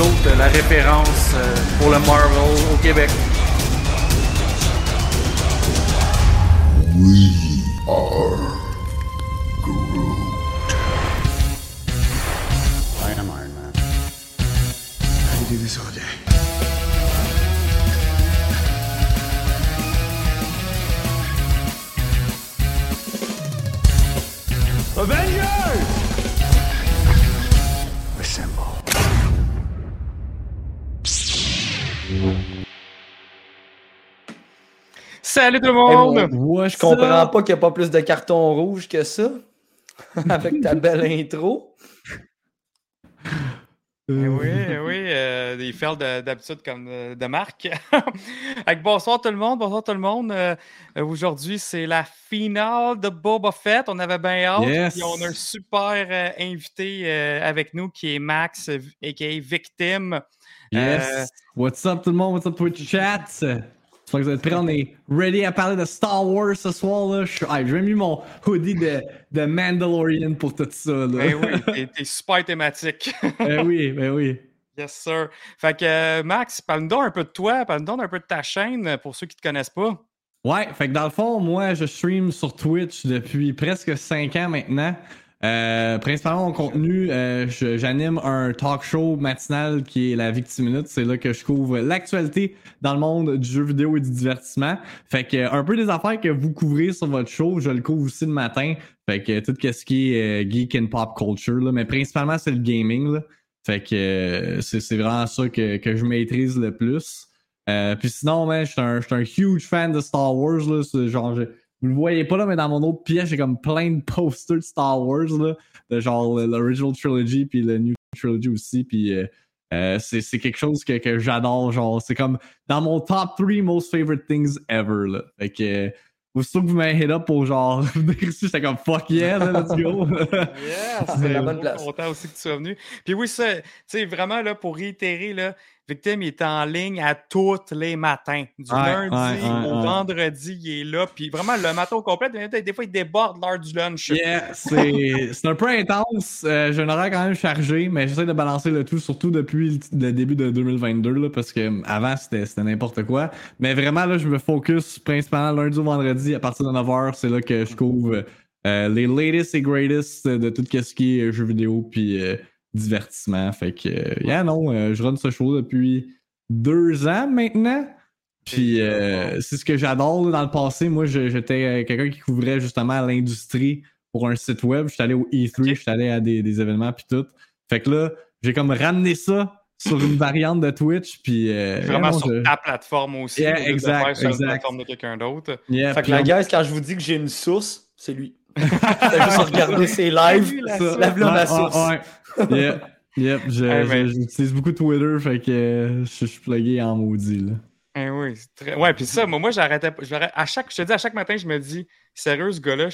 autres la référence euh, pour le Marvel au Québec. Salut tout le monde! moi, je comprends pas qu'il n'y a pas plus de cartons rouges que ça. avec ta belle intro. Eh oui, eh oui, euh, des fails de- d'habitude comme de marque. Avec bonsoir tout le monde, bonsoir tout le monde. Euh, Aujourd'hui, c'est la finale de Boba Fett. On avait bien hâte. Yes. Puis on a un super euh, invité euh, avec nous qui est Max, euh, a.k.a. Victime. Yes. Euh, What's up tout le monde? What's up Twitch chat? J'espère que vous êtes prêts. On est ready à parler de Star Wars ce soir. là. Je suis- ah, J'ai même mis mon hoodie de, de Mandalorian pour tout ça. Là. Ben oui, t'es- super thématique. Ben oui, ben oui. yes, sir. Fait que euh, Max, parle-nous un peu de toi, parle-nous un peu de ta chaîne euh, pour ceux qui ne te connaissent pas. Ouais, fait que dans le fond, moi, je stream sur Twitch depuis presque 5 ans maintenant. Euh, principalement mon contenu, euh, j'anime un talk show matinal qui est la Victime Minute. C'est là que je couvre l'actualité dans le monde du jeu vidéo et du divertissement. Fait que euh, un peu des affaires que vous couvrez sur votre show, je le couvre aussi le matin. Fait que tout ce qui est geek and pop culture, là, mais principalement c'est le gaming. Là. Fait que c'est vraiment ça que, je maîtrise le plus. Puis sinon, je suis un, un huge fan de Star Wars. Là. Genre, vous le voyez pas là, mais dans mon autre pièce, j'ai comme plein de posters de Star Wars, là, de genre l'original trilogy puis le new trilogy aussi. Puis euh, euh, c'est c'est quelque chose que, que j'adore. Genre, c'est comme dans mon top 3 most favorite things ever. Là. Fait que euh, aussitôt que vous m'avez hit up pour genre venir ici, j'étais comme fuck yeah, là, let's go. Yes, C'est la bonne place. content aussi que tu sois venu. Puis oui, ça, tu sais, vraiment, là, pour réitérer, là, Victime il est en ligne à tous les matins. Du Ouais, lundi ouais, ouais, au vendredi, il est là. Puis vraiment, le matin au complet, des fois, il déborde l'heure du lunch. Yeah, c'est un peu intense. Euh, J'ai un horaire quand même chargé, mais j'essaie de balancer le tout, surtout depuis le, début de 2022, là, parce que avant c'était c'était n'importe quoi. Mais vraiment, là, je me focus principalement lundi au vendredi à partir de 9h. C'est là que je couvre euh, les latest et greatest de tout ce qui est jeux vidéo puis euh, divertissement. Fait que, euh, yeah, non, euh, je run ce show depuis deux ans maintenant. Puis euh, c'est ce que j'adore là, dans le passé. Moi, je- j'étais quelqu'un qui couvrait justement l'industrie pour un site web. J'étais allé au E3, Ok. j'étais allé à des, des événements puis tout. Fait que là, j'ai comme ramené ça sur une variante de Twitch. Puis euh, Vraiment non, sur je- ta plateforme aussi. Yeah, exact, faire sur exact. la plateforme de quelqu'un d'autre. Yeah, Fait que la on- guys, quand je vous dis que j'ai une source, c'est lui. T'as juste regarder ses lives. la ma source. ouais, ouais. Yep, yep. J'utilise beaucoup Twitter, fait que je suis plugué en maudit. Là. Eh oui, c'est très... Ouais, puis ça, moi, moi j'arrêtais pas. À chaque, je te dis, à chaque matin, je me dis, sérieux, ce gars-là,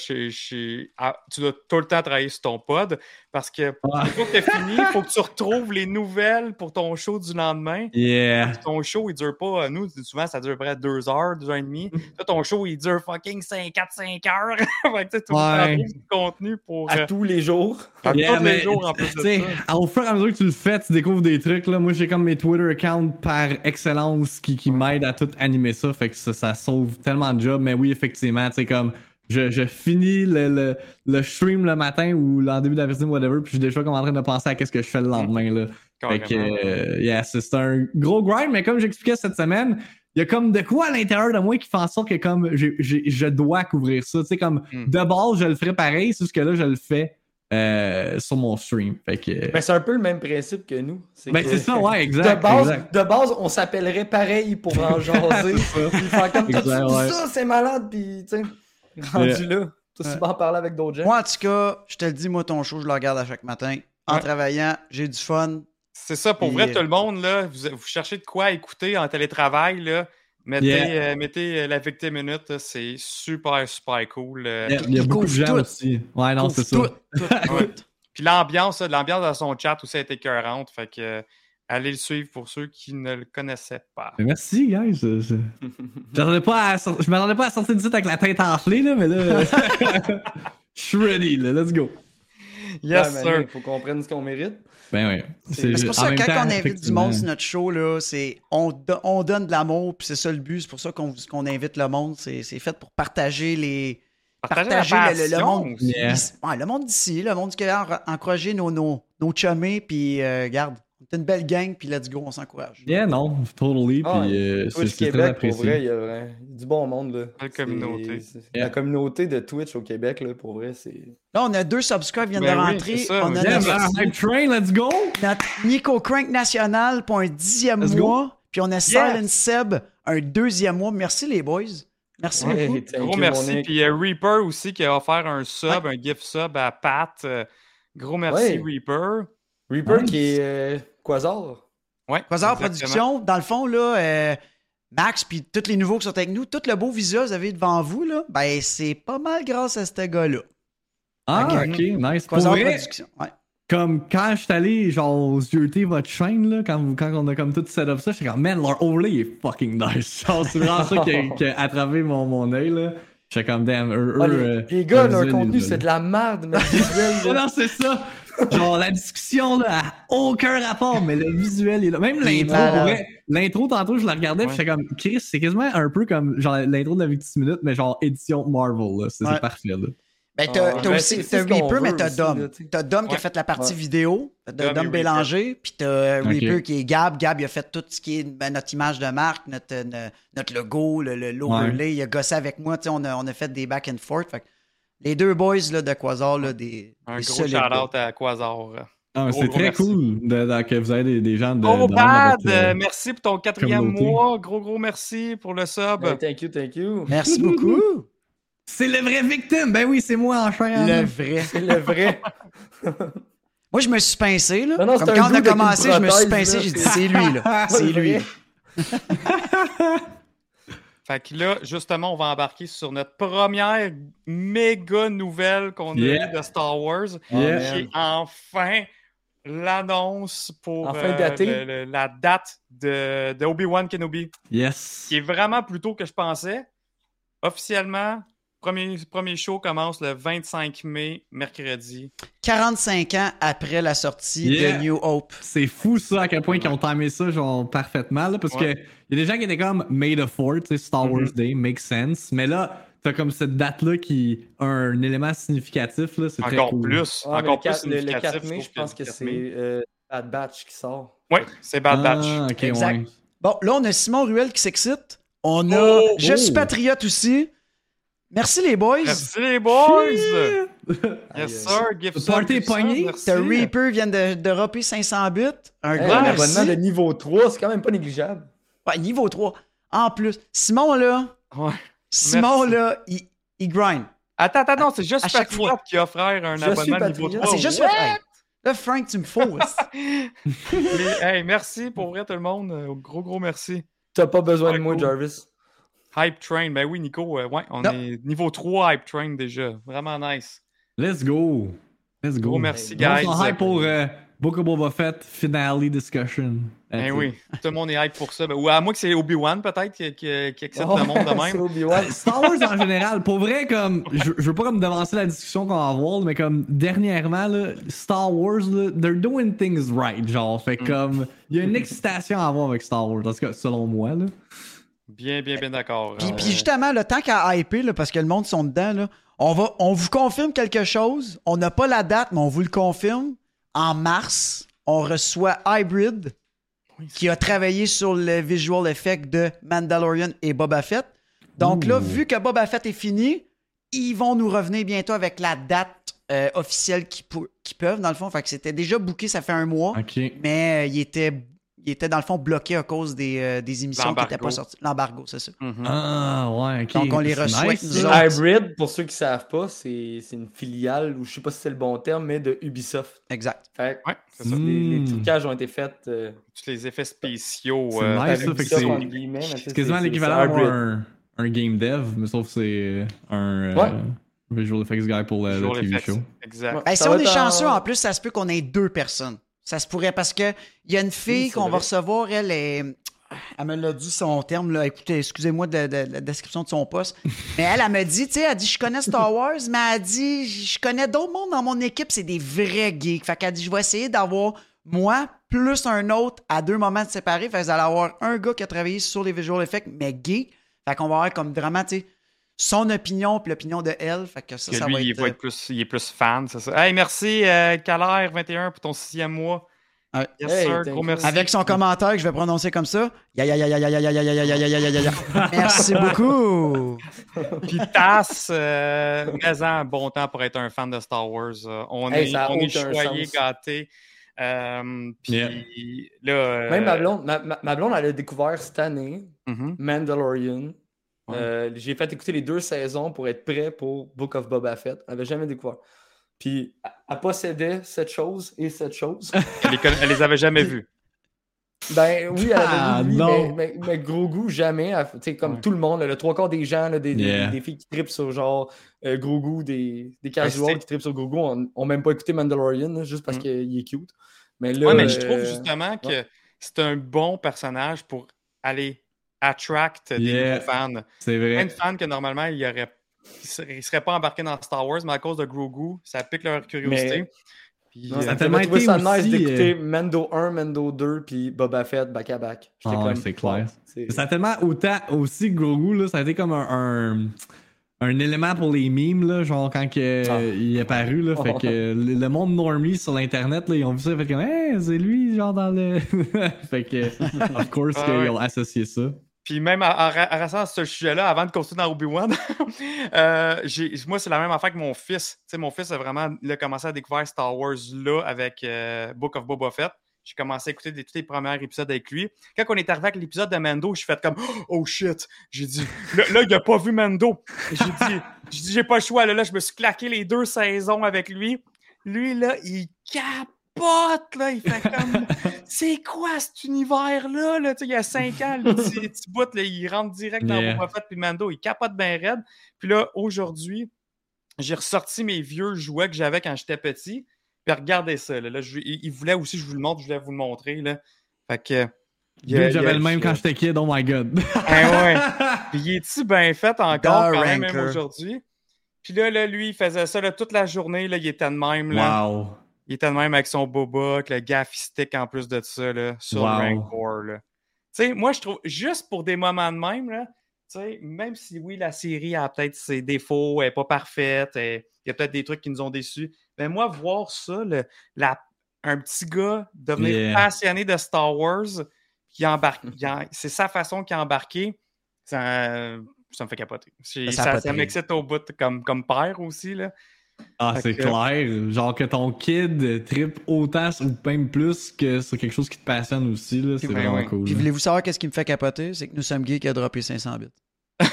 ah, tu dois tout le temps travailler sur ton pod parce que une fois que t'as fini, il faut que tu retrouves les nouvelles pour ton show du lendemain. Yeah. Ton show, il dure pas. Nous, souvent, ça dure à peu près deux heures, deux heures et demie. Toi, ton show, il dure fucking 5, 4, 5 heures. fait que tu Ouais. du contenu pour. À euh, tous les jours. à Yeah, tous mais, les jours en plus de ça. Au fur et à mesure que tu le fais, tu découvres des trucs. Là. Moi, j'ai comme mes Twitter accounts par excellence qui, qui m'aident à tout animer ça. Fait que ça, ça sauve tellement de jobs. Mais oui, effectivement, tu sais, comme je, je finis le, le, le stream le matin ou en début d'après-midi, whatever, puis je suis déjà comme en train de penser à qu'est-ce que je fais le lendemain. Là. Fait que, euh, yeah, c'est un gros grind, mais comme j'expliquais cette semaine, il y a comme de quoi à l'intérieur de moi qui fait en sorte que comme je dois couvrir ça. Tu sais, comme Hmm. de base, je le ferais pareil, c'est juste que là, je le fais euh, sur mon stream. Fait que. Ben, c'est un peu le même principe que nous. Ben, c'est ça, ouais, exact. de, base, exact. de base, on s'appellerait pareil pour en jaser. puis faire comme toi, tu Exact, dis ouais. ça, c'est malade, puis tu sais, rendu là. Tu vas en parler avec d'autres gens. Moi, en tout cas, je te le dis, moi, ton show, je le regarde à chaque matin. En Ouais. travaillant, j'ai du fun. C'est ça, pour vrai, euh, tout le monde, là, vous, vous cherchez de quoi écouter en télétravail, là. Mettez, Yeah. euh, mettez euh, la Victime Minute, c'est super, super cool. euh. Il y a, il y a Il beaucoup de gens tout. aussi. Ouais, non, c'est ça. Tout, tout, Ouais. tout. Puis l'ambiance, l'ambiance dans son chat aussi a été écœurante. Fait que euh, Allez le suivre pour ceux qui ne le connaissaient pas. Merci, guys. Je, je... j'attendais pas à je m'attendais pas à sortir du site avec la tête enflée, là, mais là. Je suis ready, là. Let's go. Yes, Ouais, sir. Il faut qu'on prenne ce qu'on mérite. Ben oui. C'est C'est pour ça que quand temps, on invite du monde sur notre show, là, c'est on, do- on donne de l'amour, puis c'est ça le but. C'est pour ça qu'on qu'on invite le monde. C'est c'est fait pour partager les. Partager le- le- le passion monde. Yeah. ouais, le monde d'ici, le monde du Québec, en- encourager nos, nos, nos chummés, puis euh, garde, une belle gang, puis let's go, on s'encourage. Yeah, non, totally. Ah, puis euh, c'est Twitch c'est très Québec, pour apprécié. vrai, il y a a du bon monde. Là. Belle C'est- communauté. Yeah. La communauté de Twitch au Québec, là, pour vrai, c'est. Là, on a deux subscribes qui viennent Ben de oui, rentrer. ça, on a. Yeah, notre, hype train, let's go! notre Nico Crank National pour un dixième Let's go. mois, puis on a Silent Seb un deuxième mois. Merci les boys. Merci Ouais, beaucoup. Gros you, merci. Puis euh, Reaper aussi qui a offert un sub, un gift sub à Pat. Euh, gros merci, Ouais. Reaper. Reaper Nice. qui est euh, Quasar. Ouais, Quasar. Production, dans le fond, là, euh, Max, puis tous les nouveaux qui sont avec nous, tout le beau visuel que vous avez devant vous, là, ben, c'est pas mal grâce à ce gars-là. Ah, Ok. nice. Pour Quasar vrai, Production. Ouais. comme quand je suis allé, genre, zioter votre chaîne, là, quand, quand on a comme tout set up ça, j'étais comme, man, leur overlay est fucking nice. Genre, c'est vraiment ça qui a, qui a attrapé mon, mon œil, là. J'étais comme, damn, eux, eux, Ah, les, euh, les gars, leur contenu, c'est de la merde, mais visuel, non, c'est ça! Genre, la discussion, là, a aucun rapport, mais le visuel est là. Même l'intro, malade. pour vrai, l'intro, tantôt, je la regardais, Ouais. pis j'étais comme, Chris, c'est quasiment un peu comme, genre, l'intro de la 10 minutes, mais genre, édition Marvel, là. C'est Ouais. parfait, là. Ben, t'as Ah, t'as ben, aussi t'as Reaper, mais t'as Dom. T'as Dom qui a Ouais. fait la partie Ouais. vidéo, t'as Dom. Bélanger, puis t'as. Reaper qui est Gab. Gab, il a fait tout ce qui est ben, notre image de marque, notre, euh, notre logo, le, le- l'overlay. Il a gossé avec moi, tu sais, on a, on a fait des back and forth. Fait que les deux boys là, de Quasar, là, des, Un des gros shout-out à Quasar. Ah, Gros, c'est gros très merci. cool de, de- que vous avez des, des gens de. Oh, de Bad! notre, euh, euh, merci pour ton quatrième communauté. mois. Gros, gros merci pour le sub. Thank you, thank you. Merci beaucoup. C'est le vrai victime! Ben oui, c'est moi en chair. Le vrai. C'est le vrai. Moi, je me suis pincé, là. Non, non, Comme quand on a commencé, je me suis pincé, j'ai dit, c'est- lui, là. C'est lui. Fait que là, justement, on va embarquer sur notre première méga nouvelle qu'on a eue de Star Wars, Yeah. qui est enfin l'annonce pour Enfin euh, datée. le- le- la date de, de Obi-Wan Kenobi, Yes. qui est vraiment plus tôt que je pensais. Officiellement, premier, premier show commence le 25 mai, mercredi. 45 ans après la sortie Yeah. de New Hope. C'est fou ça à quel point ils ont timé ça genre parfaitement là, parce Ouais. que il y a des gens qui étaient comme May the 4th, tu sais, Star Wars Mhm. Day, makes sense. Mais là, t'as comme cette date-là qui a un élément significatif là, Encore cool. plus. Ouais, mais encore le, 4, plus le, le significatif. 4 mai, je pense que 4 c'est euh, Bad Batch qui sort. Oui, c'est Bad Batch. Ah, ok, Exact. ouais. Bon, là, on a Simon Ruel qui s'excite. On a Oh, Je suis oh. patriote aussi. Merci les boys. Merci les boys! Yes, sir. Gift party est gift sub, pogné. The Reaper vient de, de dropper 500 bits. Un Hey, merci. abonnement de niveau 3, c'est quand même pas négligeable. Ouais, niveau 3. En plus, Simon, là, Ouais. Simon, Merci. là, il, il grind. Attends, attends, non, c'est juste À chaque Patriote qui a offert un Je abonnement niveau Patriote. 3. Ah, c'est juste Là, Frank, tu me fausses. Hey, merci pour vrai tout le monde. Euh, Gros, gros merci. T'as pas besoin de moi, cool. Jarvis. Hype Train, ben oui, Nico, euh, ouais, on est niveau 3 Hype Train déjà. Vraiment nice. Let's go. Let's go. Merci, Hey, On guys. s'en hype pour euh, Book of Boba Fett finale discussion. Ben oui, tout le monde est hype pour ça. Ben, ou à moi que c'est Obi-Wan peut-être qui, qui, qui accepte Oh, le monde de c'est même. Obi-Wan. Star Wars en général, pour vrai, comme, je, je veux pas comme devancer la discussion qu'on va avoir, mais comme, dernièrement, là, Star Wars, là, they're doing things right, genre, fait Mm. comme, il y a une excitation à avoir avec Star Wars, en tout cas, selon moi, là. Bien, bien, bien d'accord. Puis, Euh, puis justement, le temps qu'à hyper, là, parce que le monde sont dedans, là, on, va, on vous confirme quelque chose. On n'a pas la date, mais on vous le confirme. En mars, on reçoit Hybrid, qui a travaillé sur le visual effect de Mandalorian et Boba Fett. Donc là, vu que Boba Fett est fini, ils vont nous revenir bientôt avec la date euh, officielle qu'ils pou- qu'ils peuvent, dans le fond. Fait que c'était déjà booké, ça fait un mois. Mais euh, il, était, il était, dans le fond, bloqué à cause des, euh, des émissions qui n'étaient pas sorties. L'embargo, c'est ça. mhm. Ah, ouais, ok. Donc, on les reçoit, nice, nous. Hybrid, pour ceux qui savent pas, c'est c'est une filiale, ou je sais pas si c'est le bon terme, mais de Ubisoft. Exact. Fait que Ouais, c'est ça. Mm. les, les Hmm. trucages ont été faits euh, Tous les effets spéciaux. C'est euh, nice, c'est- quasiment l'équivalent d'avoir un, game dev, mais sauf que c'est un euh, Ouais. visual effects guy pour visual TV effects. show. Exact. Ça si on est chanceux, en plus, ça se peut qu'on ait deux personnes Ça se pourrait parce que il y a une fille Oui, qu'on va recevoir, elle est. Elle me l'a dit son terme, là. Écoutez, excusez-moi de, de- de la description de son poste. Mais elle, elle me dit, tu sais, elle dit, je connais Star Wars, mais elle dit, je connais d'autres mondes dans mon équipe, c'est des vrais geeks. Fait qu'elle dit, je vais essayer d'avoir moi plus un autre à deux moments de séparés. Fait que vous allez avoir un gars qui a travaillé sur les visual effects, mais geek. Fait qu'on va avoir comme vraiment, tu sais, son opinion puis l'opinion de elle. Fait que ça, lui. Il être plus, il est plus fan, c'est ça. Hey, merci, Calaire 21 pour ton sixième mois. Merci. Avec son commentaire que je vais prononcer comme ça. Merci beaucoup. Puis Tass, euh, mais un bon temps pour être un fan de Star Wars. On est, on est choyé, gâté. Puis là. Même ma blonde, ma, blonde, elle a découvert cette année. Mandalorian. Ouais. Euh, J'ai fait écouter les deux saisons pour être prêt pour Book of Boba Fett. Elle n'avait jamais découvert. Puis, elle- possédait cette chose et cette chose. Elle, les, elle les avait jamais vus. Ben oui, elle avait Ah, lui, non. mais, mais, mais gros goût, jamais. Elle- tu sais, comme Ouais. tout le monde, là, le trois quarts des gens, là, des, des- Yeah. des filles qui tripent sur genre euh, gros goût, des, des casuals qui tripent sur gros goût, on, on même pas écouté Mandalorian là, juste parce Mm. qu'il est cute. Mais là, Ouais, mais je trouve euh, justement que ouais. c'est un bon personnage pour aller attract des Yeah. fans. C'est Plein vrai. de fans que normalement, ils ne seraient, ils seraient pas embarqués dans Star Wars, mais à cause de Grogu, ça pique leur curiosité. Mais- Puis, Ouais, euh, Ça a tellement été ça nice d'écouter euh, Mando 1, Mando 2, puis Boba Fett back à back. J'étais Ah comme, c'est clair. Ça a tellement autant aussi Grogu, là, ça a été comme un, un, un élément pour les memes, là, genre quand que, Ah. il est apparu, là, fait que le, monde normie sur l'internet, là, ils ont vu ça, fait comme, hey, c'est lui, genre dans le. fait que, of course, Ah qu'ils ouais. ont associé ça. Puis même en, restant sur ce sujet-là, avant de continuer dans Obi-Wan, euh, moi, c'est la même affaire que mon fils. Tu sais, mon fils a vraiment commencé à découvrir Star Wars là avec euh, Book of Boba Fett. J'ai commencé à écouter tous les premiers épisodes avec lui. Quand on est arrivé avec l'épisode de Mando, je suis fait comme Oh shit! J'ai dit Là, il a pas vu Mando. J'ai dit J'ai dit j'ai pas le choix. Là, là, je me suis claqué les deux saisons avec lui. Lui, là, il capote, là. Il fait comme c'est quoi cet univers-là? Là? Il y a cinq ans, le petit, petit bout, là, il rentre direct dans Yeah. Boba Fett puis Mando, il capote bien raide. Puis là, aujourd'hui, j'ai ressorti mes vieux jouets que j'avais quand j'étais petit. Puis regardez ça. Là, Là, je- il, il voulait aussi, je vous le montre, je voulais vous le montrer. Là. Fait que. J'avais le même quand j'étais kid, oh my god. Ah ouais. Puis il est-tu bien fait encore The quand même, même Ranker. aujourd'hui? Puis là, là, lui, il faisait ça là, toute la journée. Là, il était de même. Là. wow. Il était de même avec son boba, avec le gaffy stick en plus de ça, là, sur Wow. le Rancor. là. Tu sais, moi, je trouve, juste pour des moments de même, là, même si oui, la série a peut-être ses défauts, elle n'est pas parfaite, il y a peut-être des trucs qui nous ont déçus, mais moi, voir ça, le- la- un petit gars devenir Yeah. passionné de Star Wars, qui embarque, c'est sa façon qu'il a embarqué, ça, ça me fait capoter. Ça Ça, m'excite au bout comme, comme père aussi. Là. Ah, c'est que- clair. Genre que ton kid tripe autant ou même plus que sur quelque chose qui te passionne aussi, là. C'est Ben vraiment ouais. cool. Puis là. voulez-vous savoir qu'est-ce qui me fait capoter? C'est que nous sommes gays qui a droppé 500 bits.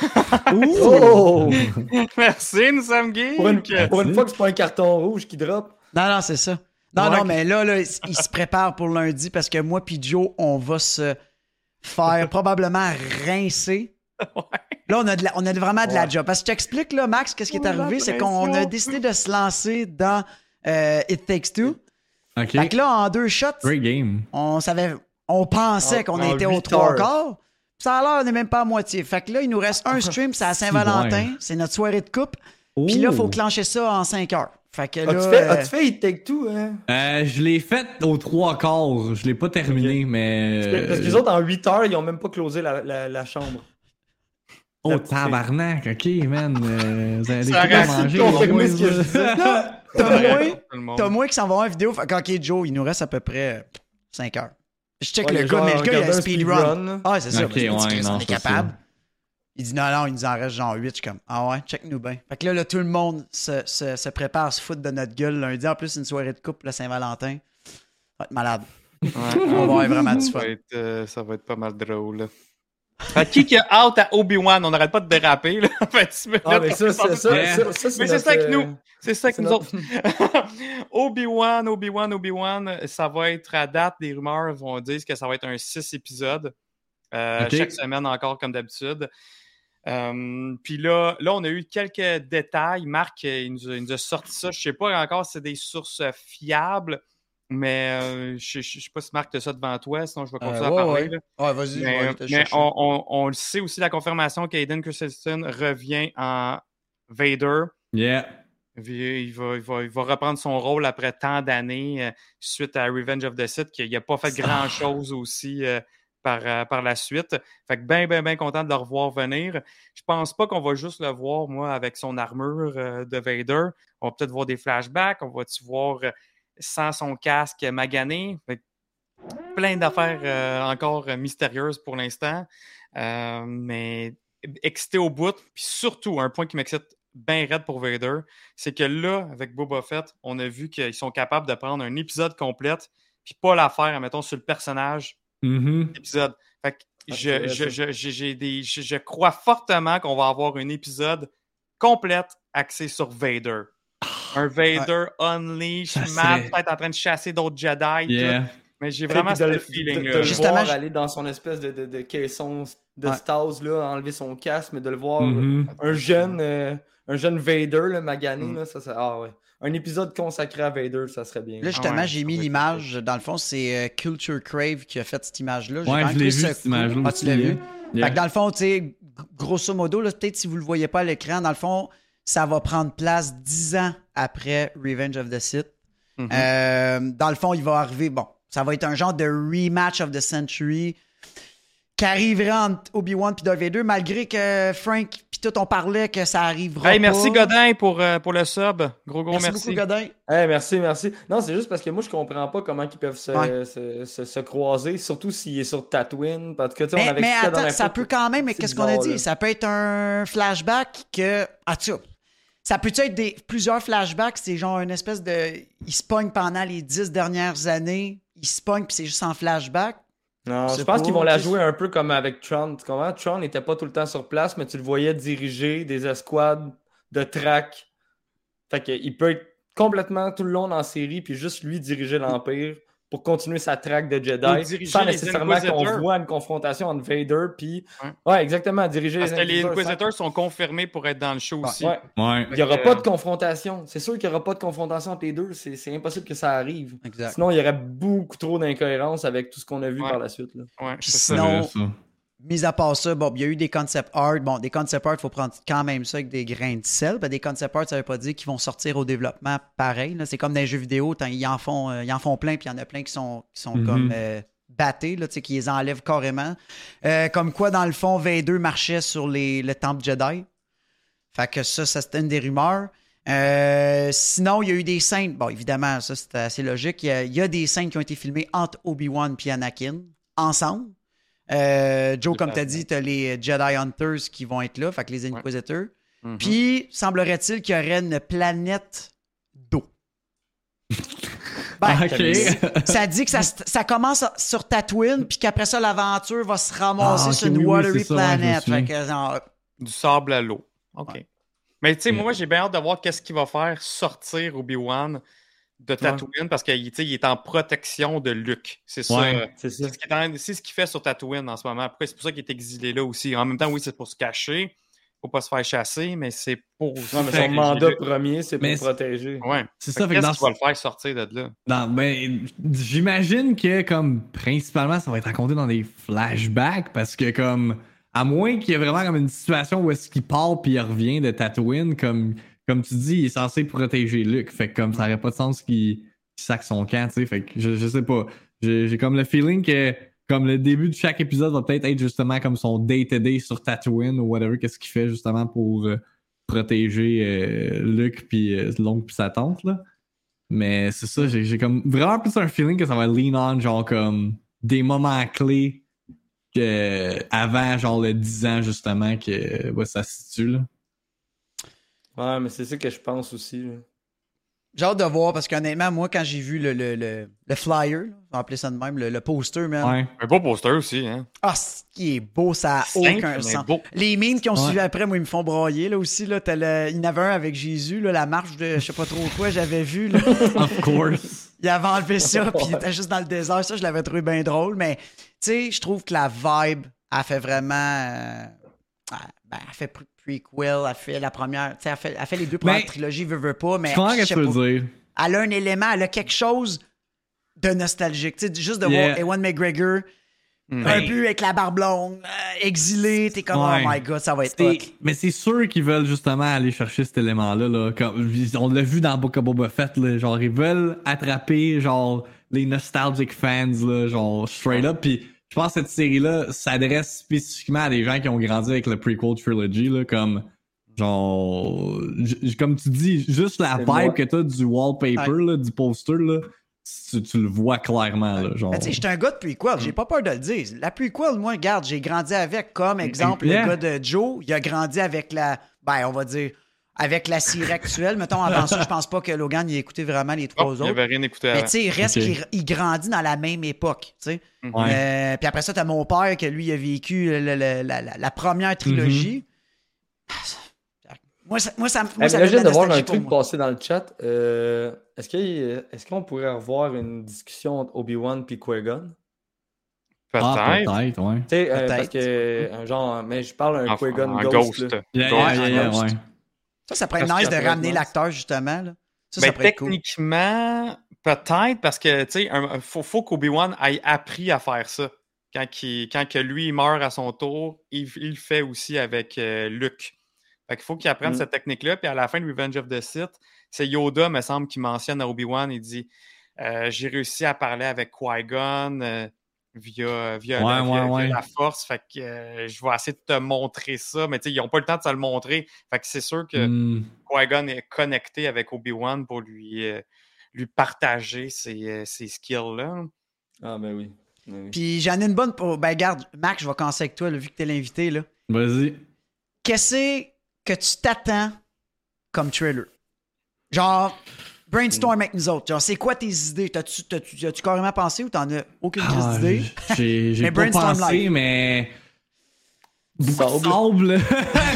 Oh! Merci, nous sommes geeks. pour, une, pour une fois que c'est pas un carton rouge qui drop. Non, non, c'est ça. Non, Ouais. non, mais là, là, il se prépare pour lundi parce que moi puis Joe, on va se faire probablement rincer. Là, on a, de la- on a vraiment de la job. Parce que je t'explique, là, Max, qu'est-ce qui est Oh, arrivé, c'est qu'on a décidé de se lancer dans euh, It Takes Two. Ok. Fait que là, en deux shots, Great game. on savait, on pensait En- qu'on était aux trois quarts. Ça a l'air, on n'est même pas à moitié. Fait que là, il nous reste un stream, c'est à Saint-Valentin. C'est notre soirée de coupe. Puis là, il faut clencher ça en 5 heures. Fait que là. As-tu fait, euh, as-tu fait It Take Two, hein? Euh, je l'ai fait aux trois quarts. Je l'ai pas terminé, mais. Parce que, parce que les autres, en 8 heures, ils ont même pas closé la, la, la chambre. Oh, tabarnak, ok, man. euh, vous Ça trucs à reste manger. T'as moins, qui s'en va une vidéo. Fait que, ok, Joe, il nous reste à peu près 5 heures. Je check Ouais, le il gars, mais le gars, il a speedrun. Ah, c'est ça. Ok, Moi, je me dis, ouais, on est ça. capable. Il dit non, non, il nous en reste genre 8. Je suis comme, ah ouais, check-nous bien. Fait que là, là, tout le monde se, se, se prépare à se foutre de notre gueule lundi. En plus, c'est une soirée de couple, le Saint-Valentin. Ça va être malade. Ouais. On va avoir vraiment du ça, fun. va être, euh, ça va être pas mal drôle. Que qui qui a out à Obi-Wan? On n'arrête pas de déraper. Là, 26 minutes. Ah, mais ça, c'est ça. Yeah. ça, ça, Mais c'est notre, ça avec euh, nous. C'est ça que nous notre- autres. Obi-Wan, Obi-Wan, Obi-Wan, ça va être à date, les rumeurs vont dire que ça va être un 6 épisodes. Euh. Chaque semaine encore comme d'habitude. Euh, Puis là, là, on a eu quelques détails. Marc, il nous, a, il nous a sorti ça. Je sais pas encore si c'est des sources fiables, Mais euh, je je- je sais pas si Marc, tu ça devant toi, sinon je vais Euh, continuer ouais, à parler. ouais. vas-y, je vais Mais, mais chercher. on, on- on le sait aussi, la confirmation qu'Aiden Christensen revient en Vader. Yeah. Il va, il, va, il va reprendre son rôle après tant d'années euh, suite à Revenge of the Sith, qu'il n'a pas fait grand-chose aussi euh, par, euh, par la suite. Fait que bien, bien, bien content de le revoir venir. Je pense pas qu'on va juste le voir, moi, avec son armure euh, de Vader. On va peut-être voir des flashbacks. On va-tu voir euh, sans son casque magané? Fait plein d'affaires euh, encore mystérieuses pour l'instant. Euh, mais excité au bout. Puis surtout, un point qui m'excite bien raide pour Vader, c'est que là, avec Boba Fett, on a vu qu'ils sont capables de prendre un épisode complet, puis pas la faire, mettons, sur le personnage Mhm. épisode. Fait que Ah, je, c'est vrai, je, ça. je, j'ai- j'ai des, je, je crois fortement qu'on va avoir un épisode complète axé sur Vader. Un Vader unleash, serait- peut-être en train de chasser d'autres Jedi. Yeah. Mais j'ai vraiment de, ce le- feeling de- de là le Justement, voir je- aller dans son espèce de, de, de caisson de Ouais. Stas, là, enlever son casque, mais de le voir Mhm. un jeune euh, un jeune Vader, là, magané, Mm. là, ça, ça- ah ouais. Un épisode consacré à Vader, ça serait bien. Là, justement, ouais, j'ai mis l'image. Dans le fond, c'est euh, Culture Crave qui a fait cette image-là. Ouais, je l'ai vu, cette image-là. Ah, tu l'as vu? yeah. Yeah. Fait que dans le fond, tu sais, grosso modo, là, peut-être si vous le voyez pas à l'écran, dans le fond, ça va prendre place dix ans après Revenge of the Sith. Mhm. Euh, dans le fond, il va arriver, bon, ça va être un genre de rematch of the century qui arriverait entre Obi-Wan et Darth Vader, malgré que Frank puis tout, on parlait que ça arrivera Hey, merci pas. Godin pour, euh, pour le sub. Gros, gros Merci, merci. beaucoup, Godin. Eh, merci, merci. Non, c'est juste parce que moi, je comprends pas comment ils peuvent se, Ouais. se, se- se croiser, surtout s'il est sur Tatooine. Parce que, tu sais, on Mais, avait mais attends, ça peut quand même, mais qu'est-ce qu'on a dit? là. Ça peut être un flashback que. Ah, tu sais, ça peut être des, plusieurs flashbacks, c'est genre une espèce de. Il se pogne pendant les dix dernières années, il se pogne puis c'est juste en flashback? Non, Je pense qu'ils vont la jouer un peu comme avec Tron. Tu comprends? Tron n'était pas tout le temps sur place, mais tu le voyais diriger des escouades de track. Fait qu'il peut être complètement tout le long dans la série, puis juste lui diriger l'Empire pour continuer sa track de Jedi, sans les nécessairement qu'on voit une confrontation entre Vader puis... Ouais. Ouais, exactement, diriger Parce que les Inquisitors sont confirmés pour être dans le show aussi. Ouais. Ouais. Il n'y aura pas de confrontation. C'est sûr qu'il n'y aura pas de confrontation entre les deux. C'est c'est impossible que ça arrive. Exact. Sinon, il y aurait beaucoup trop d'incohérences avec tout ce qu'on a vu Ouais. par la suite. là. Sinon- ça. Mis à part ça, bon, il y a eu des concept art. Bon, des concept art, il faut prendre quand même ça avec des grains de sel. Ben, des concept art, ça veut pas dire qu'ils vont sortir au développement pareil. C'est comme dans les jeux vidéo, ils en font, euh, ils en font plein, puis il y en a plein qui sont, qui sont Mhm. comme euh, battés, là, qui les enlèvent carrément. Euh, comme quoi, dans le fond, Vader marchait sur les, le temple Jedi. Fait que ça, ça c'était une des rumeurs. Euh, sinon, il y a eu des scènes. Bon, évidemment, ça c'était assez logique. Il y, a, il y a des scènes qui ont été filmées entre Obi-Wan et Anakin ensemble. Euh, Joe, comme tu as dit, tu as les Jedi Hunters qui vont être là, fait que les Inquisitors. Mhm. Puis, semblerait-il qu'il y aurait une planète d'eau. Ben, ok. ça dit que ça, ça commence sur Tatooine, puis qu'après ça, l'aventure va se ramasser Ah, sur une oui, oui, watery ça, ouais. Fait que, genre, Du sable à l'eau. OK. Ouais. Mais tu sais, Mm. moi, j'ai bien hâte de voir qu'est-ce qu'il va faire sortir Obi-Wan de Tatooine parce qu'il il est en protection de Luke. C'est ça. Ouais. C'est ça. C'est ce qu'il fait sur Tatooine en ce moment. Après, c'est pour ça qu'il est exilé là aussi. En même temps, oui, c'est pour se cacher. Faut pas se faire chasser, mais c'est pour. aussi Non, mais son mandat Luke. premier, c'est pour Mais- protéger. Ouais. C'est ça, que fait que Qu'est-ce qui va le faire sortir de là? Dans- ben, j'imagine que comme principalement ça va être raconté dans des flashbacks parce que comme à moins qu'il y ait vraiment comme une situation où est-ce qu'il part puis il revient de Tatooine comme comme tu dis il est censé protéger Luke fait que comme ça aurait pas de sens qu'il qu'il sac son camp tu sais fait que je, je sais pas j'ai comme le feeling que comme le début de chaque épisode va peut-être être justement comme son day-to-day sur Tatooine ou whatever qu'est-ce qu'il fait justement pour euh, protéger euh, Luke puis euh, l'oncle puis sa tante là mais c'est ça, j'ai comme vraiment plus un feeling que ça va lean on, genre comme des moments clés que avant, genre le 10 ans, justement, que ça se situe. Là. Ouais, mais c'est ça que je pense aussi. là. J'ai hâte de voir parce qu'honnêtement, moi, quand j'ai vu le, le, le, le flyer, on va appeler ça de même, le, le poster, man. Ouais. Un beau poster aussi, hein? Ah, ce qui est beau, ça a aucun sens. beau. Les memes qui ont Ouais. suivi après, moi, ils me font broyer, là aussi. Là, T'as le- Il y en avait un avec Jésus, là, la marche de je sais pas trop quoi, j'avais vu. Là. Of course. il avait enlevé ça, puis il était juste dans le désert. Ça, je l'avais trouvé bien drôle. Mais, tu sais, je trouve que la vibe, a fait vraiment. euh, ben, elle fait prequel, elle fait la première. Tu sais, elle fait, elle fait les deux premières Mais- trilogies, veut, veut pas. Mais Je comprends ce que tu veux dire? elle a un élément, elle a quelque chose de nostalgique. Tu sais, juste de Yeah. voir Ewan McGregor Mm. un peu avec la barbe blonde, euh, exilé, t'es comme Ouais. oh my god, ça va être hot. Mais c'est sûr qu'ils veulent justement aller chercher cet élément-là. Là. Comme- on l'a vu dans Book of Boba Fett. Là, genre, ils veulent attraper genre les nostalgic fans, là, genre straight up. Puis je pense que cette série-là s'adresse spécifiquement à des gens qui ont grandi avec le prequel trilogy, là, comme genre, comme tu dis, juste la vibe moi. que t'as du wallpaper, Ouais. là, du poster, là, tu, tu le vois clairement. Là, genre. Tu sais, j'étais un gars de prequel, j'ai pas peur de le dire. La prequel, moi, regarde, j'ai grandi avec, comme exemple, Yeah. le gars de Joe, il a grandi avec la, ben, on va dire, avec la série actuelle. Mettons, avant ça, je pense pas que Logan y a écouté vraiment les trois Oh, il autres. avait rien écouté Mais avant. tu sais, il reste qu'il il grandit dans la même époque, tu sais. Ouais. Euh, puis après ça, t'as mon père que lui a vécu le- le- le- la, la- la première trilogie. Ça- Moi, ça, moi, ça, moi, ça mais je de voir un truc passer dans le chat. Euh, est-ce, qu'on pourrait revoir une discussion entre Obi-Wan et Qui-Gon? Ah, Peut-être. peut-être, ouais. Tu sais, euh, Peut-être. parce que, un genre, mais je parle d'un en, Qui-Gon Ghost. Ghost. là. Yeah, Ghost, yeah, yeah, yeah, Ghost. ouais. Ça, ça pourrait être nice de ramener l'acteur, justement. Là. Ça, Ben, ça pourrait être cool. techniquement, peut-être parce que, tu sais, un- faut, faut qu'Obi-Wan ait appris à faire ça. Quand, il- quand que lui il meurt à son tour, il, il le fait aussi avec euh, Luke. Fait qu'il faut qu'il apprenne Mm. cette technique-là. Puis à la fin de Revenge of the Sith, c'est Yoda, me semble, qui mentionne à Obi-Wan. Il dit euh, J'ai réussi à parler avec Qui-Gon euh, via, via, Ouais, la, via- ouais, via ouais. la force. Fait que euh, je vais essayer de te montrer ça. Mais tu sais, ils n'ont pas le temps de se le montrer. Fait que c'est sûr que. Qui-Gon est connecté avec Obi-Wan pour lui, euh, lui partager ses, euh, ses skills-là. Ah, ben oui. Ben oui. Puis j'en ai une bonne pour. Ben, garde, Mac, je vais commencer avec toi, là, vu que t'es l'invité. là. Vas-y. Qu'est-ce que tu t'attends comme trailer? Genre, brainstorm avec nous autres. Genre, c'est quoi tes idées? T'as-tu, t'as-tu, as-tu carrément pensé ou t'en as aucune Ah, d'idée? J'ai j'ai Mais pas pensé, live. mais. Sable. sable.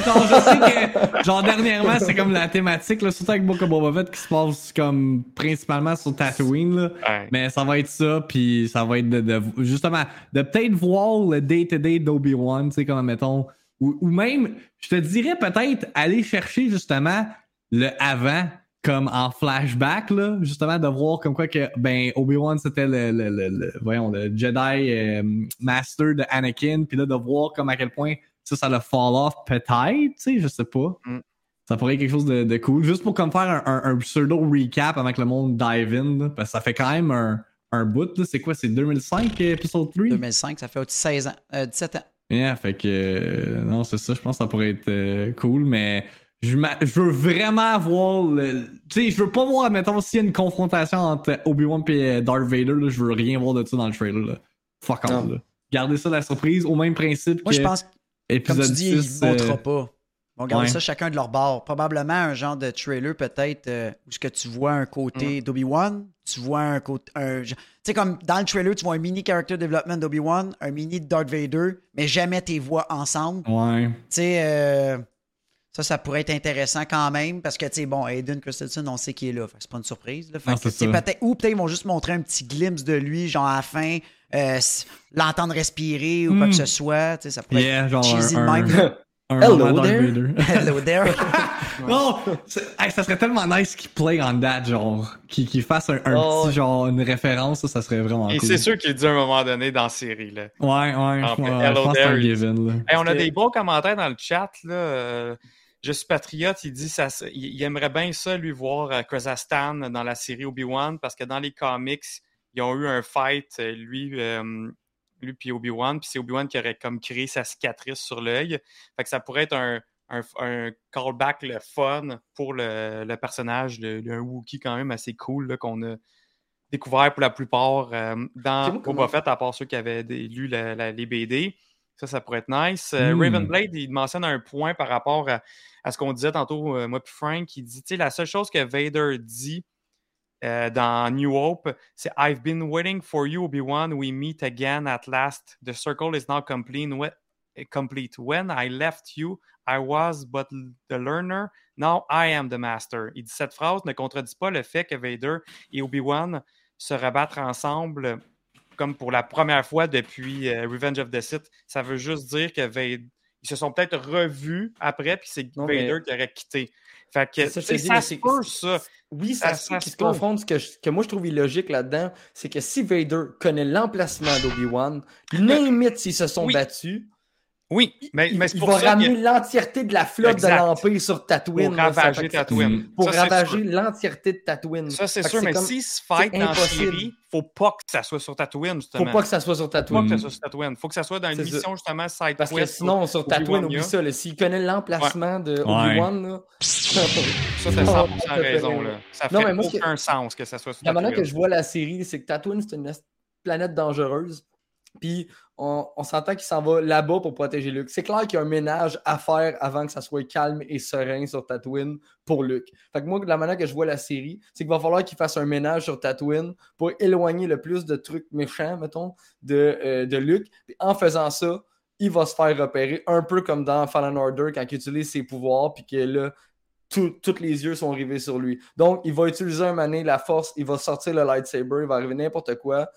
genre, je sais que, genre, dernièrement, c'est comme la thématique, là, surtout avec Book of Boba Fett qui se passe comme principalement sur Tatooine, là. Ouais. Mais ça va être ça, puis ça va être de, de- justement, de peut-être voir le day-to-day d'Obi-Wan, tu sais, comme, mettons, ou, ou même, je te dirais peut-être aller chercher, justement, le avant, comme en flashback, là, justement, de voir comme quoi que, ben, Obi-Wan, c'était le, le, le, le- voyons, le Jedi euh, Master de Anakin, puis là, de voir comme à quel point ça, ça le fall off, peut-être, tu sais, je sais pas. Mm. Ça pourrait être quelque chose de, de cool. Juste pour comme faire un, un, un pseudo recap avec le monde dive in. là, parce que ça fait quand même un, un bout. là. C'est quoi? C'est 2005 épisode 3? 2005, ça fait au-dessus de 16 ans. Euh, 17 ans. Yeah, fait que. euh, non, c'est ça. Je pense que ça pourrait être euh, cool. Mais je, veux vraiment voir le. Tu sais, je veux pas voir, mettons, s'il y a une confrontation entre Obi-Wan et Darth Vader. Là, je veux rien voir de ça dans le trailer. Là. Fuck off. Gardez ça la surprise. Au même principe Moi, que je pense, comme épisode tu dis, 6, ils ne euh, pas. Vont garder ouais. ça chacun de leur bord. Probablement un genre de trailer, peut-être, euh, où ce que tu vois un côté d'Obi-Wan, tu vois un côté. un- Tu sais, comme dans le trailer, tu vois un mini character development d'Obi-Wan, un mini de Darth Vader, mais jamais tes voix ensemble. Ouais. Tu sais, euh, ça, ça pourrait être intéressant quand même parce que, tu sais, bon, Aiden Christensen, on sait qu'il est là. C'est pas une surprise. Là. Fait Non, que, peut-être, ou peut-être ils vont juste montrer un petit glimpse de lui, genre à la fin, euh, l'entendre respirer ou quoi Hmm. que ce soit. Tu sais, ça pourrait Yeah, genre être cheesy de un, même. un, un Hello there. Hello there. Non, hey, ça serait tellement nice qu'il play on that, genre, qu'il fasse un, un Oh, petit, genre, une référence, ça, ça serait vraiment Et cool. c'est sûr qu'il dit à un moment donné dans la série. Là. Ouais, ouais, fait, ouais, Hello je pense que c'est un there, given, là. Hey, on a des bons commentaires dans le chat. Là. Je suis patriote, il dit ça, il, aimerait bien ça, lui, voir euh, Kazakhstan dans la série Obi-Wan, parce que dans les comics, ils ont eu un fight, euh, lui, euh, lui puis Obi-Wan, puis c'est Obi-Wan qui aurait comme créé sa cicatrice sur l'œil. Fait que ça pourrait être un, un, un callback le fun pour le, le personnage, le, le Wookiee quand même assez cool qu'on a découvert pour la plupart euh, dans Boba Fett, à part ceux qui avaient des- lu la- la- les BD. Ça, ça pourrait être nice. Euh, Mm. Ravenblade, il mentionne un point par rapport à, à ce qu'on disait tantôt, euh, moi puis Frank, il dit, tu sais, la seule chose que Vader dit euh, dans New Hope, c'est « I've been waiting for you, Obi-Wan. We meet again at last. The circle is now complete. Complete. When I left you, I was but the learner. Now I am the master. » Il dit cette phrase ne contredit pas le fait que Vader et Obi-Wan se rabattre ensemble comme pour la première fois depuis euh, Revenge of the Sith. Ça veut juste dire que Vader, ils se sont peut-être revus après, puis c'est Vader mais- qui aurait quitté. Fait que, ça, ça se peut, ça. Oui, ça, Ça- se ça confondent. Ce que, je- que moi, je trouve illogique là-dedans, c'est que si Vader connaît l'emplacement d'Obi-Wan, limite s'ils se sont Oui. battus, Oui, mais, il, mais c'est il pour va ça ramener que l'entièreté de la flotte Exact. de l'Empire sur Tatooine. pour là, ravager Tatooine. Pour ravager l'entièreté de Tatooine. Ça, c'est sûr, mais comme- s'ils se fight dans série, faut pas que ça soit sur Tatooine, justement. Faut pas que ça soit sur Faut pas Tatooine. que ça soit sur Tatooine. Faut que ça soit dans une mission, justement, side Parce que sinon, sur Tatooine, oublie ça. S'il connaît l'emplacement de. Obi-Wan, là, Ça, c'est Non, 100% ça fait raison. Là. Ça fait aucun sens que ça soit sur La manière que Tatooine. je vois la série, c'est que Tatooine, c'est une planète dangereuse. Puis on, s'entend qu'il s'en va là-bas pour protéger Luke. C'est clair qu'il y a un ménage à faire avant que ça soit calme et serein sur Tatooine pour Luke. Fait que moi, la manière que je vois la série, c'est qu'il va falloir qu'il fasse un ménage sur Tatooine pour éloigner le plus de trucs méchants, mettons, de, euh, de. Puis en faisant ça, il va se faire repérer un peu comme dans Fallen Order quand il utilise ses pouvoirs, puis que là, tous tous les yeux sont rivés sur lui. Donc, il va utiliser un mané, la force, il va sortir le lightsaber, il va arriver n'importe quoi.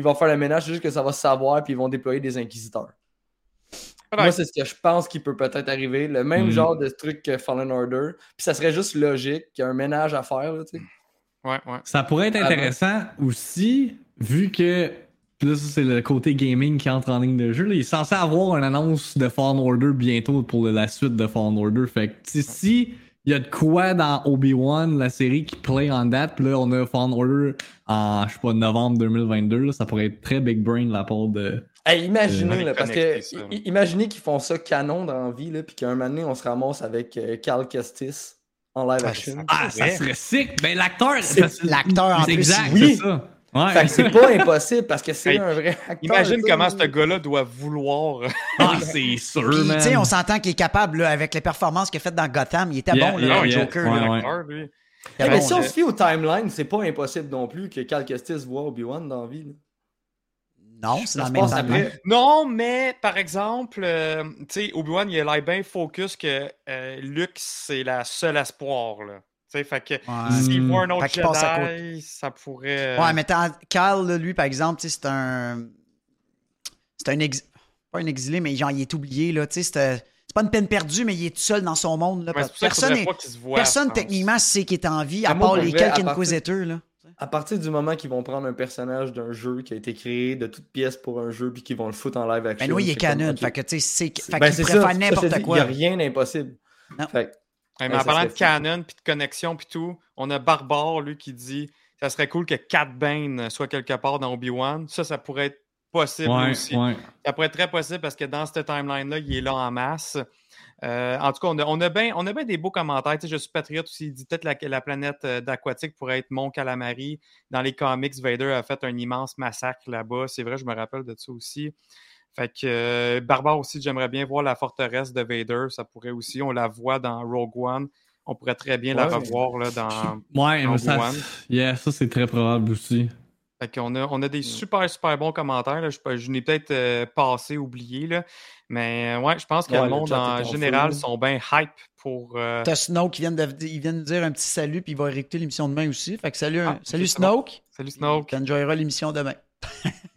Il va faire le ménage, c'est juste que ça va se savoir, puis ils vont déployer des inquisiteurs. Moi, c'est ce que je pense qui peut peut-être arriver. Le même Mhm. genre de truc que Fallen Order. Puis ça serait juste logique qu'il y a un ménage à faire, là, tu sais. Ouais, ouais. Ça pourrait être intéressant aussi, vu que là, ça, c'est le côté gaming qui entre en ligne de jeu. là. Il est censé avoir une annonce de Fallen Order bientôt pour la suite de Fallen Order. Fait que si il y a de quoi dans Obi-Wan, la série qui play en date, puis là on a Fallen Order en je sais pas novembre 2022, là, ça pourrait être très big brain la part de. Hey, imaginez, là, parce que ça. i- imaginez qu'ils font ça canon dans la vie, là, puis qu'un moment donné, on se ramasse avec euh, Cal Kestis en live action. Ah, ça Ouais. serait sick! Ben l'acteur, C'est l'acteur en c'est plus, exact, oui. c'est ça. Ouais. Fait que c'est pas impossible parce que c'est Hey, un vrai acteur. Imagine comment ce gars-là doit vouloir. Ah, c'est sûr, Puis, man. tu sais, on s'entend qu'il est capable, là, avec les performances qu'il a faites dans Gotham. Il était Yeah, bon, yeah, là, le yeah. Joker. Ouais, là. ouais. Hey, mais bon, si on se fie au timeline, c'est pas impossible non plus que Cal Kestis voit Obi-Wan dans la vie. là. Non, c'est dans le même passe timeline. après. Non, mais par exemple, euh, tu sais, Obi-Wan, il a l'air bien focus que euh, Luke, c'est la seule espoir. Là. Tu sais, fait que Ouais. s'il voit un autre Jedi, ça pourrait. euh, Ouais, mais t'as- Cal, lui, par exemple, tu sais, c'est un. C'est un ex... Pas un exilé, mais genre, il est oublié, là. Tu sais, c'est pas une peine perdue, mais il est tout seul dans son monde, là. personne, est- se voit, personne techniquement, sait qu'il est en vie, à part les quelques à partir- inquisiteurs, là. À partir du moment qu'ils vont prendre un personnage d'un jeu qui a été créé de toutes pièces pour un jeu puis qu'ils vont le foutre en live action. Ben, lui, il est comme, canon. Fait que, tu sais, c'est. Fait ben, qu'il n'importe dis, Il quoi. n'y a rien d'impossible. Non. Fait que- Ouais, mais Ouais, en parlant de fou. canon, puis de connexion, puis tout, on a Barbare, lui, qui dit ça serait cool que Cat Bane soit quelque part dans Obi-Wan. Ça, ça pourrait être possible Ouais, aussi. Ça pourrait être très possible parce que dans cette timeline-là, il est là en masse. Euh, en tout cas, on a, on a bien des beaux commentaires. Tu sais, je suis patriote aussi. Il dit peut-être la, la planète euh, d'aquatique pourrait être Mont Calamari. Dans les comics, Vader a fait un immense massacre là-bas. C'est vrai, je me rappelle de ça aussi. Fait que euh, Barbare aussi, j'aimerais bien voir la forteresse de Vader. Ça pourrait aussi. On la voit dans Rogue One. On pourrait très bien la revoir là, dans. Ouais, mais ça, Obi-Wan. yeah, ça c'est très probable aussi. Fait qu'on a, on a des super, super bons commentaires. là. Je, je n'ai peut-être euh, passé, oublié. Là. Mais euh, ouais, je pense que Ouais, le monde en général sont bien hype pour. euh, T'as Snoke qui vient de, il vient de dire un petit salut, puis il va réécouter l'émission demain aussi. Fait que salut, Ah, salut. Snoke. Salut Snoke. Tu enjoyeras l'émission demain.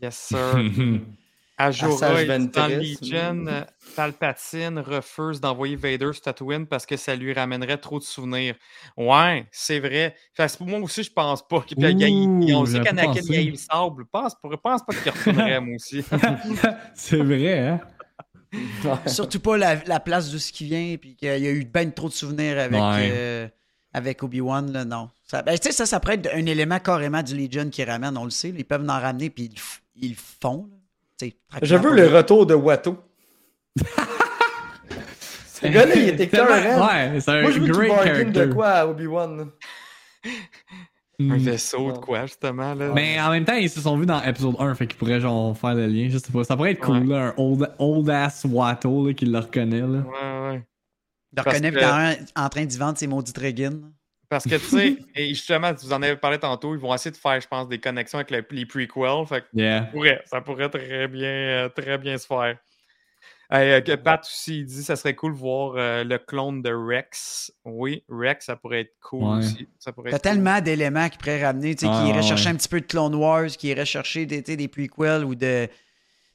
Yes, sir. Ajora, dit dans. Legion, euh, Palpatine refuse d'envoyer Vader sur Tatooine parce que ça lui ramènerait trop de souvenirs. Ouais, c'est vrai. Fait que pour moi aussi, je pense pas. qu'il- y on sait qu'Anakin, eu le sable. Pense, pense pas qu'il retournerait, moi aussi. c'est vrai, hein? Surtout pas la, la place de ce qui vient, puis qu'il y a eu ben trop de souvenirs avec, Ouais. euh, avec Obi-Wan, là, non. Ça, ben, tu sais, ça, ça pourrait être un élément carrément du Legion qui ramène, on le sait. là. Ils peuvent en ramener, puis ils, le f- ils le font. là. Je veux le retour de Watto. Ce gars-là, il était Tellement- cœur. Ouais, c'est un Moi, je veux great de quoi à Obi-Wan. là? Mm. Un vaisseau de quoi, justement. Là? Mais en même temps, ils se sont vus dans épisode 1, fait qu'ils pourraient genre faire le lien. Je sais pas. Ça pourrait être cool, Ouais. là, un old, old ass Watto là, qui le reconnaît. Là. Ouais, ouais. Le Parce reconnais que- en train d'y vendre ses maudits Regan. Parce que, tu sais, et justement, vous en avez parlé tantôt, ils vont essayer de faire, je pense, des connexions avec le- les prequels. Fait que Yeah. ça pourrait, ça pourrait très bien, euh, très bien se faire. Hey, euh, que Pat aussi, il dit ça serait cool de voir euh, le clone de Rex. Oui, Rex, ça pourrait être cool Ouais. aussi. Ça pourrait T'as être cool. tellement d'éléments qui pourraient ramener, tu sais, qui iraient ouais, chercher ouais. un petit peu de Clone Wars, qui iraient chercher des, prequels ou de.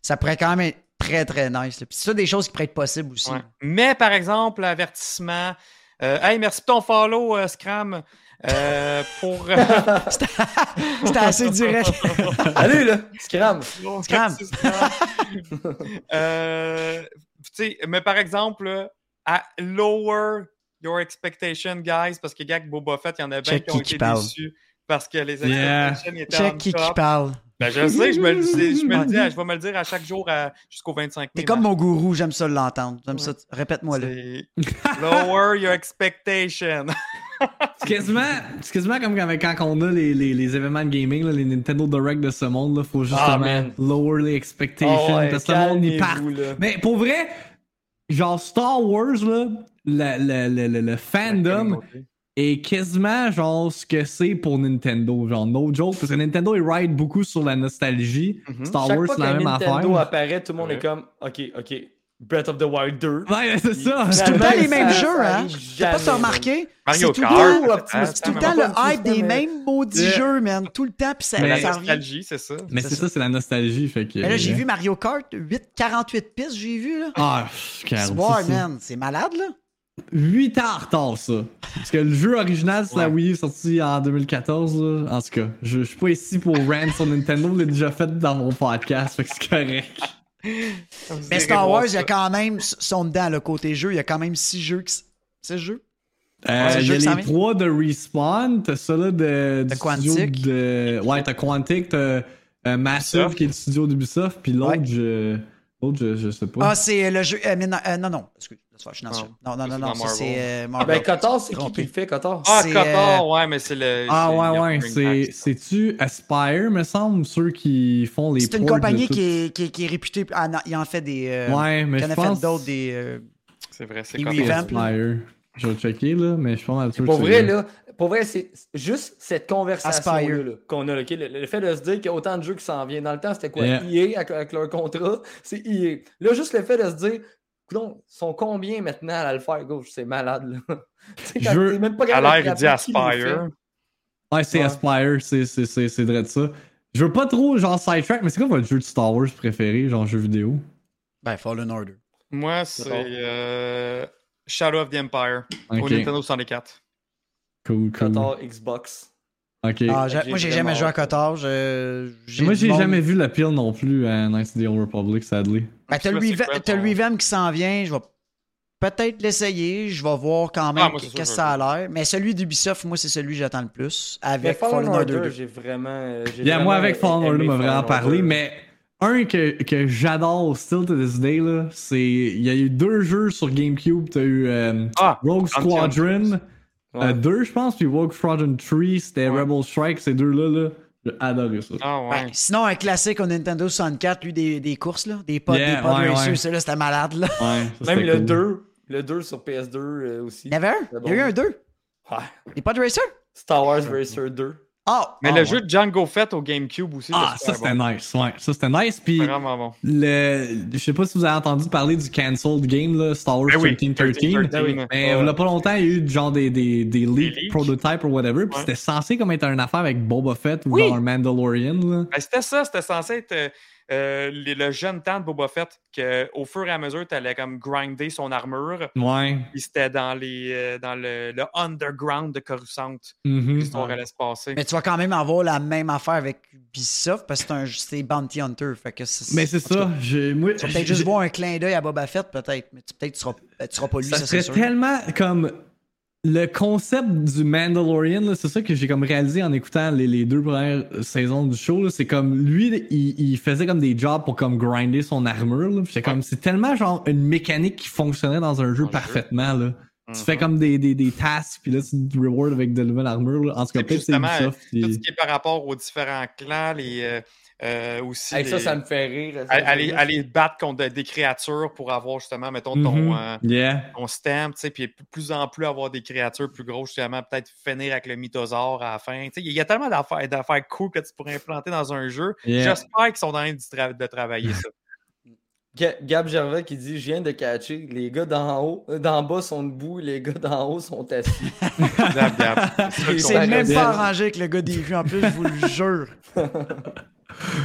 Ça pourrait quand même être très, très nice. là. Puis c'est ça des choses qui pourraient être possibles aussi. Ouais. Mais par exemple, avertissement, Euh, hey, merci pour ton follow, euh, Scram. Euh, pour. C'était assez direct. Allez, là, Scram. Scram. Euh, mais par exemple, à lower your expectation, guys, parce que gars, Boba Fett, il y en a bien qui ont qui qui été parle. déçus parce que les Yeah. expectations étaient Check qui qui parle. Ben, je sais, je me, le dis- je me le dis, je vais me le dire à chaque jour jusqu'au 25 mai. T'es comme mon gourou, j'aime ça l'entendre. J'aime ça. Ouais. Répète-moi là. C'est Lower your expectation. C'est quasiment, comme quand, quand on a les, les, les événements de gaming, là, les Nintendo Direct de ce monde, là, faut justement Ah, man. lower les expectations. Ah ouais, parce que le monde y part. Mais pour vrai, genre Star Wars, là, le, le, le, le, le fandom est quasiment genre ce que c'est pour Nintendo. Genre, no joke, parce que Nintendo, il ride beaucoup sur la nostalgie. Mhm. Star Chaque Wars, fois c'est la même Nintendo affaire. apparaît, tout le monde Ouais. est comme, OK, OK, Breath of the Wild 2. Ouais, c'est ça. C'est tout le temps les mêmes jeux, hein? T'as pas ça remarqué? Mario C'est tout le Kart, temps- peut-être, C'est tout le temps pas hype des mêmes maudits Yeah. jeux, man. Tout le temps, puis ça, Mais- La nostalgie, c'est ça. Mais C'est ça. c'est la nostalgie. Fait que, Mais là, j'ai vu Mario Kart 8, 48 pistes, j'ai vu, là. Ah, C'est man. C'est malade, là. 8 ans en retard, ça. Parce que le jeu original, c'est la. Wii U sorti en 2014. Là. En tout cas, je, je suis pas ici pour rant sur Nintendo, je l'ai déjà fait dans mon podcast, fait que c'est correct. Mais Star Wars, il y a quand même son dedans, le côté jeu. Il y a quand même 6 jeux. qui s- Six jeux? Euh, le Il y jeu a les vient? 3 de Respawn, t'as ça là de, du Quantic. studio de... Ouais, t'as Quantic, t'as euh, Massive Ubisoft. qui est du studio d'Ubisoft, puis l'autre, Ouais. je... L'autre, je, je sais pas. Ah, c'est le jeu. euh, non, euh, non, non. Excuse, je suis Non. Non, non, non, C'est Ça, euh, Ah, Marvel. ben, Qatar, c'est qui qui le fait, Qatar? Ah, c'est, Qatar, euh, ouais, mais c'est le. Ah ouais, ouais, c'est-tu Aspire, me semble, ceux qui font les C'est une compagnie qui est, qui, est, qui est réputée. Ah non, il en fait des. euh, Ouais, mais Il en je a fait pense... d'autres, des. euh, C'est vrai, c'est. Aspire. Je vais checker, là, mais je pense que Pour vrai, là, pour vrai, c'est juste cette conversation qu'on a. là, ok? Le, le fait de se dire qu'il y a autant de jeux qui s'en viennent. Dans le temps, c'était quoi? Yeah. EA avec, avec leur contrat, c'est EA. Là, juste le fait de se dire, coudonc, ils sont combien maintenant à le faire, gauche? C'est malade, là. Je- même pas À l'air, il dit Aspire. Ouais, c'est Ouais. Aspire, c'est, c'est, c'est, c'est vrai de ça. Je veux pas trop, genre, sidetrack, mais c'est quoi votre jeu de Star Wars préféré, genre jeu vidéo? Ben, Fallen Order. Moi, c'est euh, Shadow of the Empire au Ok, Nintendo 64. cool, cool. Qatar, Xbox. Ok. Ah, moi, j'ai jamais joué à. Qatar. je- j'ai Moi, j'ai monde- jamais vu la pile non plus à Knights of the Old Republic, sadly. Ben, t'as le, revamp- qui s'en vient. Je vais peut-être l'essayer. Je vais voir quand même Ah, moi, c'est qu'est-ce que ça a l'air. Mais celui d'Ubisoft, moi, c'est celui que j'attends le plus. Avec Fallen Order. Order, 2. j'ai vraiment. euh, j'ai Yeah, moi, avec Fallen Order, m'a vraiment parlé, mais un que, que j'adore still to this day, là, c'est. Il y a eu deux jeux sur GameCube. T'as eu euh, Ah, Rogue Squadron Ouais. 2, je pense, puis Rogue Squadron 3, c'était Ouais. Rebel Strike, ces deux-là, là. J'ai adoré ça. Ah ouais. Ben, sinon, un classique au Nintendo 64, lui, des, des courses, là. Des pods, Yeah, des pods ouais, racers. ouais. Celui-là, c'était malade, là. Ouais, ça, Même le cool. 2. Le 2 sur PS2 euh, aussi. Il y en avait un? Il y a eu un 2? Ouais. Des pods racers? Star Wars Racer 2. Ah! Mais ah, le ouais. jeu de Django Fett au GameCube aussi. Ah, ça c'était bon. nice, ouais. Ça c'était nice, puis. C'est vraiment bon. Le, je sais pas si vous avez entendu parler du cancelled game, là, Star Wars Ben oui, 1313. 13, Mais Ouais. il y a pas longtemps, il y a eu genre des, des, des leaks, leaks. prototypes ou whatever, puis Ouais. c'était censé comme être une affaire avec Boba Fett ou Oui. genre un Mandalorian, là. Ben, c'était ça, c'était censé être euh, les- le jeune temps de Boba Fett, qu'au fur et à mesure, tu allais comme grinder son armure. Ouais. Puis c'était dans, les, euh, dans le, le underground de Coruscant Mhm. l'histoire allait se passer. Mais tu vas quand même avoir la même affaire avec Ubisoft parce que c'est un c'est Bounty Hunter. Fait que c'est- Mais c'est cas, ça, j'ai- moi, Tu vas peut-être j'ai- juste voir un clin d'œil à Boba Fett, peut-être. Mais tu- peut-être tu seras, tu seras pas lui, ça ça, c'est serait sûr. tellement comme le concept du Mandalorian, c'est ça que j'ai comme réalisé en écoutant les, les deux premières saisons du show. C'est comme lui, il, il faisait comme des jobs pour comme grinder son armure. C'est comme c'est tellement genre une mécanique qui fonctionnait dans un jeu parfaitement. Là. Tu fais comme des, des, des tasks, puis là tu te reward avec de nouvelles armures. Là. En tout cas, C'est peut-être c'est. Tout ce qui est par rapport aux différents clans, les, euh, euh, aussi. Hey, ça, les- ça me fait rire. Aller, aller- aller battre contre des créatures pour avoir justement, mettons, ton, Mhm. euh, Yeah. ton stamp, tu sais, puis plus en plus avoir des créatures plus grosses, justement, peut-être finir avec le mythosaure à la fin. Tu sais, Il y a tellement d'affaires, d'affaires cool que tu pourrais implanter dans un jeu. Yeah. J'espère qu'ils sont en train de, tra- de travailler ça. Ga- Gab Gervais qui dit Je viens de catcher, les gars d'en haut, euh, d'en bas sont debout, les gars d'en haut sont assis. Gab, gab. C'est même pas arrangé avec le gars des vues, en plus, je vous le jure.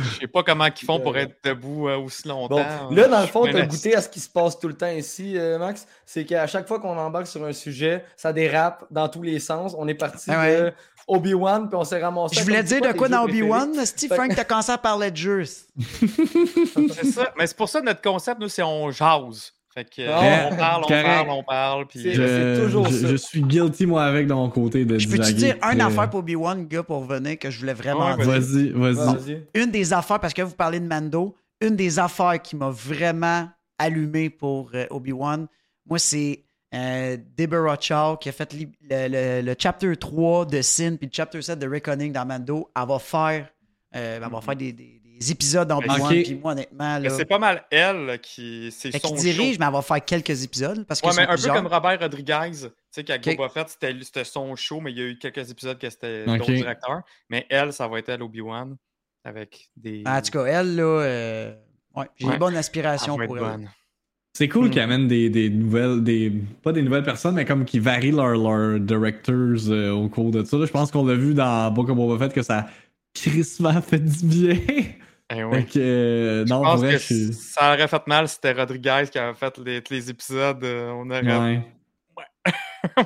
Je sais pas comment ils font pour être debout euh, aussi longtemps. Bon, là, dans le fond, tu as goûté à ce qui se passe tout le temps ici, euh, Max? C'est qu'à chaque fois qu'on embarque sur un sujet, ça dérape dans tous les sens. On est parti Ah ouais. de Obi-Wan, puis on s'est ramassé. Je voulais dire de quoi dans Obi-Wan, Steve? Fait- Frank, t'as commencé à parler de jeux. C'est ça. Mais c'est pour ça notre concept, nous, c'est on jase. Fait que, euh, Ah, on parle, on correct. parle, on parle. Puis, C'est- euh, Je, toujours je- ça. je suis guilty, moi, avec de mon côté de Je peux-tu dire une Euh, affaire pour Obi-Wan, gars, pour revenir, que je voulais vraiment Ouais, dire? Vas-y, vas-y. Vas-y. Une des affaires, parce que vous parlez de Mando, une des affaires qui m'a vraiment allumé pour euh, Obi-Wan, moi, c'est euh, Deborah Chow qui a fait le, le- le chapter 3 de Sin puis le chapter 7 de Reckoning dans Mando. Elle va faire, euh, elle va faire des, des- des épisodes dans Obi-Wan. Ok. Puis moi, honnêtement, mais là, c'est pas mal elle qui. C'est fait son dirige, show. mais elle va faire quelques épisodes. Parce que Ouais, mais un peu comme Robert Rodriguez, tu sais, qu'avec Ok. Boba Fett, c'était c'était son show, mais il y a eu quelques épisodes que c'était Ok. d'autres directeurs. Mais elle, ça va être elle, Obi-Wan, avec des. En tout cas, elle, là, euh, ouais, j'ai Ouais. une bonne aspiration pour elle. bonne. C'est cool Hmm. qu'ils amènent des, des nouvelles, des pas des nouvelles personnes, mais comme qu'ils varient leurs leur directors euh, au cours de ça. là. Je pense qu'on l'a vu dans Book of Boba Fett que ça a crissement fait du bien. Eh oui. Fait que, euh, Je non, pense pour vrai, que je suis. ça aurait fait mal si c'était Rodriguez qui avait fait les, les épisodes. euh, on aurait Ouais.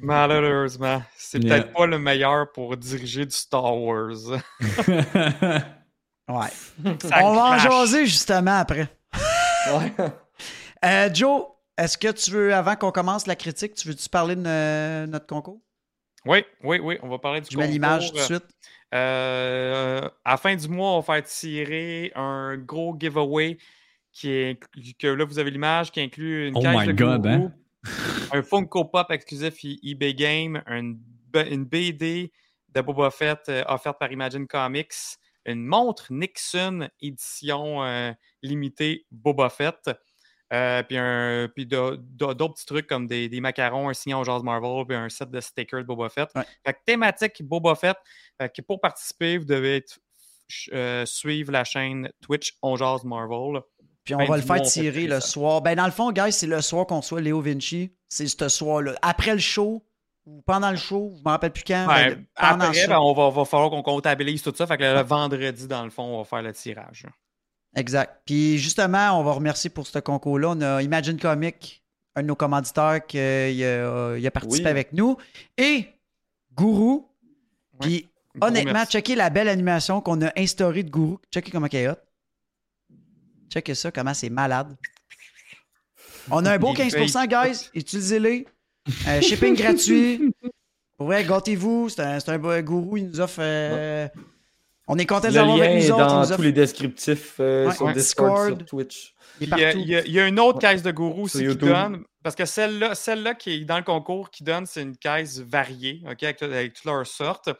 Malheureusement, c'est Yeah. peut-être pas le meilleur pour diriger du Star Wars. Ouais. Ça On va en jaser justement après. Ouais. Euh, Joe, est-ce que tu veux, avant qu'on commence la critique, tu veux-tu parler de ne- notre concours? Oui, oui, oui, on va parler du Je mets l'image tout de concours. suite. Euh, à la fin du mois, on va faire tirer un gros giveaway qui est que là vous avez l'image qui inclut une Oh caisse de God, gourou, hein? un Funko Pop exclusif eBay Game, une, BD de Boba Fett euh, offerte par Imagine Comics, une montre Nixon édition euh, limitée Boba Fett. euh, puis d'autres petits trucs comme des, des macarons, un signet au Jazz Marvel, puis un set de stickers de Boba Fett. Ouais. Fait que thématique Boba Fett. Fait que pour participer, vous devez être- euh, suivre la chaîne Twitch On Jazz Marvel. Puis on fin va le faire tirer le soir. Ben, dans le fond, guys, c'est le soir qu'on reçoit Léo Vinci. C'est ce soir-là. Après le show, ou pendant le show, je ne me rappelle plus quand. Ouais, pendant après, ça. ben, on va, va falloir qu'on comptabilise tout ça. Fait que le vendredi, dans le fond, on va faire le tirage. Exact. Puis justement, on va remercier pour ce concours-là. On a Imagine Comic, un de nos commanditaires qui a, il a- il a participé Oui. avec nous. Et Gourou. Puis honnêtement, merci. checkez la belle animation qu'on a instaurée de Gourou. Checkez comment elle est hot. Checkez ça, comment c'est malade. On a un beau Les 15%, guys. Utilisez-les. Euh, shipping gratuit. Pour vrai, gâtez-vous. C'est un, c'est un beau gourou. Il nous offre. euh, On est content de Le l'avoir lien avec est nous autres. Dans nous tous offre- les descriptifs euh, Ouais, sur ouais. Discord, Discord. sur Twitch. il y, a, partout. il y a- il y a une autre Ouais. caisse de gourou aussi qui donne. Parce que celle-là, celle-là qui est dans le concours qui donne, c'est une caisse variée, OK, avec, avec toutes leurs sortes.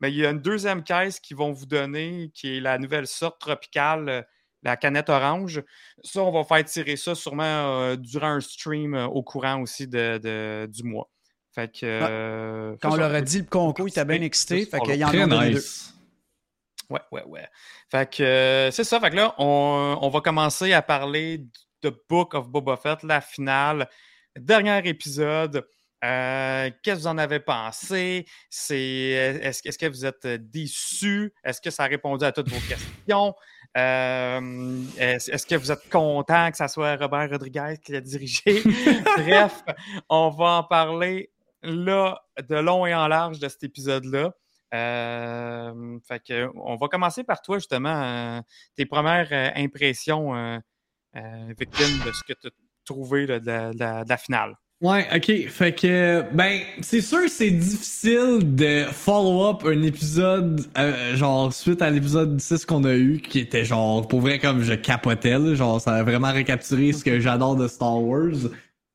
Mais il y a une deuxième caisse qui vont vous donner, qui est la nouvelle sorte tropicale, euh, la canette orange. Ça, on va faire tirer ça sûrement euh, durant un stream euh, au courant aussi de, de- du mois. Fait que. euh, Quand on leur a dit le concours, il était bien excité. Fait qu'il y en a donné deux. nice. Ouais, ouais, ouais. Fait que c'est ça. Fait que là, on, on va commencer à parler de Book of Boba Fett, la finale, dernier épisode. Euh, Qu'est-ce que vous en avez pensé? Est-ce, est-ce que vous êtes déçus? Est-ce que ça a répondu à toutes vos questions? Euh, est-ce, que vous êtes content que ça soit Robert Rodriguez qui l'a dirigé? Bref, on va en parler là de long et en large de cet épisode-là. Euh, fait que, on va commencer par toi, justement, euh, tes premières impressions, euh, euh, victime de ce que tu as trouvé de la finale. Ouais, ok. Fait que, ben, c'est sûr c'est difficile de follow-up un épisode, euh, genre, suite à l'épisode 6 qu'on a eu, qui était genre, pour vrai, comme je capotais, là, genre, ça a vraiment récapturé ce que j'adore de Star Wars.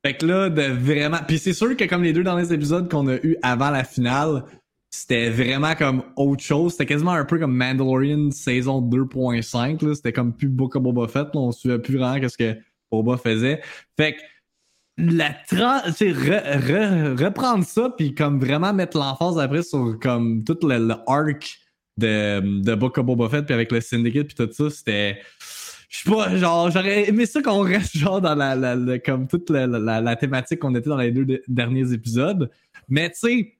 Fait que là, de vraiment. Puis c'est sûr que comme les deux derniers épisodes qu'on a eu avant la finale, c'était vraiment comme autre chose. C'était quasiment un peu comme Mandalorian saison 2.5, là. C'était comme plus Book of Boba Fett, là. On suivait plus vraiment qu'est-ce que Boba faisait. Fait que la re- re- reprendre ça puis comme vraiment mettre l'emphase après sur comme tout le, arc de, de Boba Fett puis avec le Syndicate puis tout ça c'était je sais pas genre j'aurais aimé ça qu'on reste genre dans la, la- comme toute la, la- thématique qu'on était dans les deux de- derniers épisodes. Mais tu sais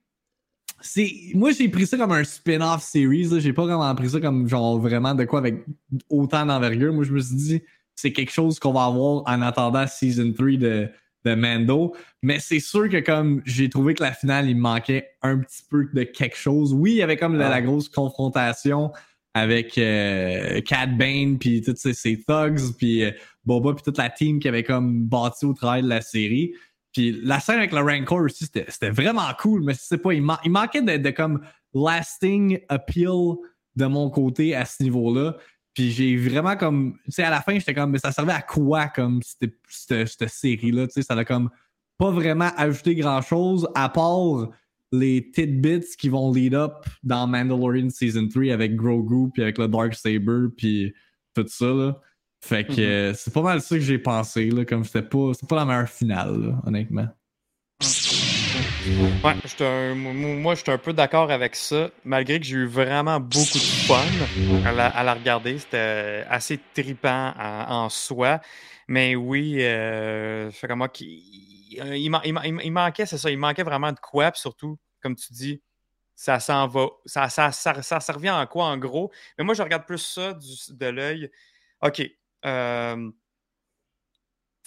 c'est moi j'ai pris ça comme un spin-off series j'ai pas vraiment pris ça comme genre vraiment de quoi avec autant d'envergure. Moi je me suis dit c'est quelque chose qu'on va avoir en attendant season 3 de, de Mando. Mais c'est sûr que comme j'ai trouvé que la finale il manquait un petit peu de quelque chose. Oui il y avait comme la, la grosse confrontation avec euh, Cad Bane puis tous ces, ces thugs puis euh, Boba puis toute la team qui avait comme bâti au travail de la série. Puis la scène avec le Rancor aussi, c'était c'était vraiment cool, mais je sais pas, il, man- il manquait de, de comme lasting appeal de mon côté à ce niveau-là. Puis j'ai vraiment comme, tu sais, à la fin, j'étais comme, mais ça servait à quoi comme cette, cette, cette série-là, tu sais, ça a comme pas vraiment ajouté grand-chose à part les tidbits qui vont lead up dans Mandalorian Season 3 avec Grogu puis avec le Dark Saber puis tout ça là. Fait que Mhm. euh, c'est pas mal ça que j'ai pensé là, comme c'était pas c'est pas la meilleure finale là, honnêtement. Ouais, un- moi, moi, j'étais un peu d'accord avec ça, malgré que j'ai eu vraiment beaucoup de fun à la, regarder. C'était assez tripant en, soi. Mais oui, euh, comme moi, il, il il man- il manquait, c'est ça, il manquait vraiment de quoi, surtout, comme tu dis, ça s'en va. Ça, ça, ça, ça, en quoi, en gros? Mais moi, je regarde plus ça de l'œil. OK. Euh,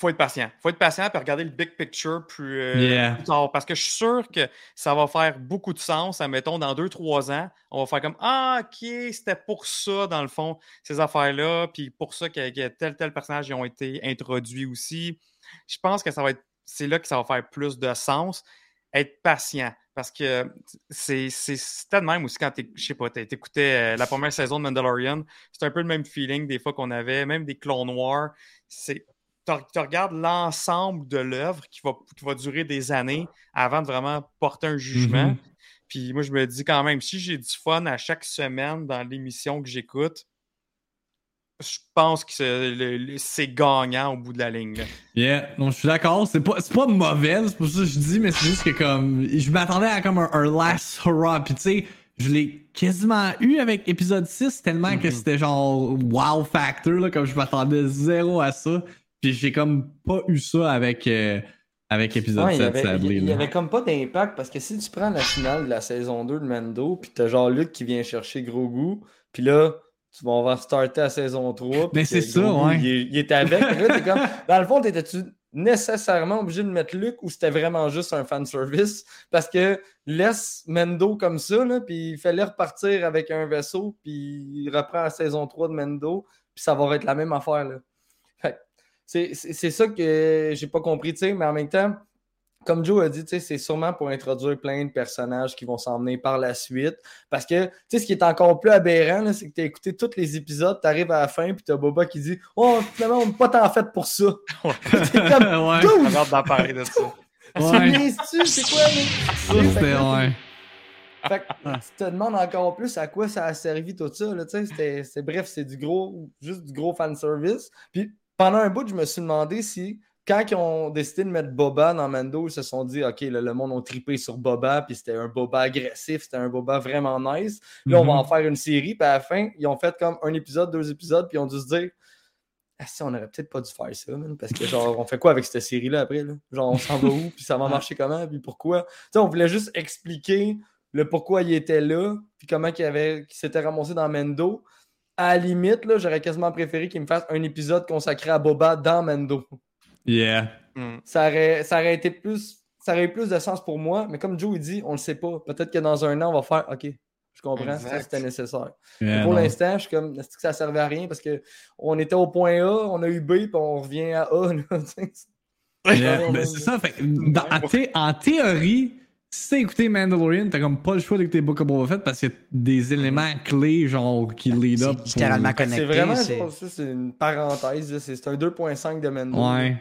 faut être patient. faut être patient et regarder le big picture plus, euh, Yeah. plus tard. Parce que je suis sûr que ça va faire beaucoup de sens. Admettons, dans deux, trois ans, on va faire comme Ah, OK, c'était pour ça, dans le fond, ces affaires-là. Puis pour ça que, que tel, tel personnage y ont été introduits aussi. Je pense que ça va être. C'est là que ça va faire plus de sens. Être patient. Parce que c'est de même aussi quand t'éc- je sais pas, t'é- t'écoutais euh, la première saison de Mandalorian. C'est un peu le même feeling des fois qu'on avait, même des clones noirs. C'est tu regardes l'ensemble de l'œuvre qui va, qui va durer des années avant de vraiment porter un jugement. Mhm. Puis moi, je me dis quand même, si j'ai du fun à chaque semaine dans l'émission que j'écoute, je pense que c'est gagnant au bout de la ligne. là. Yeah, non, je suis d'accord. C'est pas, pas mauvais, c'est pour ça que je dis, mais c'est juste que comme. Je m'attendais à comme un, un last hurrah. Puis tu sais, je l'ai quasiment eu avec épisode 6, tellement que c'était genre wow factor, là, comme je m'attendais zéro à ça. Puis j'ai comme pas eu ça avec, euh, avec épisode Ouais, il y 7, avait, sadly, il y là. avait comme pas d'impact parce que si tu prends la finale de la saison 2 de Mando, puis t'as genre Luke qui vient chercher Grogu, puis là, tu vas, on va starter à saison 3. puis Mais que c'est ça, ouais. Il, est- il est avec. Là, comme, dans le fond, t'étais-tu nécessairement obligé de mettre Luke ou c'était vraiment juste un fanservice? Parce que laisse Mendo comme ça, là, puis il fallait repartir avec un vaisseau, puis il reprend la saison 3 de Mendo, puis ça va être la même affaire. Là. C'est ça que j'ai pas compris, tu sais, mais en même temps, comme Joe a dit, tu sais, c'est sûrement pour introduire plein de personnages qui vont s'emmener par la suite. Parce que, tu sais, ce qui est encore plus aberrant, c'est que tu as écouté tous les épisodes, tu arrives à la fin, puis tu as Boba qui dit Oh, finalement, on n'est pas tant fait pour ça. T'es comme, ouais. D'en parler de ça. tu Ouais. niaises-tu? C'est quoi, mais. C'était, ouais. Fait que tu te demandes encore plus à quoi ça a servi tout ça. Là, tu c'est, bref, c'est du gros, juste du gros fanservice. Puis pendant un bout, je me suis demandé si, quand ils ont décidé de mettre Boba dans Mando, ils se sont dit, OK, là, le monde a tripé sur Boba, puis c'était un Boba agressif, c'était un Boba vraiment nice. Là, on va Mhm. en faire une série, puis à la fin, ils ont fait comme un épisode, deux épisodes, puis ils ont dû se dire, ah, si, on aurait peut-être pas dû faire ça, man, parce que, genre, on fait quoi avec cette série-là après? Là? Genre, on s'en va où, puis ça va marcher comment, puis pourquoi? Tu sais, on voulait juste expliquer le pourquoi il était là, puis comment il, avait, qu'il s'était ramassé dans Mendo. À la limite, là, j'aurais quasiment préféré qu'il me fasse un épisode consacré à Boba dans Mendo. Yeah. Hmm. Ça aurait, ça aurait été plus. Ça aurait eu plus de sens pour moi, mais comme Joe il dit, on le sait pas. Peut-être que dans un an, on va faire OK, je comprends, ça c'était nécessaire. Yeah, pour non. l'instant, je suis comme est-ce que ça servait à rien? Parce que on était au point A, on a eu B, puis on revient à A. Yeah, ben, c'est ça. Fait, que dans- en, thé- en théorie, si t'as écouté Mandalorian, t'as comme pas le choix d'écouter Book of Boba Fett parce qu'il y a des éléments clés genre qui lead up. C'est littéralement pour- C'est connecté. vraiment genre, ça, c'est une parenthèse. C'est c'est un 2.5 de Mendo. Ouais.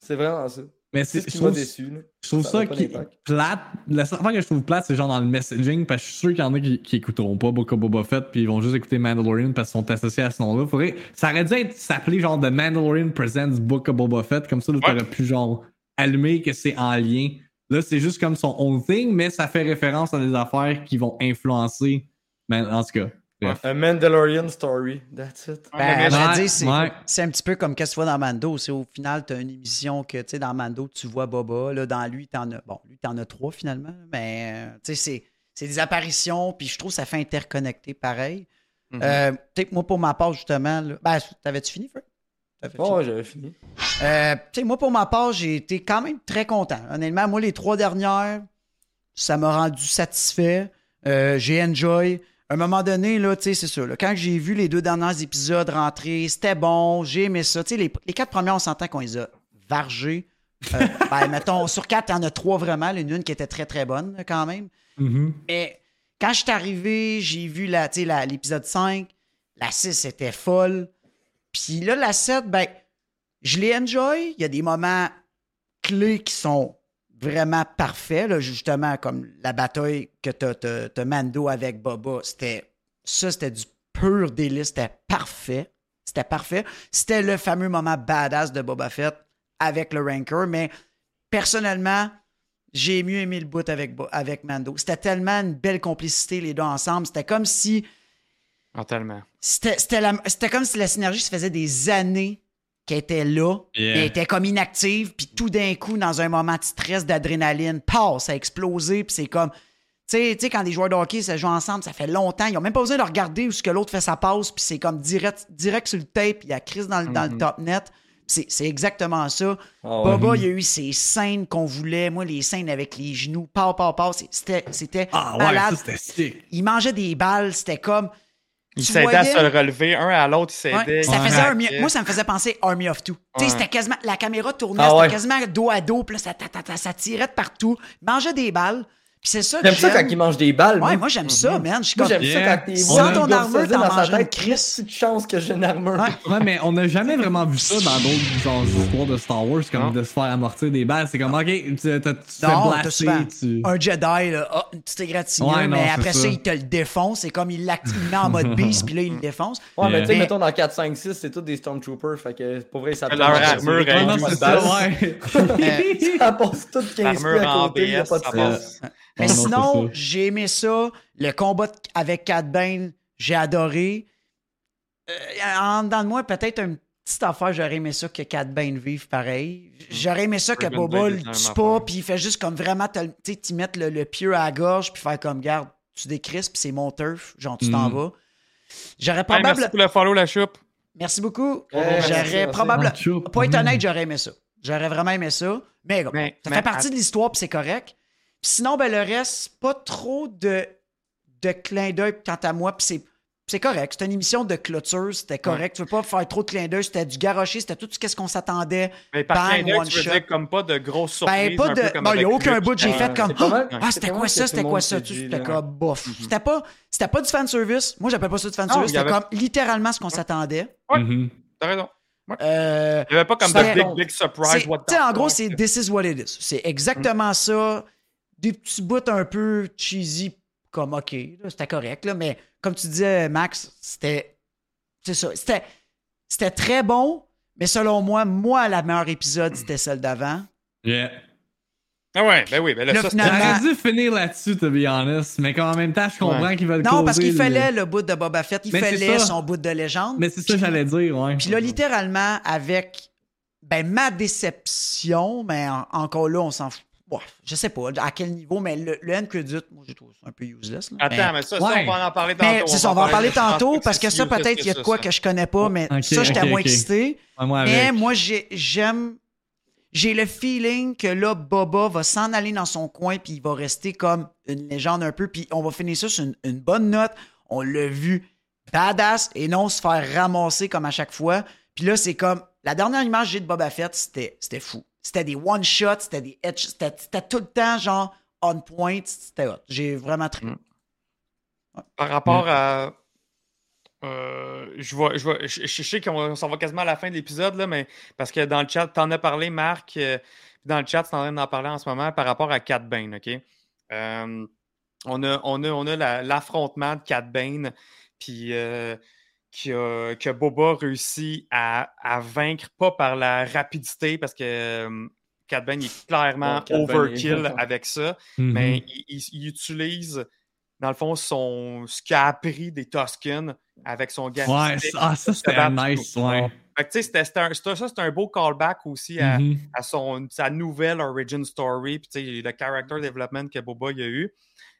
C'est vraiment ça. Mais C'est ce je qui m'a trouve, déçu. là. je trouve Ça qui plate. La seule affaire que je trouve plate, c'est genre dans le messaging parce que je suis sûr qu'il y en a qui, qui écouteront pas Book of Boba Fett puis ils vont juste écouter Mandalorian parce qu'ils sont associés à ce nom-là. Faudrait, ça aurait dû être s'appeler genre The Mandalorian Presents Book of Boba Fett. Comme ça, là, t'aurais pu genre allumer que c'est en lien. Là, c'est juste comme son own thing, mais ça fait référence à des affaires qui vont influencer. Mais en tout cas, Un Mandalorian story, that's it. Ben, Ouais, c'est ouais. un petit peu comme qu'est-ce que tu vois dans Mando. C'est au final, tu as une émission que, tu sais, dans Mando, tu vois Boba. Là, dans lui, tu en as. Bon, lui, tu en as trois finalement. Mais, euh, tu sais, c'est- c'est des apparitions. Puis je trouve que ça fait interconnecter pareil. Mhm. Euh, moi, pour ma part, justement. là- ben, t'avais-tu fini, Fred? Oh, j'avais fini. Euh, tu sais, moi, pour ma part, j'ai été quand même très content. Honnêtement, moi, les trois dernières, ça m'a rendu satisfait. Euh, j'ai enjoy. À un moment donné, là, tu sais, c'est ça. là, quand j'ai vu les deux derniers épisodes rentrer, c'était bon, j'ai aimé ça. Tu sais, les, les quatre premières, on s'entend qu'on les a vargés. Euh, ben, mettons, sur quatre, il y en a trois vraiment. Une, une qui était très, très bonne, quand même. Mhm. Mais quand je suis arrivé, j'ai vu la, tu sais, la- l'épisode 5. La 6 était folle. Puis là, la 7, ben, je l'ai enjoy. Il y a des moments clés qui sont vraiment parfaits. là, justement, comme la bataille que t'as- t'as Mando avec Boba. C'était, ça, c'était du pur délice. C'était parfait. C'était parfait. C'était le fameux moment badass de Boba Fett avec le Rancor. Mais personnellement, j'ai mieux aimé le bout avec, avec Mando. C'était tellement une belle complicité, les deux ensemble. C'était comme si. C'était c'était la- c'était comme si la synergie se faisait des années qu'elle était là, Yeah. mais elle était comme inactive, puis tout d'un coup, dans un moment de stress, d'adrénaline, passe, ça a explosé, puis c'est comme. Tu sais, tu sais, quand des joueurs de hockey se jouent ensemble, ça fait longtemps. Ils n'ont même pas besoin de regarder où ce que l'autre fait sa passe, puis c'est comme direct, direct sur le tape, il y a Chris dans le, dans le Mhm. top net. C'est c'est exactement ça. Ah ouais. Boba, il y a eu ces scènes qu'on voulait. Moi, les scènes avec les genoux, pow, pow, c'est- c'était c'était Ah ouais, malade. ça c'était sick. il mangeait des balles, c'était comme. Ils s'aidaient à voyais- se le relever, un à l'autre, ils Ouais, s'aidaient. ça ils faisait. Moi, ça me faisait penser Army of Two. Tu sais, Ouais. c'était quasiment. La caméra tournait, Ah c'était ouais. quasiment dos à dos, puis là, ça, ta- ça tirait de partout. Mangeait des balles. Puis c'est ça que J'aime ça quand il mange des balles. Ouais, moi? moi, j'aime ça, man. Je suis Moi, comme. j'aime Yeah. ça quand t'es Sans ton armure, t'en manges une crisse. Petite chance que j'ai une armure. Ouais. Ouais, mais on n'a jamais vraiment vu ça dans d'autres genre, histoires de Star Wars, comme Non. de se faire amortir des balles. C'est comme, ok, tu, t'as- tu te fais Non, t'as blaster, souvent tu... un Jedi, là, ah, une petite égratignure, Ouais, mais après ça. ça. il te le défonce. C'est comme il l'active il met en mode beast, puis là, il le défonce. Ouais, mais tu sais, mettons dans 4, 5, 6, c'est tous des Stormtroopers. Fait que pour vrai, ça Leur armure, Ouais, de ça, balle. ouais. Ça passe tout 15 pieds L'armure à en côté, pas de. Mais Non, non, sinon, j'ai aimé ça. Le combat de- avec Cat Bane, j'ai adoré. Euh, en dedans de moi, peut-être une petite affaire, j'aurais aimé ça que Cat Bane vive pareil. J'aurais aimé ça que Boba le tue pas, puis il fait juste comme vraiment, tu sais, t'y mettre le, le pieu à la gorge, puis faire comme, garde, tu décrisses, puis c'est mon turf, genre, tu t'en Mm. vas. J'aurais Hey, probablement. merci pour le follow, la choupe. Merci beaucoup. Ouais, j'aurais probablement. Pour être Mm. honnête, j'aurais aimé ça. J'aurais vraiment aimé ça. Mais, Mais- ça mais fait partie de l'histoire, puis c'est correct. Puis sinon, ben, le reste, pas trop de, de clin d'œil quant à moi, puis c'est. C'est correct, c'était une émission de clôture, c'était correct. Tu veux pas faire trop de clin d'œil, c'était du garocher, c'était tout ce qu'on s'attendait. Mais par Bang, clin d'œil, one tu veux shot. dire comme pas de grosses surprises. Ben, pas un de. Bon, il n'y a aucun Luke. bout que j'ai Euh, fait comme. pas mal- Ah, c'était pas quoi ça, c'était quoi ça? C'était comme bof. C'était pas, c'était pas du fanservice. Moi, j'appelle pas ça du il y C'était avait- comme littéralement ce qu'on s'attendait. Ouais. Mhm. T'as raison. Euh, Il n'y avait pas comme de big, big surprise. What the tu sais, en gros, c'est This is what it is. C'est exactement ça. Des petits bouts un peu cheesy, comme OK, c'était correct, là, mais comme tu disais, Max, c'était. C'est ça. C'était, c'était très bon, mais selon moi, moi, la meilleure épisode, c'était celle d'avant. Yeah. Ah ouais, ben oui, ben là, Là, ça, finalement- dû finir là-dessus, to be honest, mais qu'en même temps, je comprends Ouais. qu'ils veulent Non, parce qu'il le- fallait le bout de Boba Fett, il Mais fallait son bout de légende. Mais c'est ça que j'allais dire, ouais. Puis là, littéralement, avec ben, ma déception, mais en- encore là, on s'en fout. Ouais, je sais pas à quel niveau, mais le, le end credit, moi, j'ai trouvé ça un peu useless. là. Attends, mais ça, ça, Ouais. on va en parler tantôt. C'est ça, on va en parler je tantôt parce que ça, peut-être, il y a de quoi ça. que je connais pas, mais ça, j'étais ok, moins excité. Ouais, moi, Mais moi, j'ai- j'aime. J'ai le feeling que là, Boba va s'en aller dans son coin, puis il va rester comme une légende un peu, puis on va finir ça sur une, une bonne note. On l'a vu badass et non se faire ramasser comme à chaque fois. Puis là, c'est comme. La dernière image que j'ai de Boba Fett, c'était c'était fou. C'était des one-shots, c'était des headshots, c'était tout le temps genre on point, c'était hot. J'ai vraiment très. Mm. Par rapport à. euh, je, vois, je, vois, je, je sais qu'on s'en va quasiment à la fin de l'épisode, là, mais parce que dans le chat, tu en as parlé, Marc. euh, dans le chat, tu es en train d'en parler en ce moment par rapport à Cat Bane, OK? Euh, on a, on a, on a la- l'affrontement de Cat Bane, puis euh, que, que Boba réussit à, à vaincre, pas par la rapidité, parce que euh, Cat Bane est clairement Ouais, est- overkill avec ça Mhm. mais il, il- il utilise dans le fond, son, ce qu'il a appris des Tusken avec son gars. Ouais, ça- ah, ça c'était nice, ouais. Sais, c'était- un- c'était- ça, c'est un beau callback aussi à, Mhm. à son, sa nouvelle origin story, puis tu sais, le character development que Boba il a eu.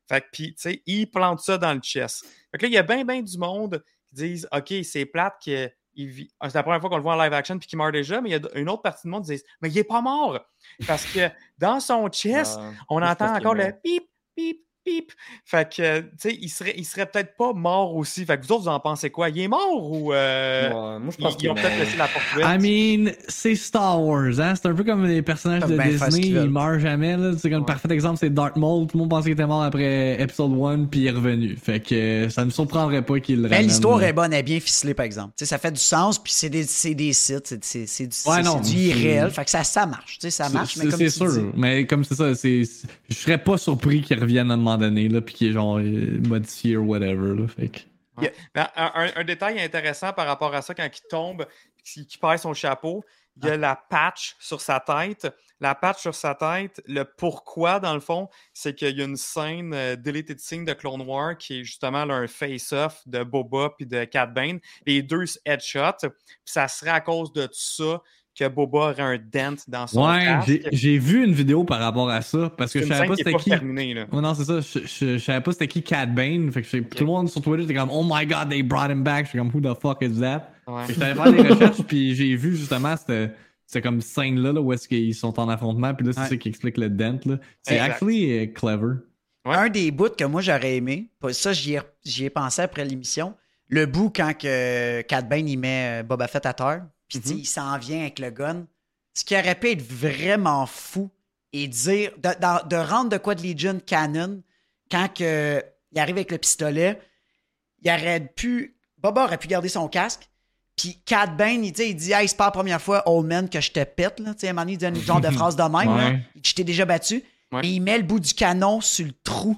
Fait que, puis, tu sais, il plante ça dans le chess. Fait que là, il y a bien, bien du monde disent OK, c'est plate que. vit- C'est la première fois qu'on le voit en live action puis qu'il meurt déjà, mais il y a une autre partie du monde qui dit Mais il est pas mort! Parce que dans son chest, on entend encore le pip, pip, pip. Fait que, tu sais, il serait, il serait peut-être pas mort aussi. Fait que vous autres, vous en pensez quoi? Il est mort ou. euh, Ouais, moi, je pense ils qu'il ont peut-être laissé la porte ouverte. I mean, c'est Star Wars, hein? C'est un peu comme les personnages de ce Disney, qu'ils ils meurent jamais, là. C'est comme le Ouais. parfait exemple, c'est Darth Maul. Tout le monde pensait qu'il était mort après épisode 1, puis il est revenu. Fait que euh, ça me surprendrait pas qu'il le Mais ramène. l'histoire est bonne, elle est bien ficelée, par exemple. Tu sais, ça fait du sens, puis c'est des, c'est des sites, c'est, c'est, c'est du, Ouais, non, du irréel. Fait que ça, ça marche. Tu sais, ça marche, mais c'est- comme C'est tu sûr, dis- mais comme c'est ça, c'est- je serais pas surpris qu'il revienne à un moment donné, là, puis qu'il est genre euh, modifié ou whatever, là. Fait que. Mais un, un- un détail intéressant par rapport à ça, quand il tombe, qu'il qu'il perd son chapeau, il y a Ah. la patch sur sa tête. La patch sur sa tête, le pourquoi, dans le fond, c'est qu'il y a une scène euh, deleted scene de Clone War qui est justement là, un face-off de Boba puis de Cat Bane. Les deux se headshot. Puis ça serait à cause de ça que Boba aurait un dent dans son Ouais, casque. j'ai, j'ai vu une vidéo par rapport à ça, parce que C'est je savais scène pas qui est c'était qui. terminée. Là. Ouais, non, c'est ça. Je, je, je savais pas c'était qui Cat Bane. Fait que je- tout le monde sur Twitter était comme, oh my god, they brought him back. Je suis comme, who the fuck is that? Ouais. J'étais allé faire des recherches, puis j'ai vu justement cette, cette comme scène-là, là, où est-ce qu'ils sont en affrontement, puis là, c'est Ouais. ça qui explique le dent, là. C'est actually euh, clever. Ouais. Un des bouts que moi j'aurais aimé, ça j'y ai, j'y ai pensé après l'émission, le bout quand que Cat Bane il met euh, Boba Fett à terre, puis Mhm. il s'en vient avec le gun. Ce qui aurait pu être vraiment fou et dire, de, de- de rendre de quoi de Legion canon, quand que, il arrive avec le pistolet, il aurait pu, Boba aurait pu garder son casque, puis Cat Bane, il, il dit, hey, c'est pas la première fois, old man, que je te pète, là. Tu sais, à un moment donné, il dit une genre de phrase de même, là. Ouais. Je t'ai déjà battu. Ouais. Et il met le bout du canon sur le trou.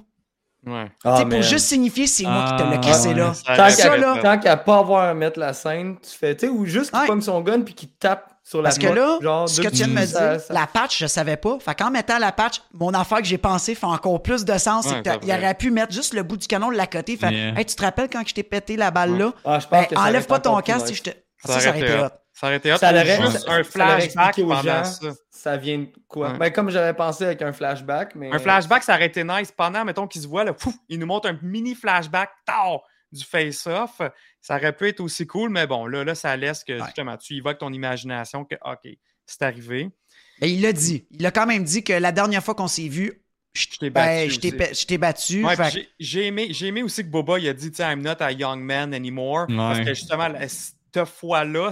Ouais. Ah, pour juste signifier c'est moi qui te l'ai Ah, cassé là. Tant pu là, qu'à pas avoir à mettre la scène, tu fais, tu sais, ou juste qu'il Ouais. pogne son gun puis qu'il tape sur la Parce que là, genre, ce que tu viens de me dire, ça- la patch, je savais pas. Fait qu'en mettant la patch, mon affaire que j'ai pensé fait encore plus de sens. Ouais, c'est que t'as- c'est il vrai. aurait pu mettre juste le bout du canon de la côté. Fait Yeah. hey, tu te rappelles quand je t'ai pété la balle là? Ah, je pense Ben, que ça enlève pas ton casque si je te. Ça Ça, ça aurait été hot. Ça aurait été. Ça Juste ça- un ça flashback aux pendant gens, ça. ça vient de quoi? Ouais. Ben, comme j'avais pensé avec un flashback, mais. Un flashback, ça aurait été nice. Pendant, mettons, qu'il se voit, là, pouf, il nous montre un mini flashback tard, du face-off. Ça aurait pu être aussi cool, mais bon, là, là ça laisse que Ouais. justement, tu y vas avec ton imagination que, OK, c'est arrivé. Mais il l'a dit. Il a quand même dit que la dernière fois qu'on s'est vu, je t'ai ben, battu t'ai battu. Ouais, Fait puis j'ai- aimé, j'ai aimé aussi que Boba il a dit, I'm not a young man anymore. Parce que justement, la- cette fois-là,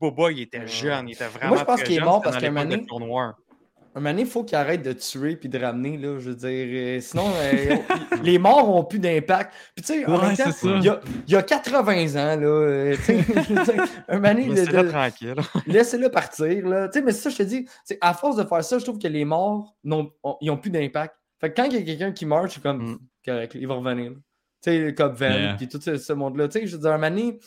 Boba, il était jeune, il était vraiment. je pense qu'il est mort parce qu'à un moment. Un moment donné, il faut qu'il arrête de tuer puis de ramener, là. Je veux dire, euh, sinon, euh, les morts ont plus d'impact. Puis, tu sais, Ouais, il y a, il y a 80 ans, là. euh, dire, un moment donné, de- de- tranquille. laissez-le partir, là. Tu sais, mais ça, je te dis, à force de faire ça, je trouve que les morts, n'ont- ont- ils ont plus d'impact. Fait que quand il y a quelqu'un qui meurt, je suis comme, Mm. correct, il va revenir. Tu sais, comme Van, Yeah. puis tout ce, ce monde-là. Tu sais, je veux dire, un moment donné,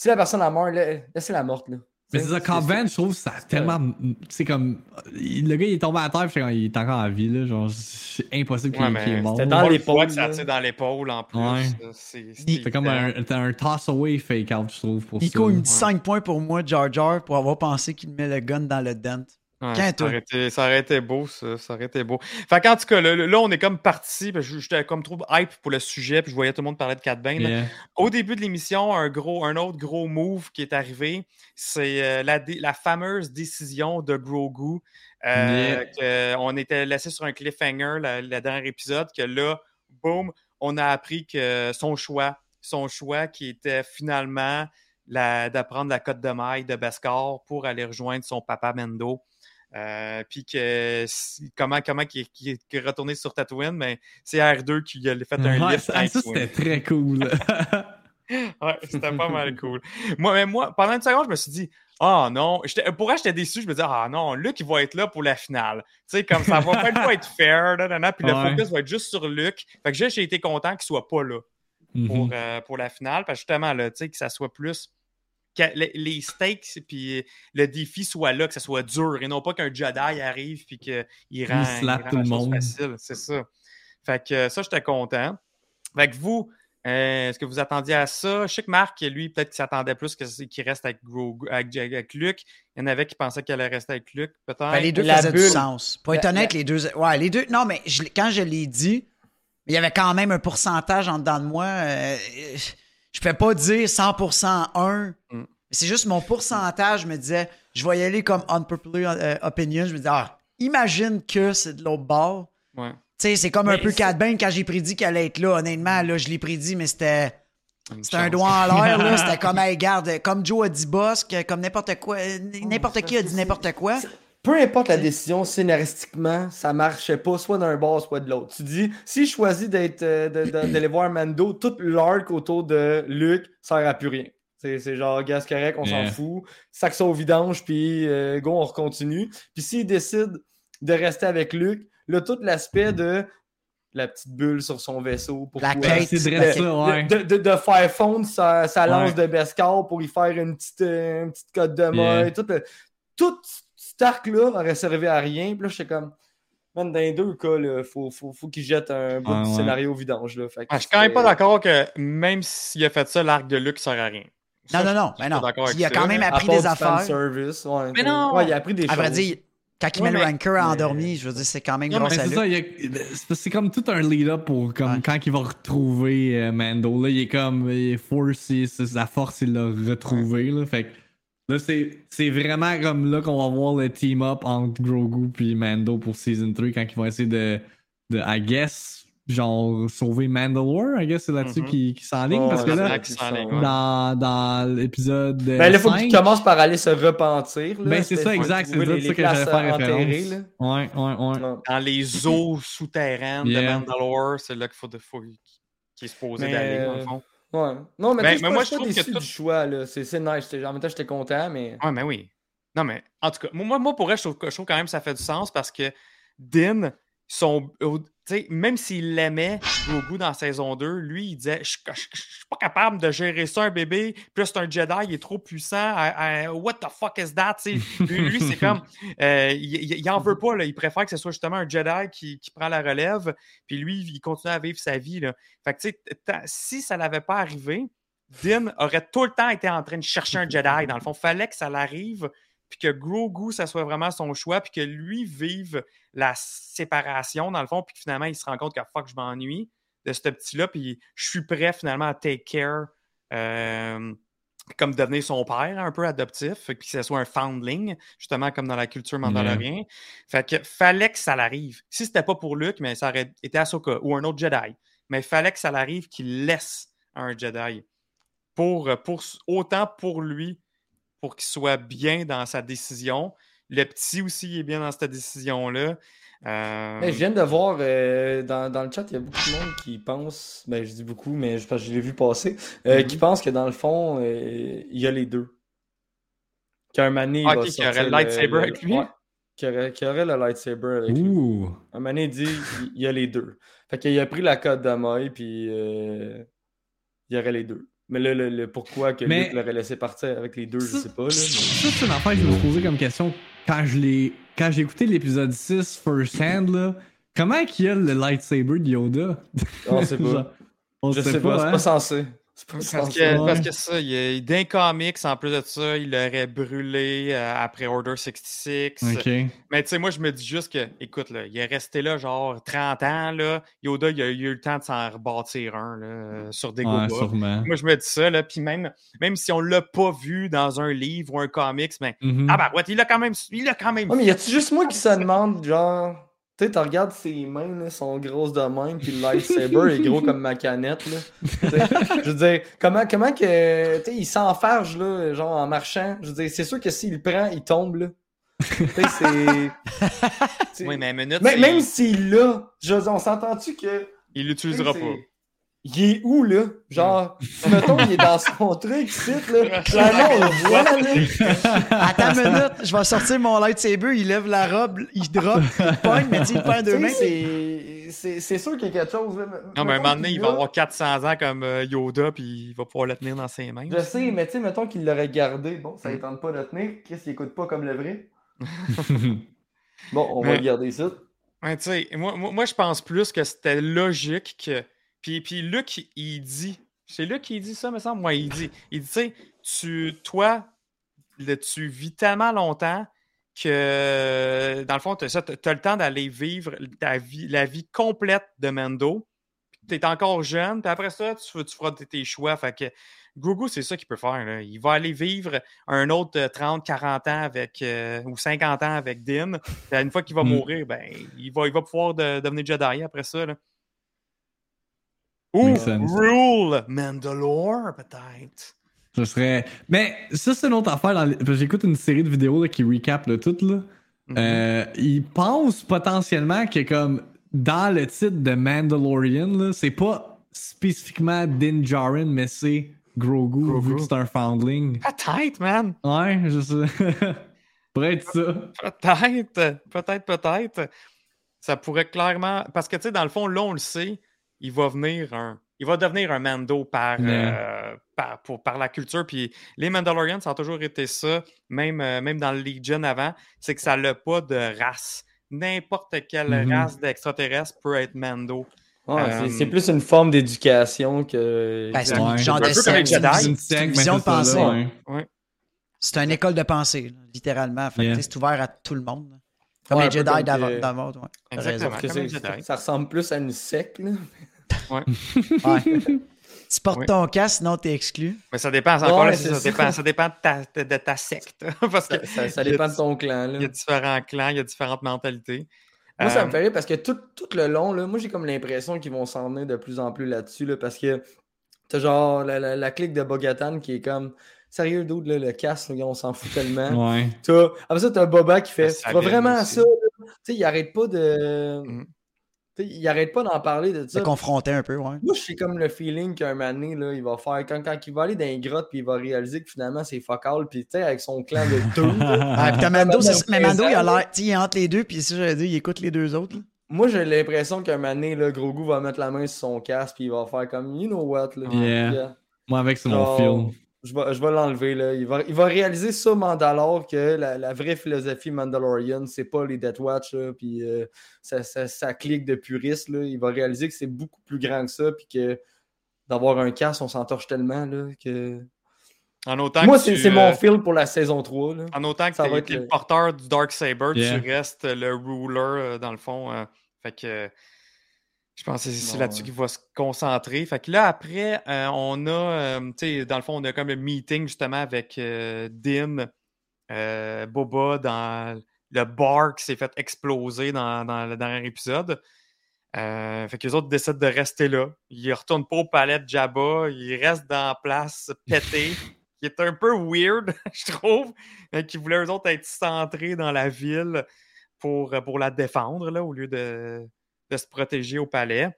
si la personne a mort, là, laissez-la morte, là. Mais c'est ça, quand Van, je trouve ça a tellement. C'est comme. Le gars, il est tombé à terre, puis il est encore en vie, là. Genre, c'est impossible qu'il Ouais, est mort. c'était dans l'épaule, ça tire dans l'épaule en plus. Ouais. C'est comme un, t'as un toss-away fake-out, je trouve, pour Nico, ça. il me dit 5 points pour moi, Jar Jar, pour avoir pensé qu'il met le gun dans le dent. Ouais, Quand, ça, aurait été, ça aurait été beau, ça. Ça aurait été beau. Fait qu'en tout cas, là, là, on est comme parti. J'étais comme trop hype pour le sujet, puis je voyais tout le monde parler de Cat Bane. Yeah. Au début de l'émission, un, gros, un autre gros move qui est arrivé, c'est euh, la, fameuse décision de Grogu. euh, on était laissé sur un cliffhanger le dernier épisode, que là, boum, on a appris que son choix, son choix qui était finalement d'apprendre la cote de maille de Beskar pour aller rejoindre son papa Mendo. Euh, puis que comment comment qui est, qui est- qui est retourné sur Tatooine, mais c'est R2 qui a fait un Ouais, lift. ça, ça, c'était très cool. Ouais, c'était pas mal cool. Moi, mais moi, pendant une seconde, je me suis dit, ah non, J'étais- pour vrai, j'étais déçu. Je me disais, ah non, Luc, il va être là pour la finale. Tu sais, comme ça va pas être fair, là, là, là, puis le focus va être juste sur Luc. Fait que j'ai été content qu'il soit pas là pour, Mhm. euh, pour la finale, parce que justement, là, tu sais, que ça soit plus. Que les, les stakes puis le défi soit là, que ça soit dur, et non pas qu'un Jedi arrive puis qu'il rend, slappe rend tout la le chose monde. facile. C'est ça. Fait que euh, ça, j'étais content. Fait que vous, euh, est-ce que vous attendiez à ça? Je sais que Marc, lui, peut-être qu'il s'attendait plus que- qu'il reste avec, avec, avec Luke. Il y en avait qui pensaient qu'il allait rester avec Luke, peut-être. Ben, les deux la faisaient du sens. Pour être La- honnête, la- les deux. Ouais, les deux. Non, mais je quand je l'ai dit, il y avait quand même un pourcentage en dedans de moi. euh, je peux pas dire 100% un. Mm. C'est juste mon pourcentage me disait, je vais y aller comme unpopular euh, opinion. Je me disais, ah, imagine que c'est de l'autre bord. Ouais. Tu sais, c'est comme un peu Bane quand j'ai prédit qu'elle allait être là. Honnêtement, là, je l'ai prédit, mais c'était. C'était un doigt en l'air, là. C'était comme, hey, garde, comme Joe a dit boss, que- comme n'importe quoi. euh, N'importe qui a dit n'importe quoi. Peu importe la décision, scénaristiquement, ça marchait pas soit d'un bord, soit de l'autre. Tu dis, si je choisis d'être, euh, de- de- d'aller voir Mando, tout l'arc autour de Luke sert à plus rien. C'est, genre, gaz correct, on Yeah. s'en fout. Sac ça au vidange, puis euh, go, on recontinue. Puis s'il décide de rester avec Luke, là, tout l'aspect de la petite bulle sur son vaisseau. Pour La pouvoir- quête, de- vrai ça, ouais. de, de- de faire fondre sa, sa lance Ouais. de Beskar pour y faire une petite, euh, une petite cote de maille. Yeah. Tout, le- tout cet arc-là aurait servi à rien. Puis là, j'étais comme, man, dans les deux cas, il faut, faut, faut qu'il jette un bout Ouais, du ouais. scénario vidange. Là. Fait que Ah, je suis quand même pas d'accord que même s'il a fait ça, l'arc de Luke sert à rien. Non, Ça, non, non, ben pas non. Il a quand même appris des affaires. ouais. Mais non! Ouais, il a appris des À vrai choses. dire, quand il Ouais, met le mais- ranker mais- endormi, je veux dire, c'est quand même Non, mais grâce Mais à c'est comme tout un lead-up pour comme, Ouais. quand il va retrouver euh, Mando. Là, il est comme il est force, il- sa force, il l'a retrouvé. Là, fait que là, c'est c'est vraiment comme là qu'on va voir le team-up entre Grogu et Mando pour Season 3 quand ils vont essayer de, de I guess, genre sauver Mandalore. I guess c'est là-dessus qu'ils qu'ils s'enlignent. Ouais, parce que là, ouais. dans, dans l'épisode. euh, Ben là, il faut 5, qu'il commence par aller se repentir. Là. Ben, c'est ça, exact, c'est ça que j'allais faire référence. là. Ouais, ouais, ouais. Non. Dans les eaux souterraines de. Mandalore, c'est là qu'il faut, faut qu'il est supposé d'aller, dans le euh, fond. Ouais. Non, mais, Ben, mais moi, je trouve que tout- du choix. là. C'est c'est nice. En même temps, j'étais content, mais. Ouais, mais oui. Non, mais en tout cas, moi, moi pour vrai, je trouve, je trouve quand même que ça fait du sens parce que Din, son, au- même s'il l'aimait, Grogu, dans saison 2, lui, il disait Je je suis pas capable de gérer ça, un bébé. Là, c'est un Jedi, il est trop puissant. What the fuck is that? Lui, lui, c'est comme. euh, il, il- il en veut pas. Là. Il préfère que ce soit justement un Jedi qui, qui prend la relève. Puis lui, il continue à vivre sa vie. Là. Fait que, si ça n'avait pas arrivé, Din aurait tout le temps été en train de chercher un Jedi. Dans le fond, fallait que ça l'arrive, puis que Grogu, ça soit vraiment son choix, puis que lui vive la séparation, dans le fond, puis que finalement, il se rend compte que fuck, je m'ennuie de ce petit-là, puis je suis prêt finalement à take care, euh, comme devenir son père, un peu adoptif, puis que ce soit un foundling, justement comme dans la culture mandalorienne. Fait que fallait que ça l'arrive. Si c'était pas pour Luke, mais ça aurait été Ahsoka ou un autre Jedi. Mais fallait que ça l'arrive qu'il laisse un Jedi pour, pour, autant pour lui, pour qu'il soit bien dans sa décision. Le petit aussi est bien dans cette décision-là. Euh, Hey, je viens de voir euh, dans, dans le chat, il y a beaucoup de monde qui pense, ben je dis beaucoup, mais je, parce que je l'ai vu passer, euh, Mhm. qui pense que dans le fond, euh, il y a les deux. Qu'un mané, Ah, sortir aurait le lightsaber avec lui? ouais, y aurait, le lightsaber avec lui. Un mané dit, il y a les deux. Fait qu'il a pris la cote maille, puis euh, il y aurait les deux. Mais là, le, le pourquoi que Mais- Luke l'aurait laissé partir avec les deux, je sais pas. Là, mais- Ça, c'est une affaire que je me suis posé comme question quand je l'ai. Quand j'ai écouté l'épisode 6 First Hand, là. Comment qu'il y a le lightsaber de Yoda? On sait pas. Genre, On Je sait, sais pas, c'est hein? pas censé. Parce que, parce que ça, il est, d'un comics, en plus de ça, il l'aurait brûlé euh, après Order 66. Ok. Mais tu sais, moi, je me dis juste que, écoute, là, il est resté là genre 30 ans. Là. Yoda, il a eu le temps de s'en rebâtir un là, euh, sur des Ouais, sûrement. Moi, je me dis ça, là, puis même, même si on l'a pas vu dans un livre ou un comics, mais ah bah ouais, il l'a quand même, il l'a quand même Ouais, mais y a-tu juste moi qui se demande, genre, tu sais, tu regardes ses mains, là, sont grosses de même, puis le lightsaber est gros comme ma canette, là. Je veux dire, comment, comment que, tu sais, il s'enfarge, là, genre, en marchant. Je veux dire, c'est sûr que s'il le prend, il tombe, là. Tu sais, c'est. Oui, mais à minute, même s'il l'a, on s'entend-tu que. il l'utilisera pas. Il est où, là? Genre, mettons, il est dans son truc, ici, là. Clairement, on le voit, là. Attends une minute, je vais sortir mon lightsaber, il lève la robe, il drop, il pogne, mais il perd deux mains. c'est- sûr qu'il y a quelque chose, là. Non, mais à un moment donné, qu'il il va avoir 400 ans comme euh, Yoda, puis il va pouvoir le tenir dans ses mains. Je sais, mais tu sais, mettons qu'il l'aurait gardé. Bon, Mm. ça ne tente pas de tenir. Chris, il écoute pas comme le vrai. Bon, on va le garder ça. Ouais, tu sais, moi, moi, moi, je pense plus que c'était logique que Puis, puis Luc, il- dit, c'est Luc qui dit ça, me semble? Moi, il dit, il dit, tu sais, toi, le- tu vis tellement longtemps que, dans le fond, tu as, le temps d'aller vivre ta vie, la vie complète de Mando. Tu es encore jeune, puis après ça, tu, tu feras tes- choix. Fait que Grogu, c'est ça qu'il peut faire. là. Il va aller vivre un autre euh, 30, 40 ans avec, euh, ou 50 ans avec Din. Puis une fois qu'il va Mm. mourir, ben, il, va, il va pouvoir de- devenir Jedi après ça. Là. Ou. Rule Mandalore, peut-être. Ce serait. Mais ça, c'est une autre affaire. dans J'écoute une série de vidéos là, qui recap le tout. Là. Mhm. Euh, ils pensent potentiellement que, comme dans le titre de Mandalorian, c'est pas spécifiquement Din Djarin, mais c'est Grogu, Grogu. vu que c'est un foundling. Peut-être, man. Ouais, je sais. Pourrait être ça. Peut-être. Peut-être, peut-être. Ça pourrait clairement. Parce que, tu sais, dans le fond, là, on le sait, il va venir un. Il va devenir un Mando par, euh, par, pour- par la culture. Puis les Mandalorians, ça a toujours été ça, même, euh, même dans le Legion avant, c'est que ça n'a pas de race. N'importe quelle Mhm. race d'extraterrestre peut être Mando. Ouais, Euh, c'est- plus une forme d'éducation que. Ben, c'est Ouais. un genre Un de c'est une- vision de pensée. ouais. C'est une école de pensée, là, littéralement. Fait Yeah. c'est ouvert à tout le monde. Comme Ouais, les Jedi d'avant Jedi. ça ressemble plus à une secte. Là. Ouais. tu portes Ouais. ton casque, sinon t'es exclu. Mais ça dépend, encore là, Ouais, ça, c'est ça ça. dépend, ça dépend de ta, de, de ta secte. Parce que Ça, ça- ça il y a dépend de ton clan. Là. Il y a différents clans, il y a différentes mentalités. Moi, ça Euh, me fait rire parce que tout, tout le long, là, moi, j'ai comme l'impression qu'ils vont s'en venir de plus en plus là-dessus. Là, parce que t'as genre la, la, la clique de Bogatan qui est comme sérieux, dude, là, le casse, là, on s'en fout tellement. Ouais. Après ça, t'as Boba qui fait Ça vraiment aussi. ça. Tu sais, il arrête pas de. Mhm. Il arrête pas d'en parler de Se ça. confronter un peu, ouais. Moi, j'ai comme le feeling qu'un donné, là, il va faire. Quand, quand il va aller dans les grottes, puis il va réaliser que finalement, c'est fuck all, puis tu sais, avec son clan de deux. Ah, puis Mando, c'est- mais Mando, il a l'air, il est entre les deux, puis ça, j'allais dire, il écoute les deux autres. là. Moi, j'ai l'impression qu'un donné, là, Grogu va mettre la main sur son casque, puis il va faire comme, you know what, là. Yeah. Yeah. Moi, avec, c'est mon film. Je vais, je vais l'enlever, là. Il va, il va réaliser sur Mandalore que la, la vraie philosophie Mandalorian, c'est pas les Death Watch, là, puis euh, ça, ça, ça clique de puriste, là. Il va réaliser que c'est beaucoup plus grand que ça, puis que d'avoir un casque, on s'entorche tellement, là, que... En autant Moi, que c'est tu, c'est mon euh, fil pour la saison 3, là. En autant que Ça tu va es, être le porteur du Dark Saber, Yeah. tu restes le ruler euh, dans le fond. euh, fait que euh, je pense que c'est là-dessus qu'il va se concentrer. Fait que là, après, euh, on a, euh, tu sais, dans le fond, on a comme le meeting justement avec euh, Din, euh, Boba dans le bar qui s'est fait exploser dans, dans le dernier épisode. Fait que les autres décident de rester là. Ils retournent pas au palais de Jabba. Ils restent dans la place pété. qui est un peu weird, je trouve. qui voulaient eux autres être centrés dans la ville pour, pour la défendre, là, au lieu de, de se protéger au palais.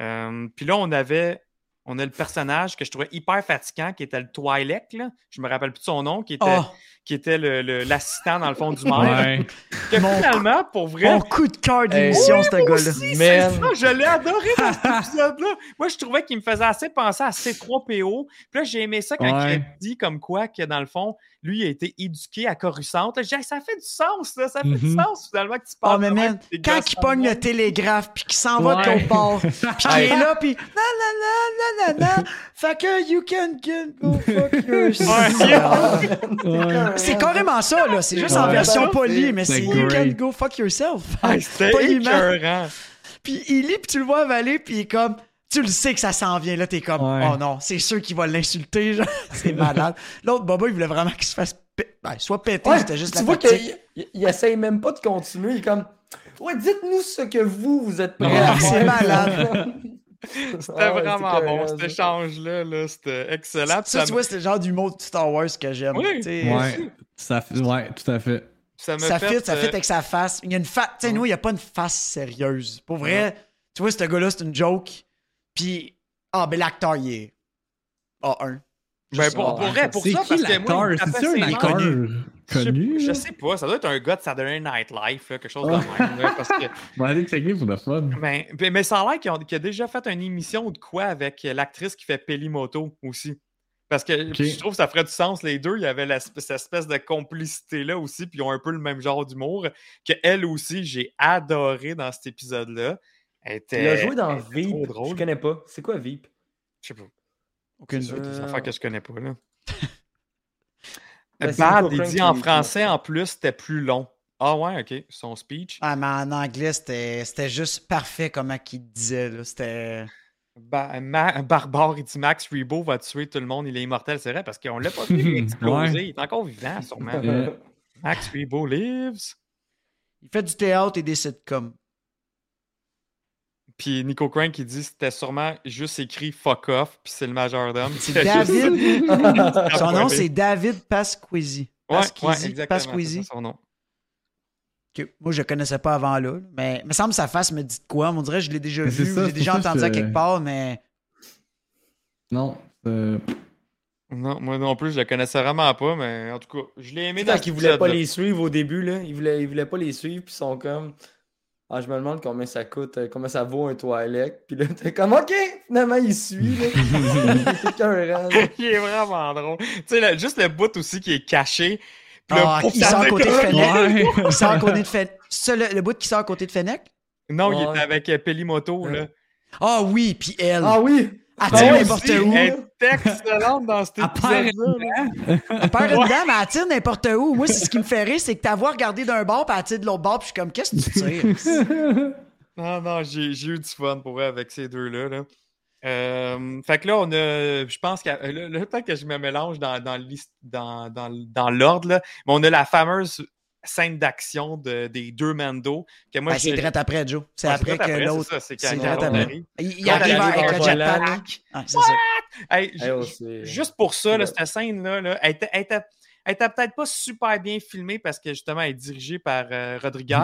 Euh, Puis là, on avait on a le personnage que je trouvais hyper fatigant, qui était le Twi'lek, là. Je me rappelle plus de son nom, qui était, Oh, qui était le- le- l'assistant dans le fond du maire. Ouais. Que Mon- finalement, pour vrai, mon coup de cœur d'émission, ce gars-là. je l'ai adoré dans cet épisode-là. Moi, je trouvais qu'il me faisait assez penser à C3PO. Puis là, j'ai aimé ça quand il a Ouais. dit comme quoi que dans le fond, lui il a été éduqué à Coruscant. Là, ça fait du sens, là. Ça fait du Mhm. sens finalement que tu Oh, parles. mais de man, des quand il pogne le télégraphe, puis qu'il s'en va de ton bord, puis qu'il est là, puis na na na na na na, fait que you can get go fuck yourself. C'est carrément ça, là. C'est juste en version polie, mais C'est c'est you can go fuck yourself. Ah, écœurant. Puis il lit, puis tu le vois avaler, puis il est comme. Tu le sais que ça s'en vient, là, t'es comme, Ouais. oh non, c'est sûr qu'il va l'insulter, genre, c'est malade. L'autre, Boba, il voulait vraiment qu'il se fasse, ben, soit péter, Ouais, c'était juste tu la vois tactique. qu'il il, il essaye même pas de continuer. Il est comme Ouais, dites-nous ce que vous, vous êtes prêts à c'est malade. C'était vraiment bon, cet échange-là. Là, C'était excellent. Ça, tu vois, c'est le genre d'humour de Star Wars que j'aime. Oui. tu sais. Ouais. Ça ouais, tout à fait. ça me Ça fait, fit, ça euh, fit avec sa face. Il y a une face. Tu sais, nous, il n'y a pas une face sérieuse. Pour vrai, tu vois, ce gars-là, c'est une joke. Puis, ah, ben l'acteur, il est A1. Ben, pour, A1. pour vrai, pour C'est ça, qui parce que l'acteur? moi, un acteur mains. connu. connu? Je, sais pas, ça doit être un gars de Saturday Night Live, là, quelque chose de même. là, parce que, On va aller checker pour le fun. ben, ben, mais ça a l'air qu'il a, a déjà fait une émission de quoi avec l'actrice qui fait Pelimoto aussi. Parce que je trouve que ça ferait du sens, les deux. Il y avait la- cette espèce de complicité-là aussi, puis ils ont un peu le même genre d'humour. Que elle aussi, j'ai adoré dans cet épisode-là. Il a joué dans Veep. drôle. Je connais pas. C'est quoi Veep? Je sais pas. Aucune C'est des affaires que je connais pas, là. Ben, Bad, il dit en français, en plus, c'était plus long. Ah ouais, ok. Son speech. Ah, mais en anglais, c'était c'était juste parfait comment qu'il disait. là. C'était. Ba- Ma- Barbare, il dit Max Rebo va tuer tout le monde, il est immortel, c'est vrai, parce qu'on l'a pas vu exploser. Ouais. Il est encore vivant, sûrement. Max Rebo lives. Il fait du théâtre et des sitcoms. Puis Nico Crank qui dit c'était sûrement juste écrit fuck off, puis c'est le majordome. C'est juste- David. Son nom, Ouais. c'est David Pasquizi. Ouais, ouais, exactement. C'est son nom. que moi je connaissais pas avant là. Mais il me semble que sa face me dit de quoi. On dirait que je l'ai déjà Mais vu, ça, j'ai c'est déjà ça entendu que- quelque part, mais Non. euh, Non, moi non plus, je le connaissais vraiment pas, mais en tout cas, je l'ai aimé dans Quand cet ils voulaient pas les suivre au début, là. Ils voulaient, ils voulaient pas les suivre, puis ils sont comme. Ah, je me demande combien ça coûte, euh, combien ça vaut un toilette. Puis là, t'es comme, OK, finalement, il suit, là. Là. il est vraiment drôle. Tu sais, là, juste le bout aussi qui est caché. Puis Ah, il ça sort à côté de Fennec. Il sort à côté de Fennec. Le, le bout qui sort à côté de Fennec? Non, il était avec euh, Pelimoto, là. Ah oui, puis elle. Ah oui! Elle tire ouais, n'importe où. Elle est excellente dans cet À part épisode-là. là. Elle perd une dame, elle tire n'importe où. Moi, c'est ce qui me fait rire, c'est que t'as voir regarder d'un bord, puis elle tire de l'autre bord, puis je suis comme, qu'est-ce que tu tires? Non, non, j'ai eu du fun pour vrai avec ces deux-là. Là. Euh, fait que là, on a. Je pense que. Là, là, peut-être que je me mélange dans, dans, l'hist- dans, dans, dans l'ordre, là. Mais on a la fameuse scène d'action de, des deux Mando. Que moi, Ben, c'est direct après, Joe. C'est Ouais, après que c'est l'autre. ça, C'est direct après. Il, arrive avec le jetpack. Hey, oh, c'est- juste pour ça, là, cette scène-là, là, elle était, elle était- elle était peut-être pas super bien filmée parce que justement, elle est dirigée par euh, Rodriguez.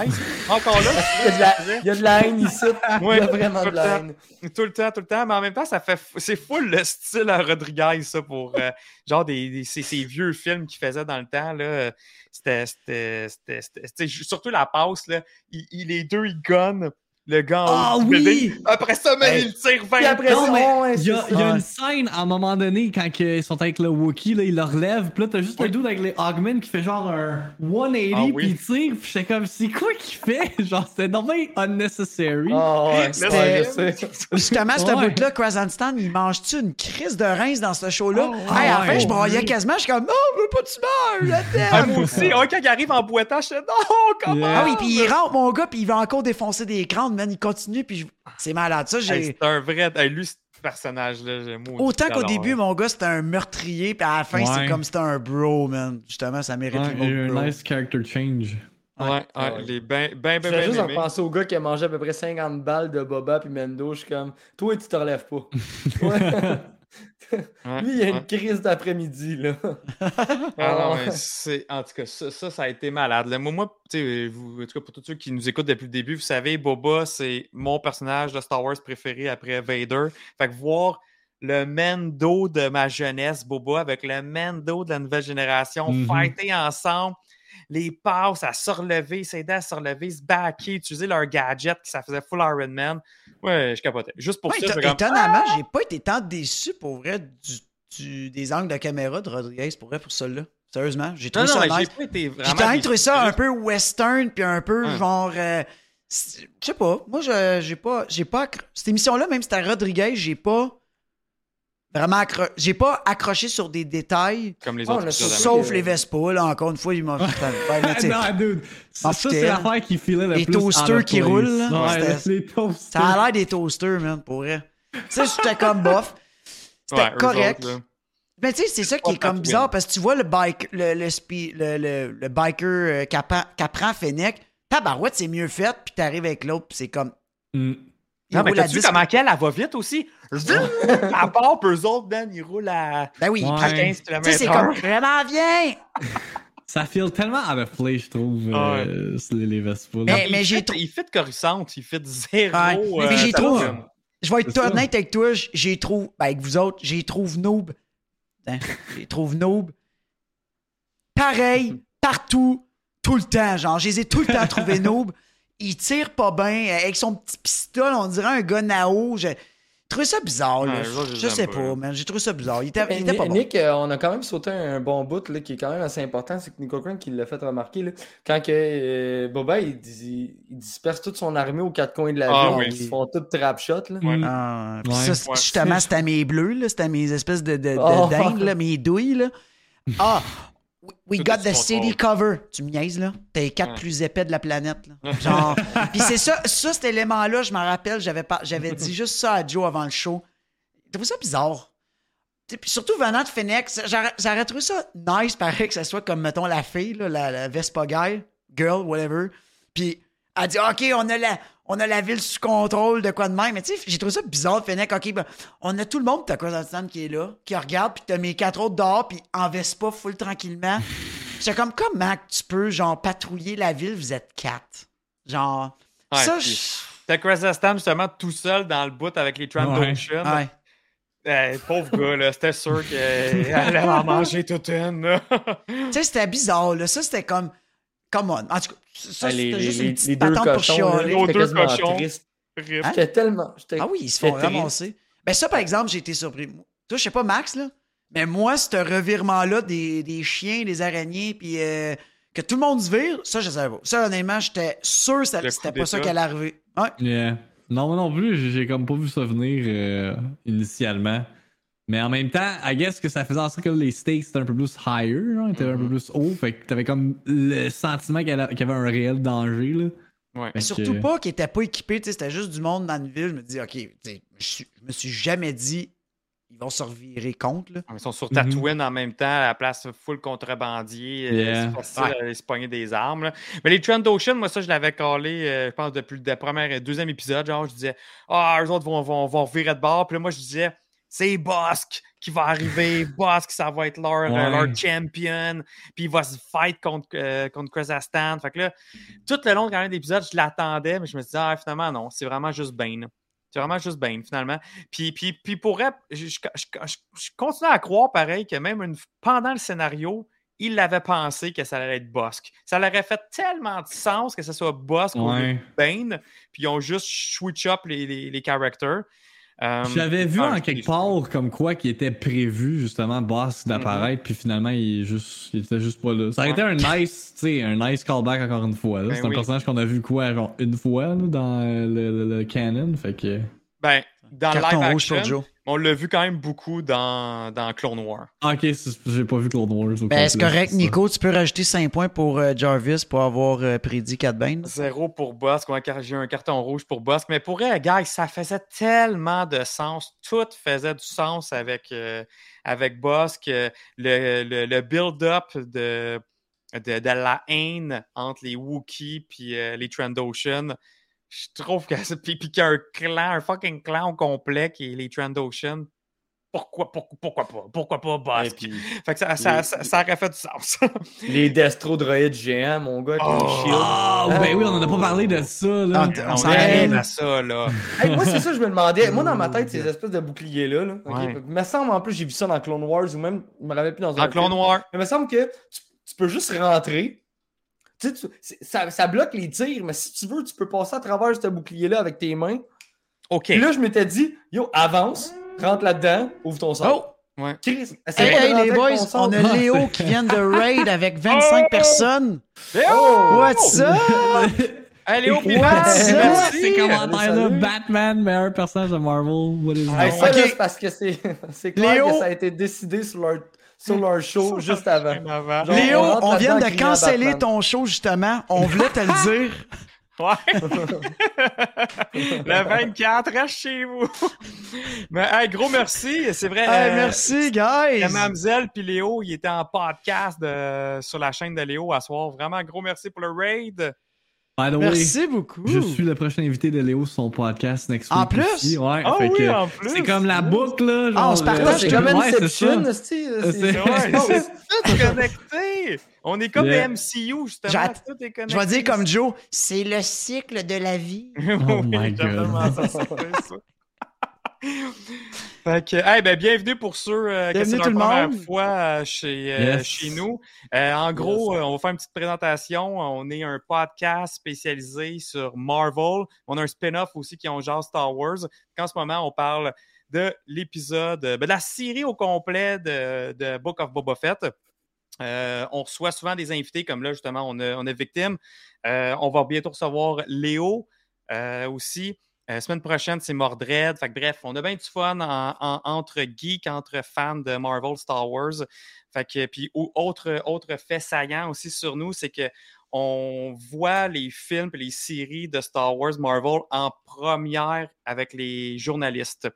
Encore là, Il y, a de la, il y a de la haine ici. Il y Ouais, a vraiment tout de le la temps. haine. Tout le temps, tout le temps, mais en même temps, ça fait c'est full le style à Rodriguez, ça, pour euh, genre des, des- ces, ces vieux films qu'il faisait dans le temps. là. C'était. c'était- c'était- c'était- c'était ju- Surtout la passe, là. Il, il- les deux, ils gunnent le gars en Ah oui! Après ça, Hey. il tire 20 Puis après Non, ça, mais ouais, Il y a, c'est il y a ça. une scène à un moment donné quand ils sont avec le Wookiee, là, il le relève, puis là t'as juste le dude avec les Augmen qui fait genre un 180 Ah oui. puis il tire, puis j'étais comme c'est quoi qu'il fait? Genre c'était normalement unnecessary. Ah ouais, Mais sais. Justement, ce Ouais. bout-là, Krasanstan, il mange-tu une crise de reins dans ce show-là? Oh, hey, à la fin, ouais. je broyais quasiment. Je suis comme, non, je veux pas que tu meurs, je Ah, moi aussi, un quand il arrive en boitant, je fais non, comment? Yeah. Ah oui, puis il rentre, mon gars, puis il va encore défoncer des man. Il continue, puis je- c'est malade. Ça, Hey, j'ai. c'est un vrai. hey, lui, ce personnage-là, j'aime Autant qu'au début, mon gars, c'était un meurtrier, puis à la fin, Ouais. c'est comme c'était un bro, man. Justement, ça mérite Ouais, un bro. nice character change. Ouais, ouais, Ouais. il est bien, bien, Je bien, fais bien juste en aimé. penser au gars qui a mangé à peu près 50 balles de Boba puis Mendo. Je suis comme, toi, tu te relèves pas. Lui, il a ouais. une crise d'après-midi, là. Ah mais c'est. En tout cas, ça, ça, ça a été malade. là. Moi, vous- en tout cas, pour tous ceux qui nous écoutent depuis le début, vous savez, Boba, c'est mon personnage de Star Wars préféré après Vader. Fait que voir le Mendo de ma jeunesse, Boba, avec le Mendo de la nouvelle génération, Mhm. fighter ensemble, les passes à se relever, s'aider à se relever, se backer, utiliser leur gadget, que ça faisait full Iron Man. Ouais, je capotais. Juste pour Ouais, ça, comme, étonnamment, j'ai pas été tant déçu pour vrai du, du- des angles de caméra de Rodriguez pour vrai pour celle-là. Sérieusement, j'ai Non, trouvé non, ça j'ai nice. pas été vraiment. J'ai même trouvé ça un peu western, puis un peu Ouais. genre. euh, je sais pas. Moi, je- j'ai pas. J'ai pas Cette émission-là, même si c'était Rodriguez, j'ai pas. Vraiment accro... J'ai pas accroché sur des détails. Comme les Oh, autres. Sauf les Vespa, là, encore une fois, ils m'ont fait non, dude. Ça, ça, c'est l'affaire qui filait le Les plus. toasters qui place. roulent, là. Ouais, les toasters. Ça a l'air des toasters, man, pour vrai. Tu sais, j'étais comme bof. C'était Ouais, correct. autres. Mais tu sais, c'est ça qui est comme bizarre parce que tu vois le bike, le, le, spi- le, le, le biker euh, qu'apprend Fennec, tabarouette, c'est mieux fait, puis t'arrives avec l'autre, puis c'est comme. Mm. il Non, mais t'as vu 10 comment qu'elle, elle va vite aussi? À part, eux autres, Dan, ils roulent à, Ben oui, Ouais. à puis- 15 tu km sais, c'est comme vraiment bien. Ça file tellement out of play, je trouve, Ah euh, les, Vespa. Mais- il j'ai il fait coruscant, il fait zéro. Ouais, mais euh, j'ai trouvé-. Je vais être honnête avec toi, j'ai trouve, ben avec vous autres, j'ai trouve noob. Hein, j'ai trouve noob. Pareil, partout, tout le temps. Genre, je les ai tout le temps trouvés noob. Il tire pas bien. Avec son petit pistolet, on dirait un gars Nao. Je trouvé ça bizarre, là. Je sais pas, pas. man. J'ai trouvé ça bizarre. Il était, il était pas bon. Nick, euh, on a quand même sauté un bon bout là, qui est quand même assez important. C'est que Nico Crane qui l'a fait remarquer. Là, quand que, euh, Boba il, dis- il disperse toute son armée aux quatre coins de la Ah ville, oui. ils se font tout trap shot. Là. Ouais. Ah, Ouais. ça, Ouais. justement, c'était à mes bleus, là. C'était à mes espèces de, de, de Oh. dingues, là, mes douilles, là. Ah! We- Tout got the city cover. Tu me niaises, là? T'es les quatre Ouais. plus épais de la planète, là. Genre. Puis c'est ça, ça, cet élément-là, je m'en rappelle, j'avais pas, j'avais dit juste ça à Joe avant le show. J'ai trouvé ça bizarre. Puis surtout venant de Phoenix, j'aurais j'aurais trouvé ça nice, pareil, que ça soit comme, mettons, la fille, là, la, la Vespa guy, girl, whatever. Puis elle dit, OK, on a la, on a la ville sous contrôle, de quoi de même. Mais tu sais, j'ai trouvé ça bizarre, Fennec. OK, ben, on a tout le monde, t'as quoi qui est là, qui regarde, puis t'as mes quatre autres dehors, puis en Vespa, full tranquillement. C'est comme, comment tu peux, genre, patrouiller la ville, vous êtes quatre? Genre, Ouais, ça, je- T'as Chris justement tout seul dans le bout avec les Trent Ouais. Ouais. Eh, pauvre gars, là, c'était sûr qu'elle allait en manger toute une. là. Tu sais, c'était bizarre, là. Ça, c'était comme, come on. En tout cas, ça, Ah, les, juste les- une petite les deux patente pour cochons. Nos j'étais deux quasiment cochons. Hein? J'étais tellement. j'étais- Ah oui, ils se font ramasser. Ben ça, par exemple, j'ai été surpris. Toi, je sais pas, Max, là, mais moi, ce revirement-là des, des chiens, des araignées, puis euh, que tout le monde se vire, ça, je savais pas. Ça, honnêtement, j'étais sûr que c'était pas ça qui allait arriver. Ouais. Yeah. Non, moi non plus, j'ai- j'ai comme pas vu ça venir euh, initialement. Mais en même temps, I guess que ça faisait en sorte que les stakes étaient un peu plus higher, genre, étaient un peu plus haut. Fait que t'avais comme le sentiment qu'il y avait qu'il un réel danger, là. Ouais. Mais surtout que- pas qu'ils étaient pas équipés, tu sais, c'était juste du monde dans une ville. Je me dis, OK, je me suis jamais dit, ils vont se revirer contre, là. Ils sont sur. Tatooine en même temps, à la place full contrebandier. euh, Yeah. C'est facile d'aller se pogner des armes. là. Mais les Trend Ocean, moi, ça, je l'avais collé, euh, je pense, depuis le premier et deuxième épisode. Genre, je disais, ah, eux autres vont, vont, vont virer de bord. Puis là, moi, je disais, c'est Bosk qui va arriver. Bosk, ça va être leur, Ouais. leur champion. Puis il va se fight contre, euh, contre Krasastan. Fait que là, tout le long, quand même, d'épisode, je l'attendais, mais je me disais, ah, finalement, non, c'est vraiment juste Bane. C'est vraiment juste Bane, finalement. Puis, puis, puis pour je, je, je- je- je continue à croire, pareil, que même une- pendant le scénario, il avait pensé que ça allait être Bosk. Ça leur aurait fait tellement de sens que ce soit Bosk ou. Bane, puis ils ont juste switch up les, les, les characters. Euh, J'avais vu ah, en quelque part comme quoi qu'il était prévu justement Boss d'apparaître, puis finalement il, est juste, il était juste pas là. Ça aurait été un nice, un nice callback encore une fois. Ben C'est un oui. personnage qu'on a vu quoi, genre une fois là, dans le, le- le canon, fait que. Ben, dans Carton live action, Joe. On l'a vu quand même beaucoup dans, dans Clone War. Ah, ok, j'ai pas vu Clone Wars. Ben, c'est correct. Nico. Tu peux rajouter 5 points pour euh, Jarvis pour avoir euh, prédit Cat Bane. Zéro pour Bosk. J'ai un carton rouge pour Bosk. Mais pour elle, guys, ça faisait tellement de sens. Tout faisait du sens avec, euh, avec Bosk. Le, le, le build-up de, de, de la haine entre les Wookiees et euh, les Trandoshan. Je trouve que. Puis, puis qu'il y a un clan, un fucking clan au complet qui est les Trandoshan. Pourquoi, pourquoi, pourquoi pas? Pourquoi pas puis, Fait que ça, ça, les- ça, ça aurait fait du sens. les Destro-droïdes géants, mon gars, Oh. les shields. Ah, ben oui, on en a pas parlé de ça, là. Ah, on On s'en arrive à ça, là. Hey, moi, c'est ça que je me demandais. Moi, dans ma tête, ces espèces de boucliers-là, là, Ouais. il me semble en plus, j'ai vu ça dans Clone Wars ou même, je me rappelle plus dans un Dans Clone film. War. Mais il me semble que tu, tu peux juste rentrer. Tu sais, ça, ça bloque les tirs, mais si tu veux, tu peux passer à travers ce bouclier-là avec tes mains. OK. Puis là, je m'étais dit, yo, avance, rentre là-dedans, ouvre ton sort. Oh! Ouais. Chris, Hey, hey, les boys, on a Léo qui vient de raid avec 25 Oh! personnes. Oh! What's up? Au What's Merci. up? Ces commentaires-là. Batman, meilleur personnage de Marvel, what is Hey, that? ça, c'est parce que c'est c'est clair Léo. que ça a été décidé sur leur, sur leur show juste avant. avant. Genre, Léo, on vient de canceller ton show, justement. On voulait te le dire. Ouais. le 24, reste chez vous. Mais hey, gros merci. C'est vrai. Hey, euh, merci, guys. Mamzelle puis Léo, ils étaient en podcast de- sur la chaîne de Léo à soir. Vraiment gros merci pour le raid. By the way, Merci beaucoup. je suis le prochain invité de Léo sur son podcast next En week. plus? aussi. Ouais, Ah fait oui, que en plus. C'est comme la boucle, là. Ah, on se partage, euh, C'est comme Inception, Ouais, c'est- c'est tout connecté. On est comme Yeah. les MCU, justement. J'att- Tout est connecté. Je vais dire comme Joe, c'est le cycle de la vie. Oh my God. tellement ça, c'est ça. Fait que, hey, ben, bienvenue pour ceux euh, que Bienvenue c'est leur première monde. fois euh, chez, euh, Yes. chez nous. Euh, en gros, euh, on va faire une petite présentation. On est un podcast spécialisé sur Marvel. On a un spin-off aussi qui est en genre Star Wars. En ce moment, on parle de l'épisode, ben, de la série au complet de, de Book of Boba Fett. Euh, on reçoit souvent des invités, comme là, justement, on a, on a Victime. Euh, on va bientôt recevoir Léo euh, aussi. Euh, semaine prochaine, c'est Mordred. Fait que, bref, on a bien du fun en- en- entre geeks, entre fans de Marvel, Star Wars. Fait que, puis, au- autre, autre fait saillant aussi sur nous, c'est que on voit les films et les séries de Star Wars, Marvel en première avec les journalistes.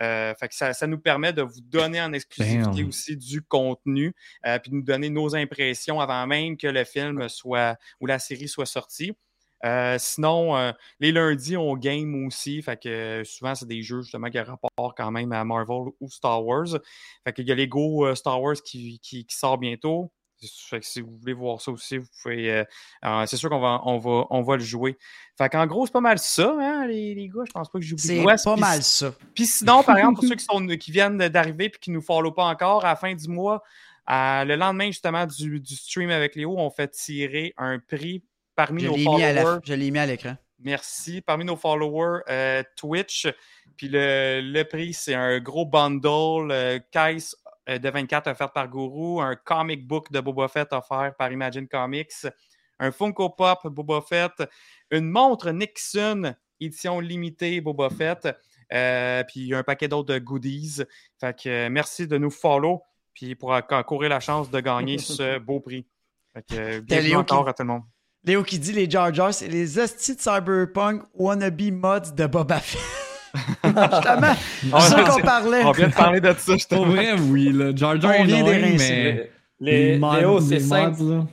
Euh, fait que ça, ça nous permet de vous donner en exclusivité Damn. aussi du contenu, euh, puis de nous donner nos impressions avant même que le film soit ou la série soit sortie. Euh, sinon, euh, les lundis, on game aussi. Fait que souvent, c'est des jeux justement qui ont rapport quand même à Marvel ou Star Wars. Fait qu'il y a Lego euh, Star Wars qui, qui, qui sort bientôt. Fait que si vous voulez voir ça aussi, vous pouvez. euh, euh, c'est sûr qu'on va, on va, on va le jouer. Fait qu'en gros, c'est pas mal ça, hein, les, les gars. Je pense pas que j'oublie C'est pas mal ça. puis sinon, par exemple, pour ceux qui, sont, qui viennent d'arriver et qui ne nous follow pas encore, à la fin du mois, le lendemain justement du, du stream avec Léo, on fait tirer un prix parmi Je nos followers. la- je l'ai mis à l'écran. Merci. Parmi nos followers euh, Twitch. Puis le, le prix, c'est un gros bundle euh, case euh, de 24 offert par Guru, un comic book de Boba Fett offert par Imagine Comics, un Funko Pop Boba Fett, une montre Nixon édition limitée Boba Fett, euh, puis un paquet d'autres de goodies. Fait que merci de nous follow, puis pour courir la chance de gagner ce beau prix. Fait que bienvenue encore qui- à tout le monde. Léo qui dit les Jar Jar, c'est les hosties de Cyberpunk wannabe mods de Boba Fett. Justement, c'est ça qu'on parlait. On vient de parler de ça, Pour justement. vrai, oui, là. Jar Jar On vient mais... Les, mods- Léo, c'est simple. mods.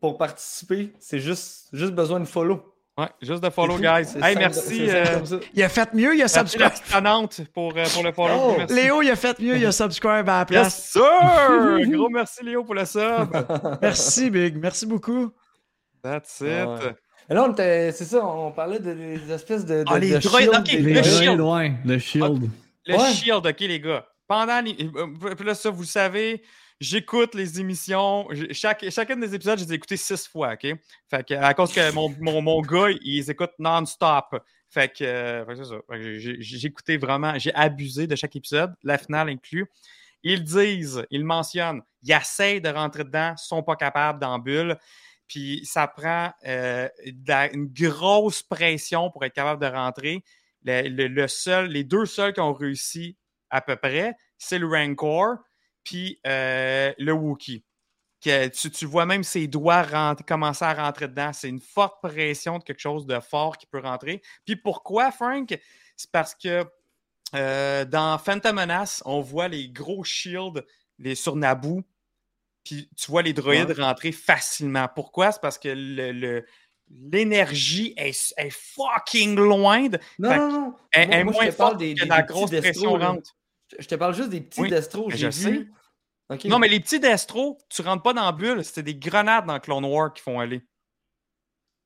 Pour participer, c'est juste, juste besoin de follow. Ouais, juste de follow, guys. Hey, simple- merci. euh. Il a fait mieux, il a merci la subscribe. annonce pour, euh, pour le follow. Oh, merci. Léo, il a fait mieux, il a subscribe à la place. Yes, sir! Gros merci, Léo, pour le sub. Merci, Big. Merci beaucoup. That's it. Ouais. Et là, on était- c'est ça, on parlait de- des espèces de. de Ah, les de droïdes, shields ok, des Les Le shield. droïdes, ouais, le shield. Le Ouais. shield, ok, les gars. Pendant les. euh, Puis là, ça, vous le savez, j'écoute les émissions. Chaque, chacune des épisodes, je les ai écoutés six fois, ok? Fait que, à cause que mon, mon, mon gars, il les écoute non-stop. Fait que, euh, fait que c'est ça. J'ai- écouté vraiment, j'ai abusé de chaque épisode, la finale inclus. Ils disent, ils mentionnent, ils essayent de rentrer dedans, sont pas capables dans bulle. Puis ça prend euh, une grosse pression pour être capable de rentrer. Le, seul, les deux seuls qui ont réussi à peu près, c'est le Rancor puis euh, le Wookiee. Que tu, vois même ses doigts commencer à rentrer dedans. C'est une forte pression de quelque chose de fort qui peut rentrer. Puis pourquoi, Frank? C'est parce que euh, dans Phantom Menace, on voit les gros shields les, sur Naboo. Puis tu vois les droïdes rentrer facilement. Pourquoi? C'est parce que le- le- l'énergie est, est fucking loin. de- Non, non, non. Elle Moi- est moi, je moins te parle forte des- que des- la grosse pression rentre. Je- te parle juste des petits Oui, destros. je sais. vu. Ok. Non, mais les petits destros, tu rentres pas dans la bulle. C'était des grenades dans Clone War qui font aller.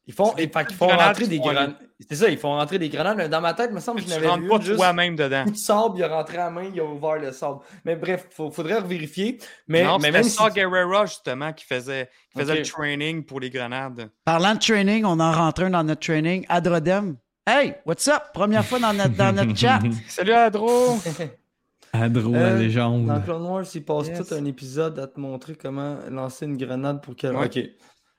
Ils font, et- fait petites font grenades rentrer des grenades. C'est ça, ils font rentrer des grenades. mais Dans ma tête, il me semble que je n'avais pas juste toi-même dedans. coup de sable, il a rentré à main, il a ouvert le sable. Mais bref, il faudrait vérifier. Mais, non, mais même si... Saw Gerrera, justement, qui faisait, qui faisait le training pour les grenades. Parlant de training, on en rentre un dans notre training. Adrodem. Hey, what's up? Première fois dans notre, dans notre chat. Salut, Adro! Adro, Euh, la légende. Dans Clone Wars, il passe Yes. tout un épisode à te montrer comment lancer une grenade pour qu'elle. Ouais. Ok.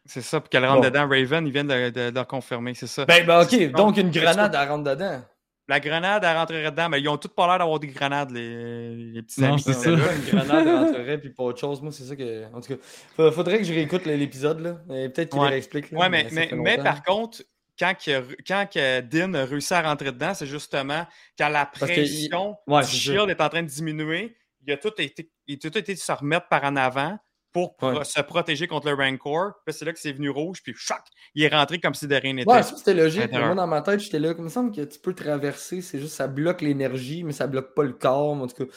C'est ça, pour qu'elle rentre Bon. dedans. Raven, ils viennent de, de- de le confirmer, c'est ça. Ben, ben, ok, donc une grenade, elle rentre dedans. La grenade, elle rentrerait dedans, mais ils ont tous pas l'air d'avoir des grenades, les, les petits Non, amis. c'est qui ça. étaient là. Une grenade elle rentrerait, puis pas autre chose. Moi, c'est ça que. En tout cas, fa- faudrait que je réécoute l'épisode, là. Et Peut-être qu'il Ouais. réexplique. là, Ouais, mais, mais, mais par contre, quand, que, quand que Din a réussi à rentrer dedans, c'est justement quand la que pression ouais, du shield est en train de diminuer, il a tout été, il a tout été de se remettre par en avant pour Ouais. se protéger contre le Rancor. Puis c'est là que c'est venu rouge, puis choc, il est rentré comme si de rien n'était. Ouais, ça c'était logique. Moi, dans ma tête, j'étais là. Il me semble que tu peux traverser, c'est juste ça bloque l'énergie, mais ça bloque pas le corps. En tout cas,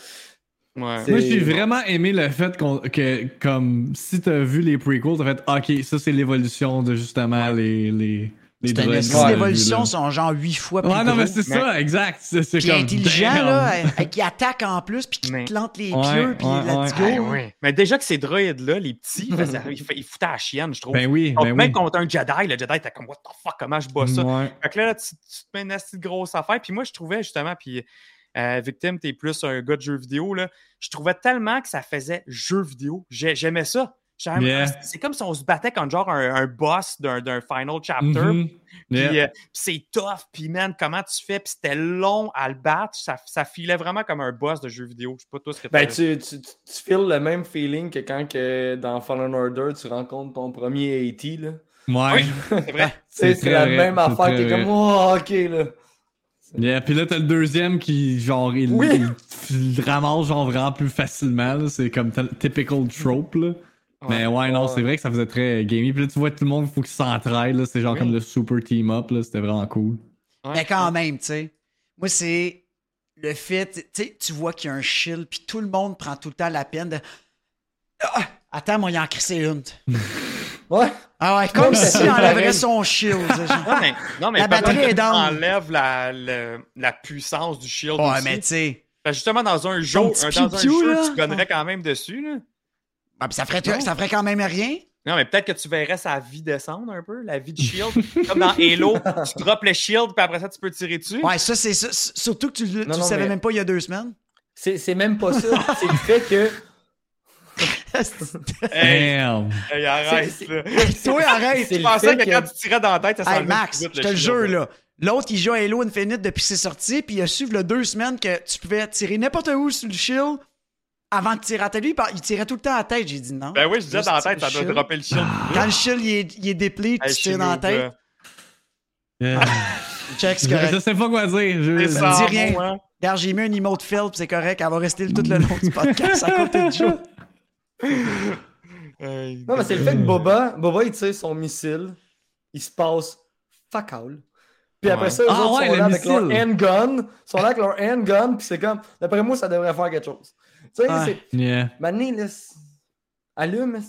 Ouais. Moi, j'ai vraiment aimé le fait qu'on- que, comme, si t'as vu les prequels, t'as fait, ok, ça c'est l'évolution de justement les, les C'est une droïdes esti qu'on a vus, d'évolution, sont genre 8 fois plus Ouais, non, mais c'est ça, exact. C'est c'est Puis comme. intelligent, damn. là, euh, qui attaque en plus, puis qui Mais- plante les Ouais, pieux, puis ouais, let's ouais. go. Mais déjà que ces droïdes-là, les petits, ils, foutaient à la chienne, je trouve. Ben oui, Donc, ben même oui. contre un Jedi, le Jedi était comme What the fuck, comment je bats ça? Fait que là, tu, tu te mets une assez grosse affaire. Puis moi, je trouvais justement, puis euh, Victime, t'es plus un gars de jeux vidéo, là. Je trouvais tellement que ça faisait jeu vidéo. J'ai- J'aimais ça. Yeah. C'est comme si on se battait contre genre un, un boss d'un d'un final chapter. Mhm. Puis Yeah. euh, c'est tough, puis man, comment tu fais? Puis c'était long à le battre. Ça, ça filait vraiment comme un boss de jeu vidéo. Je sais pas toi ce que Ben, tu, tu, tu, tu feels le même feeling que quand que dans Fallen Order, tu rencontres ton premier AT. Là. Ouais. C'est vrai. Tu sais, C'est la vrai, même c'est affaire qui est comme, oh, ok, là. Yeah, puis là, t'as le deuxième qui, genre, il, Oui. il- ramasse, genre, vraiment plus facilement. là. C'est comme typical trope, là. Mais ouais, non, Ouais. c'est vrai que ça faisait très gamey. Puis là, tu vois, tout le monde, il faut qu'il s'entraide, là. C'est genre Oui. comme le super team-up, là. C'était vraiment cool. Ouais. Mais quand même, tu sais. Moi, c'est le fait, tu sais, tu vois qu'il y a un shield, puis tout le monde prend tout le temps la peine de. Ah, attends, moi, il en crissé une. Ouais. Ah ouais, comme s'il ça, enlèverait son shield. Non, mais, non, mais La batterie est tu enlèves la, le- la puissance du shield Ouais, aussi. mais tu sais. Justement, dans un jeu, dans un jeu, là. tu gonnerais quand même dessus. Là. Ah, puis ça, ferait, Non. ça ferait quand même rien? Non, mais peut-être que tu verrais sa vie descendre un peu, la vie de shield. Comme dans Halo, tu drops le shield, puis après ça, tu peux tirer dessus. Ouais, ça, c'est ça. Surtout que tu le tu Non, le non, savais mais- même pas il y a deux semaines. C'est c'est même pas ça. c'est le fait que. Hey, Damn! hey, arrête, C'est- là. Toi, arrête. Le pensais fait que que- quand tu tirais dans la tête, ça Hey, Max, je te le jure, là. L'autre, il joue à Halo Infinite depuis que c'est sorti, puis il a su, le deux semaines, que tu pouvais tirer n'importe où sur le shield avant de tirer à tête. Lui, il tirait tout le temps à la tête. J'ai dit non. Ben oui, je disais dans la tête, ça le doit dropper le shield. Quand le shield il est, il est déplé, tu tires dans la tête. Yeah. Check, c'est je, correct. je sais pas quoi dire. Je... Dis rien. Regarde, j'ai mis un emote Phil, puis c'est correct. Elle va rester tout le long du podcast à côté de Joe. Non, mais c'est le fait que Boba, Boba, il tire son missile, il se passe fuck all. Puis après Ouais. ça, eux Ah autres ouais, sont là avec leur handgun. Ils sont là avec leur handgun, puis c'est comme, d'après moi, ça devrait faire quelque chose. Tu sais, c'est. Yeah. Mané, là, allume.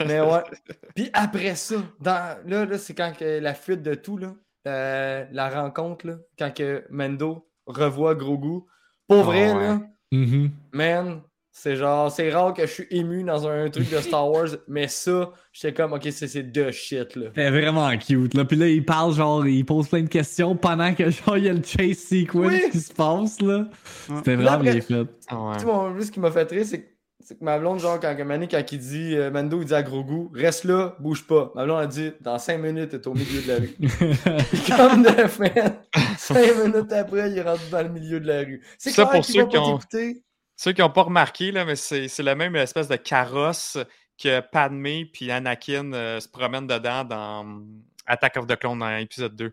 Mais ouais. Puis après ça, dans... là, là c'est quand que la fuite de tout, là, euh, la rencontre, là, quand que Mendo revoit Grogu. Pour vrai, Ah ouais. là, Mhm. man, c'est genre, c'est rare que je suis ému dans un truc de Star Wars, mais ça, j'étais comme, ok, c'est de shit, là. C'était vraiment cute. Là. Puis là, il parle, genre, il pose plein de questions pendant que, genre, il y a le chase sequence Oui. qui se passe, là. C'était vraiment bien fait. Ah ouais. Tu sais, moi, ce qui m'a fait rire, c'est que, c'est que ma blonde, genre, quand, Mané, quand il dit, euh, Mando, il dit à Grogu, reste là, bouge pas. Ma blonde a dit, dans 5 minutes, t'es au milieu de la rue. Comme de fait, 5 minutes après, il est rendu dans le milieu de la rue. C'est Ça, clair pour qu'il ceux va qui pas ont- t'écouter. Ceux qui n'ont pas remarqué, là, mais c'est la même espèce de carrosse que Padmé puis Anakin euh, se promènent dedans dans hum, Attack of the Clone dans l'épisode 2.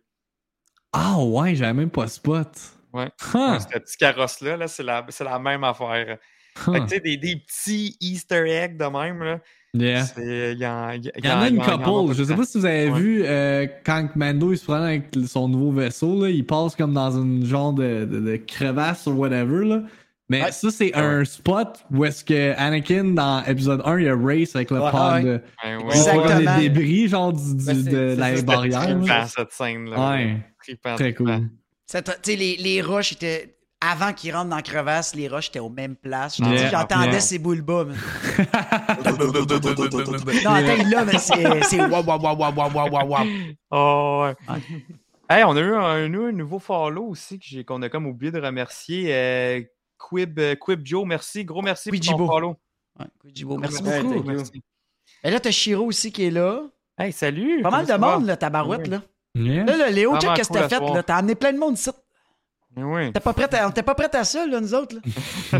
Ah ouais, j'avais même pas spot. Ouais. Huh. Ouais, Ce petit carrosse-là, là, c'est la, la même affaire. Fait que, Huh. des, des petits Easter eggs de même. Là, Yeah. Il y en, il y Il y en a une couple. Je sais pas si vous avez Ouais. vu euh, quand Mando il se promène avec son nouveau vaisseau, là, il passe comme dans une genre de, de, de crevasse ou whatever. Là. Mais Ouais. ça, c'est un spot où est-ce que Anakin, dans épisode 1, il y a race avec le Ouais, pod. ouais. de- Ouais, Il ouais. voit Exactement. des débris, genre du, du- Ben, de la barrière. Là. cette scène-là. Ouais. Trippant, Très trippant. cool. Tu sais, les, les roches étaient. Avant qu'ils rentrent dans la crevasse, les roches étaient aux mêmes places. Yeah, j'entendais yeah. ces boules bas. Non, attends, il l'a, mais c'est waouh, waouh, waouh, waouh, waouh, waouh. Oh, ouais. Hey, on a eu un, un nouveau follow aussi que j'ai- qu'on a comme oublié de remercier. euh, Quib, euh, Quib Joe, merci. Gros merci pour ton follow. Ouais, Kujibo, merci beaucoup. Merci. Et là, t'as Shiro aussi qui est là. Hey, salut. Pas mal de monde, là, ta barouette, Oui. là. Yeah. Là, là, Léo, check qu'est-ce que t'as fait. T'as amené plein de monde ici. Oui. T'es pas prêt à, pas prêt à ça, là, nous autres, là.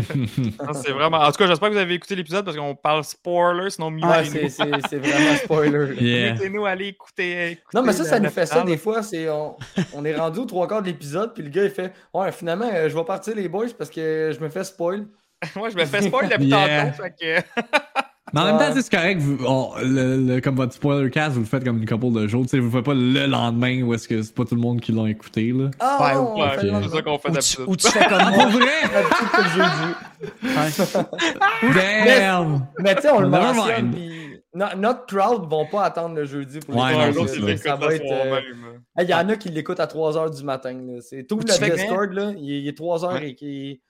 Non, c'est vraiment. En tout cas, j'espère que vous avez écouté l'épisode parce qu'on parle spoiler, sinon Ouais, c'est mutez-nous. c'est- c'est vraiment spoiler. Yeah. Mutez-nous, allez écouter. écouter Non, mais ça, ça nous fait ça des fois. C'est on, on est rendu aux trois quarts de l'épisode, puis le gars, il fait Ouais, finalement, euh, je vais partir les boys parce que je me fais spoil. Moi, je me fais spoil depuis Yeah. tantôt. Fait que... Mais en même temps, c'est correct. vous- on- le- le- comme votre spoiler cast, vous le faites comme une couple de jours. Tu sais, vous le faites pas le lendemain où est-ce que c'est pas tout le monde qui l'a écouté. Là. Ah, Ouais, le c'est ça qu'on fait d'habitude. ou tu fais comme Pour moi. vrai? D'habitude, c'est le jeudi. Damn! Mais tu sais, on le mentionne, no- notre crowd vont pas attendre le jeudi pour Ouais, l'écouter, non, Ça, va être. euh, hey, Il y en a qui l'écoutent à 3h du matin. là. C'est tout le Discord, là. Il est, il est 3h Ouais. et qui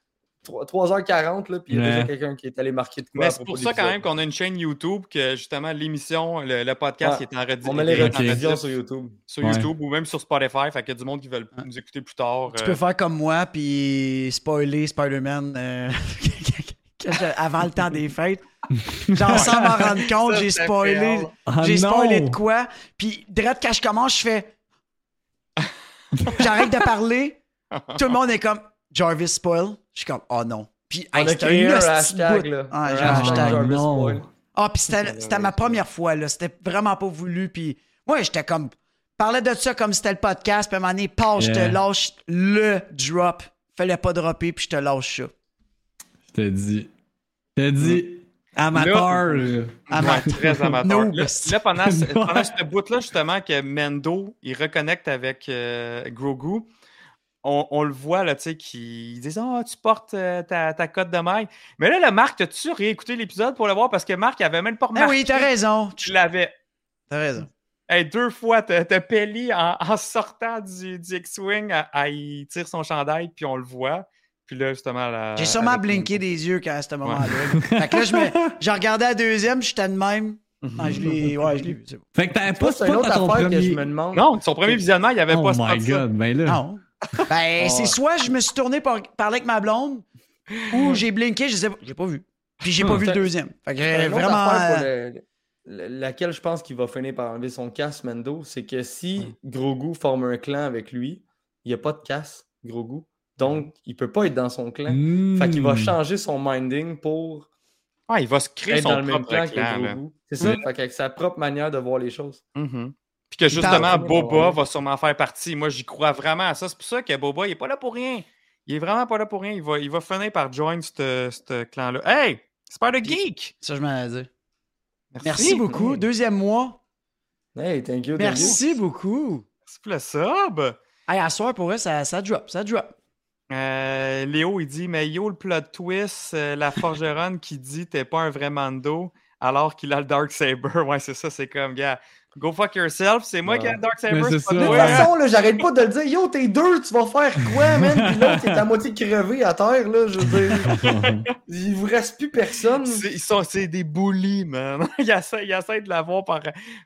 3h40, là, puis il y a déjà quelqu'un qui est allé marquer de quoi. Mais c'est pour ça quand même qu'on a une chaîne YouTube que justement l'émission, le, le podcast Ouais. qui est en rediffusion On met les rediffusions sur YouTube. sur Ouais. YouTube ou même sur Spotify. Fait qu'il y a du monde qui veulent nous écouter plus tard. Tu euh, peux faire comme moi, puis spoiler Spider-Man euh, avant le temps des fêtes. Genre, sans m'en rendre compte, j'ai spoilé. Ah, j'ai spoilé de quoi. Puis, direct quand je commence, je fais. J'arrête de parler. Tout le monde est comme Jarvis spoil. Je suis comme, oh non. Puis, hey, c'était un un hashtag, là. Ouais, Un j'ai un hashtag non. Ah, puis c'était c'était ma première fois, là. C'était vraiment pas voulu. Puis, moi, j'étais comme. Parlais de ça comme c'était le podcast. Puis, à un moment donné, pause, je te lâche le drop. Fallait pas dropper, puis je te lâche ça. Je te dis. Je te dis. Amateur. là. Ama- Ouais, très amateur. Là, là, pendant, ce- pendant ce bout-là, justement, que Mendo, il reconnecte avec euh, Grogu, on, on le voit, là, tu sais, qui disent Ah, tu portes euh, ta, ta cote de maille. Mais là, le Marc, as-tu réécouté l'épisode pour le voir? Parce que Marc, il avait même pas Ah remarqué. oui, t'as raison. Tu l'avais. T'as raison. Hey, deux fois, t'as Pelli en, en sortant du, du X-Wing, il tire son chandail, puis on le voit. Puis là, justement, la- J'ai sûrement blinké des yeux quand à ce moment-là. fait que là, je, me, je regardais la deuxième, j'étais de même. Ah, je l'ai ouais, je l'ai vu, c'est bon. Fait que t'avais pas à ton affaire que je me premier. demande. Non, son premier visionnement, il avait Oh pas my spot ça. god, ben là. Non. Ben, Oh. c'est soit je me suis tourné pour parler avec ma blonde, ou j'ai blinké, je sais pas. J'ai pas vu. Puis j'ai pas vu le deuxième. Fait que vraiment. pour euh, le- le- laquelle je pense qu'il va finir par enlever son casse, Mendo, c'est que si Grogu forme un clan avec lui, il n'y a pas de casse, Grogu. Donc, il peut pas être dans son clan. Hmm. Fait qu'il va changer son minding pour Ah, il va se créer être dans son le même propre clan clan. que. Grogu. C'est ça, fait qu'avec sa propre manière de voir les choses. Mhm. Puis que justement, Boba va sûrement faire partie. Moi, j'y crois vraiment à ça. C'est pour ça que Boba, il est pas là pour rien. Il est vraiment pas là pour rien. Il va, il va finir par join ce ce clan-là. Hey! Spider Geek! Ça, je m'en ai dit. Merci beaucoup. Oui. Deuxième mois. Hey, thank you, thank you. Merci beaucoup. C'est pour le sub. Hey, à soir, pour eux, ça, ça drop. Ça drop. Euh, Léo, il dit Mais yo, le plot twist, euh, la forgeronne qui dit T'es pas un vrai Mando alors qu'il a le Dark Saber. Ouais, c'est ça, c'est comme, gars, go fuck yourself. C'est moi Ouais. qui ai le Dark Saber. De toute façon, là, j'arrête pas de le dire. Yo, t'es deux, tu vas faire quoi, man? Puis l'autre, est à moitié crevé à terre, là. Je veux dire, il vous reste plus personne. C'est- Ils sont, c'est des bullies, man. ils, essaient, ils essaient de l'avoir par,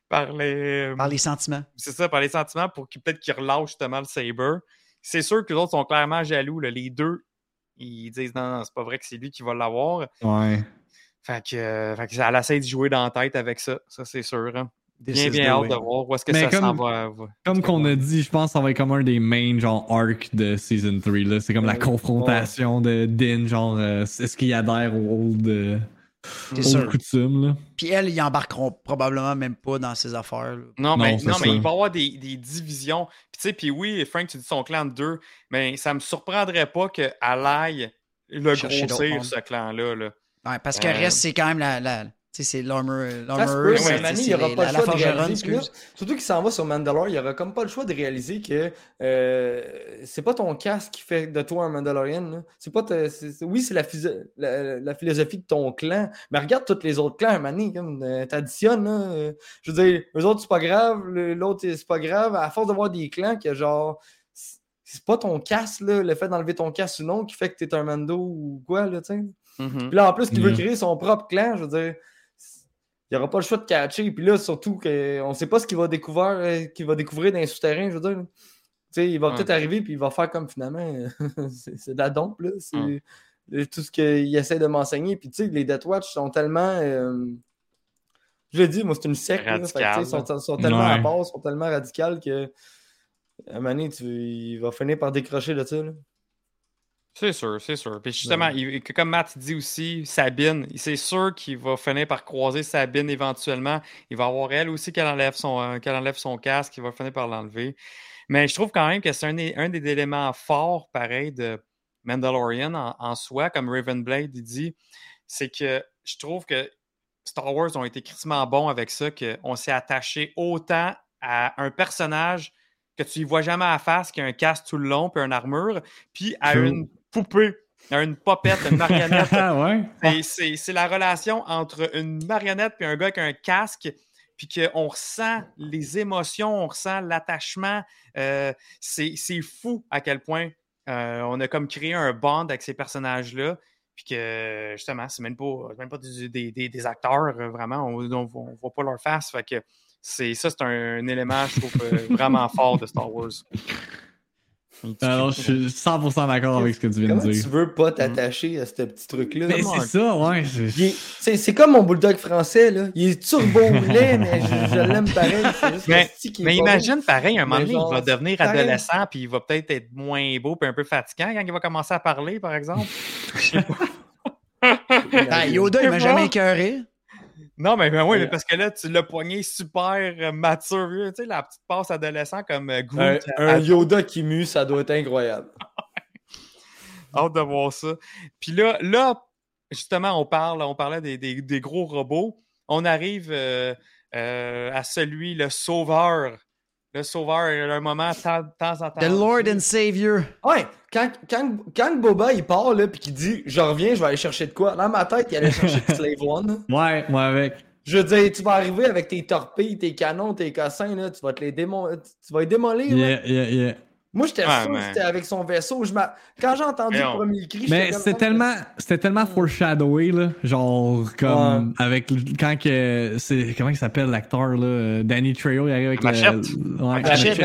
par les. Par les sentiments. C'est ça, par les sentiments pour qu'ils peut-être qu'ils relâchent justement le saber. C'est sûr que les autres sont clairement jaloux. là. Les deux, ils disent non, non, c'est pas vrai que c'est lui qui va l'avoir. Ouais. Fait que, euh, fait que elle essaie de jouer dans la tête avec ça. Ça, c'est sûr. hein. This Bien, bien the hâte way. de voir où est-ce que Mais ça s'en comme- va. va- Comme qu'on a dit, je pense que ça va être comme un des main genre arc de season 3 là. C'est comme la Ouais. confrontation de Din, genre euh, est-ce qu'il adhère aux old, euh, old coutumes là? Puis elles, ils embarqueront probablement même pas dans ces affaires. là. Non, mais, Non, mais il va y avoir des, des divisions. Puis, tu sais, puis oui, Frank, tu dis son clan de deux, mais ça me surprendrait pas qu'elle aille le grossir, ce clan-là. Là. Ouais, parce que Euh, reste, c'est quand même la. C'est l'armor. Se L'armor, il n'y aura les- pas la, le la choix de réaliser. là, surtout qu'il s'en va sur Mandalore, il n'y aura comme pas le choix de réaliser que euh, c'est pas ton casque qui fait de toi un Mandalorian. C'est pas ta- c'est- c'est- oui, c'est la, la, la philosophie de ton clan, mais regarde tous les autres clans, Manny, comme euh, t'additionnes. là, euh, je veux dire, eux autres, c'est pas grave, l'autre, c'est pas grave. À force de voir des clans que genre. c'est- pas ton casque, là, le fait d'enlever ton casque ou non, qui fait que t'es un Mando ou quoi, là, tu sais. Mhm. Puis là, en plus, il veut Mm. créer son propre clan, je veux dire, il n'y aura pas le choix de catcher. Puis là, surtout qu'on ne sait pas ce qu'il va découvrir, euh, qu'il va découvrir dans les souterrains, je veux dire. Tu sais, il va Ouais. peut-être arriver, puis il va faire comme finalement, c'est de la dompe, là. C'est tout ce qu'il essaie de m'enseigner. Puis tu sais, les Death Watch sont tellement. euh, je l'ai dit, moi, c'est une secte. Ils sont, sont tellement à Ouais. part, sont tellement radicales que. À un moment donné, tu- il va finir par décrocher de ça. là. C'est sûr, c'est sûr. Puis justement, Ouais. il- que comme Matt dit aussi, Sabine, c'est sûr qu'il va finir par croiser Sabine éventuellement. Il va avoir elle aussi qu'elle enlève son, euh, qu'elle enlève son casque, il va finir par l'enlever. Mais je trouve quand même que c'est un, des- un des éléments forts, pareil, de Mandalorian en, en soi, comme Ravenblade il dit, c'est que je trouve que Star Wars ont été crissement bons avec ça, qu'on s'est attaché autant à un personnage que tu y vois jamais à la face, qui a un casque tout le long, puis une armure, puis à une poupée une popette, une marionnette. Ouais? C'est- la relation entre une marionnette et un gars avec un casque, puis qu'on ressent les émotions, on ressent l'attachement. Euh, c'est fou à quel point euh, on a comme créé un bond avec ces personnages-là, puis que justement, c'est même pas, même pas des, des- des- acteurs, euh, vraiment, on ne voit pas leur face. Fait que c'est ça, c'est un, élément, je trouve, vraiment fort de Star Wars. Alors, je suis 100% d'accord avec ce que tu viens de tu dire. veux pas t'attacher à ce petit truc-là? Mais c'est ça, ouais. c'est- comme mon bulldog français, là. Il est turbo laid, mais je, je l'aime pareil. Juste Mais- le imagine, pareil, un moment donné, il va devenir adolescent, puis il va peut-être être moins beau, puis un peu fatigant quand il va commencer à parler, par exemple. Ah, Yoda, il m'a jamais écœuré. Non, mais, mais oui, mais parce que là, tu l'as poigné super euh, mature, tu sais, la petite passe adolescent comme euh. Un, Yoda qui mue, ça doit être incroyable. Hâte de voir ça. Puis là, là, justement, on parle, on parlait des, des- des gros robots. On arrive euh, euh, à celui, le sauveur. Le sauveur, il y a un moment, de temps en temps. The Lord and Savior. Ouais, quand, quand, quand Boba il part là puis qu'il dit je reviens, je vais aller chercher de quoi. Dans ma tête, il allait chercher de Slave One. Ouais, moi avec. Je veux dire, tu vas arriver avec tes torpilles, tes canons, tes cossins, là, tu vas te les démo- tu vas les démolir. là. Yeah, yeah, yeah. Moi, j'étais Ouais, sûr que c'était avec son vaisseau. Je m'a- Quand j'ai entendu Mais le premier cri, Mais comme, c'était tellement, c'était tellement foreshadowé, là. Genre, comme, avec, le- quand que, c'est, comment il s'appelle l'acteur, là? euh, Danny Trejo, il arrive avec Machette. le. Ouais, Machette.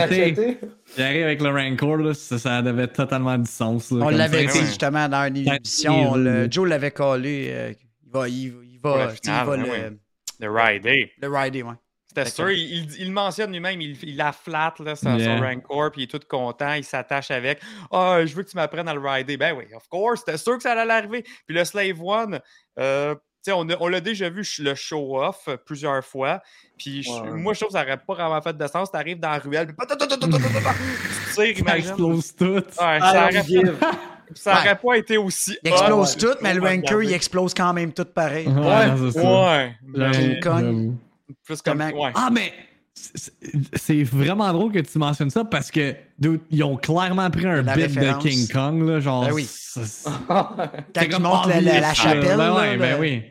Il arrive avec le Rancor, là. Ça, ça avait totalement du sens, là. On l'avait dit justement dans une émission. le- le- Joe l'avait collé. euh, il va, il, va, il va le, Ride Day. le rider, ouais. C'était sûr, il, il- il le mentionne lui-même, il, il la flatte, là, son, Yeah. son Rancor, puis il est tout content, il s'attache avec. Ah, je veux que tu m'apprennes à le rider. Ben oui, of course, c'était sûr que ça allait arriver. Puis le Slave One, euh, tu sais, on, a- on l'a déjà vu le show-off plusieurs fois. Puis moi, je trouve que ça n'aurait pas vraiment fait de sens. Tu arrives dans la ruelle, puis tu tires, Ça explose tout. Ouais, ça I aurait, don't give. ça aurait Ouais. pas été aussi. Il explose hot. tout, mais le Ranker, il explose quand même tout pareil. Ouais, Ouais, ouais. J'avoue, King Kong. J'avoue. Plus comme. Comment- Ouais. Ah, mais c'est- vraiment drôle que tu mentionnes ça parce que dude, ils ont clairement pris un La bit référence. de King Kong, là, genre. Ben oui. Quand c'est il comme monte la, la- la obvious, chapelle. Ben ouais, ben oui.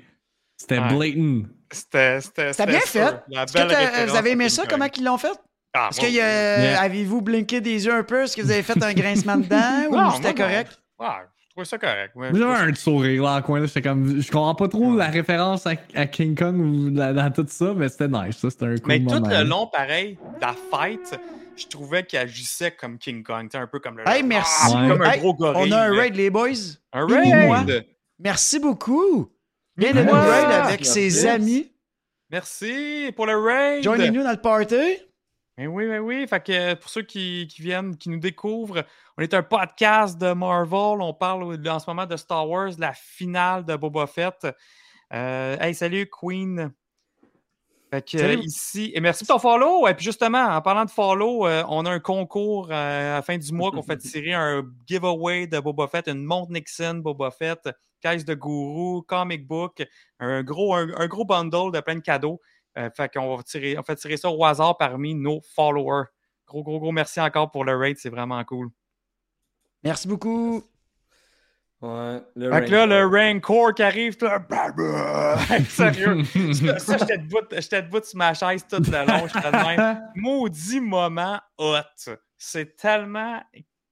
C'était Ouais. blatant. C'était. Bien sûr. fait. Est-ce que vous avez aimé ça, Kong. comment ils l'ont fait? Ah, Est-ce que euh, Yeah. avez-vous blinké des yeux un peu? Est-ce que vous avez fait un grincement dedans ou Non, c'était correct? Trouvais ça correct. Ouais, J'avais un petit sourire là en coin, là. J'étais comme. Je comprends pas trop la référence à, à King Kong ou dans, dans tout ça, mais c'était nice, ça. C'était un cool Mais tout le long, pareil, la fight, je trouvais qu'il agissait comme King Kong, un peu comme le. Hey, merci. Ah, Comme un Hey, gros gorille. On a un raid, les boys. Un Et moi. raid! Merci beaucoup. Viens de nous raid avec Merci. ses amis. Merci pour le raid! Joignez-nous dans le party. Ben oui, ben oui. Fait que pour ceux qui, qui viennent, qui nous découvrent, on est un podcast de Marvel. On parle en ce moment de Star Wars, la finale de Boba Fett. Euh, hey, salut Queen. Fait que euh, ici, et merci pour ton follow. Et puis justement, en parlant de follow, euh, on a un concours euh, à la fin du mois qu'on fait tirer un giveaway de Boba Fett, une montre Nixon Boba Fett, caisse de gourou, comic book, un gros, un, un gros bundle de plein de cadeaux. Euh, fait qu'on va tirer, on fait tirer ça au hasard parmi nos followers. Gros, gros, gros merci encore pour le raid, c'est vraiment cool. Merci beaucoup. Ouais, le Fait que là, le Rancor. Qui arrive, tout là, sérieux. Ça, ça, j'étais debout, j'étais debout sur ma chaise tout le long. J'étais de même. Maudit moment hot. C'est tellement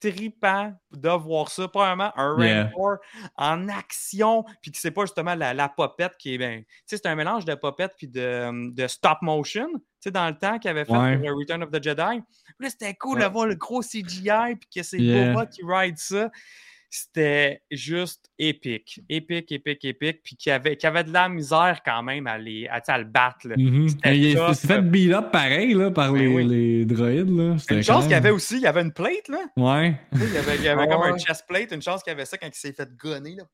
tripant de voir ça. Premièrement, un Yeah. Rancor en action, puis que c'est pas justement la, la popette qui est bien. Tu sais, c'est un mélange de popette puis de, de stop motion. Tu sais, dans le temps qu'il avait fait Ouais. le Return of the Jedi. Puis là, c'était cool de voir le gros CGI, puis que c'est Yeah. Boba qui ride ça. C'était juste épique. Épique, épique, épique. Puis qui avait, qui avait de la misère quand même à, les, à, le battre. là. C'était Il s'est fait beat up pareil là, par Ben les, oui. les droïdes. Là. Une chance qu'il y avait aussi, il y avait une plate, là. Ouais. Il y avait, il y avait comme un chest plate, une chance qu'il y avait ça quand il s'est fait gonner. Là.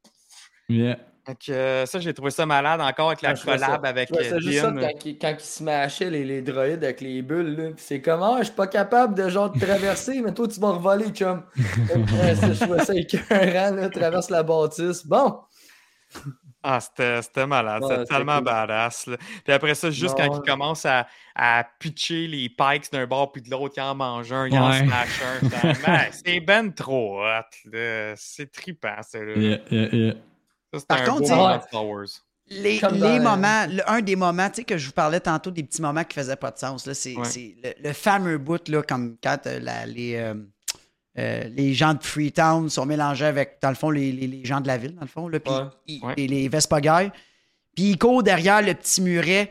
Yeah. Donc, euh, ça, j'ai trouvé ça malade encore avec la Ouais, je trouvais collab ça- avec euh, juste ça Din. quand il, quand il smashait les, les droïdes avec les bulles. C'est comme, ah, je suis pas capable de genre de traverser, mais toi, tu vas revoler, chum. Ouais, ça, je trouvais ça écœurant, là, traverse la bâtisse. Bon, Ah, c'était c'était malade. Ouais, c'était tellement cool. badass. là. Puis après ça, juste quand il commence à, à pitcher les pikes d'un bord puis de l'autre, il en mange un, il en Ouais. smash un. C'est ben trop hot. là. C'est trippant, ça. là. Yeah, yeah, yeah. Ça, Par un contre, beau tu sais- moment de Star Wars. Les, dans- moments, le- un des moments, tu sais, que je vous parlais tantôt, des petits moments qui faisaient pas de sens, là, c'est Ouais. c'est le, le fameux bout, là, comme quand euh, la- les, euh, euh, les gens de Freetown sont mélangés avec, dans le fond, les, les- les gens de la ville, dans le fond, là, puis Ouais. ils- Ouais. les, les Vespa. Puis ils courent derrière le petit muret.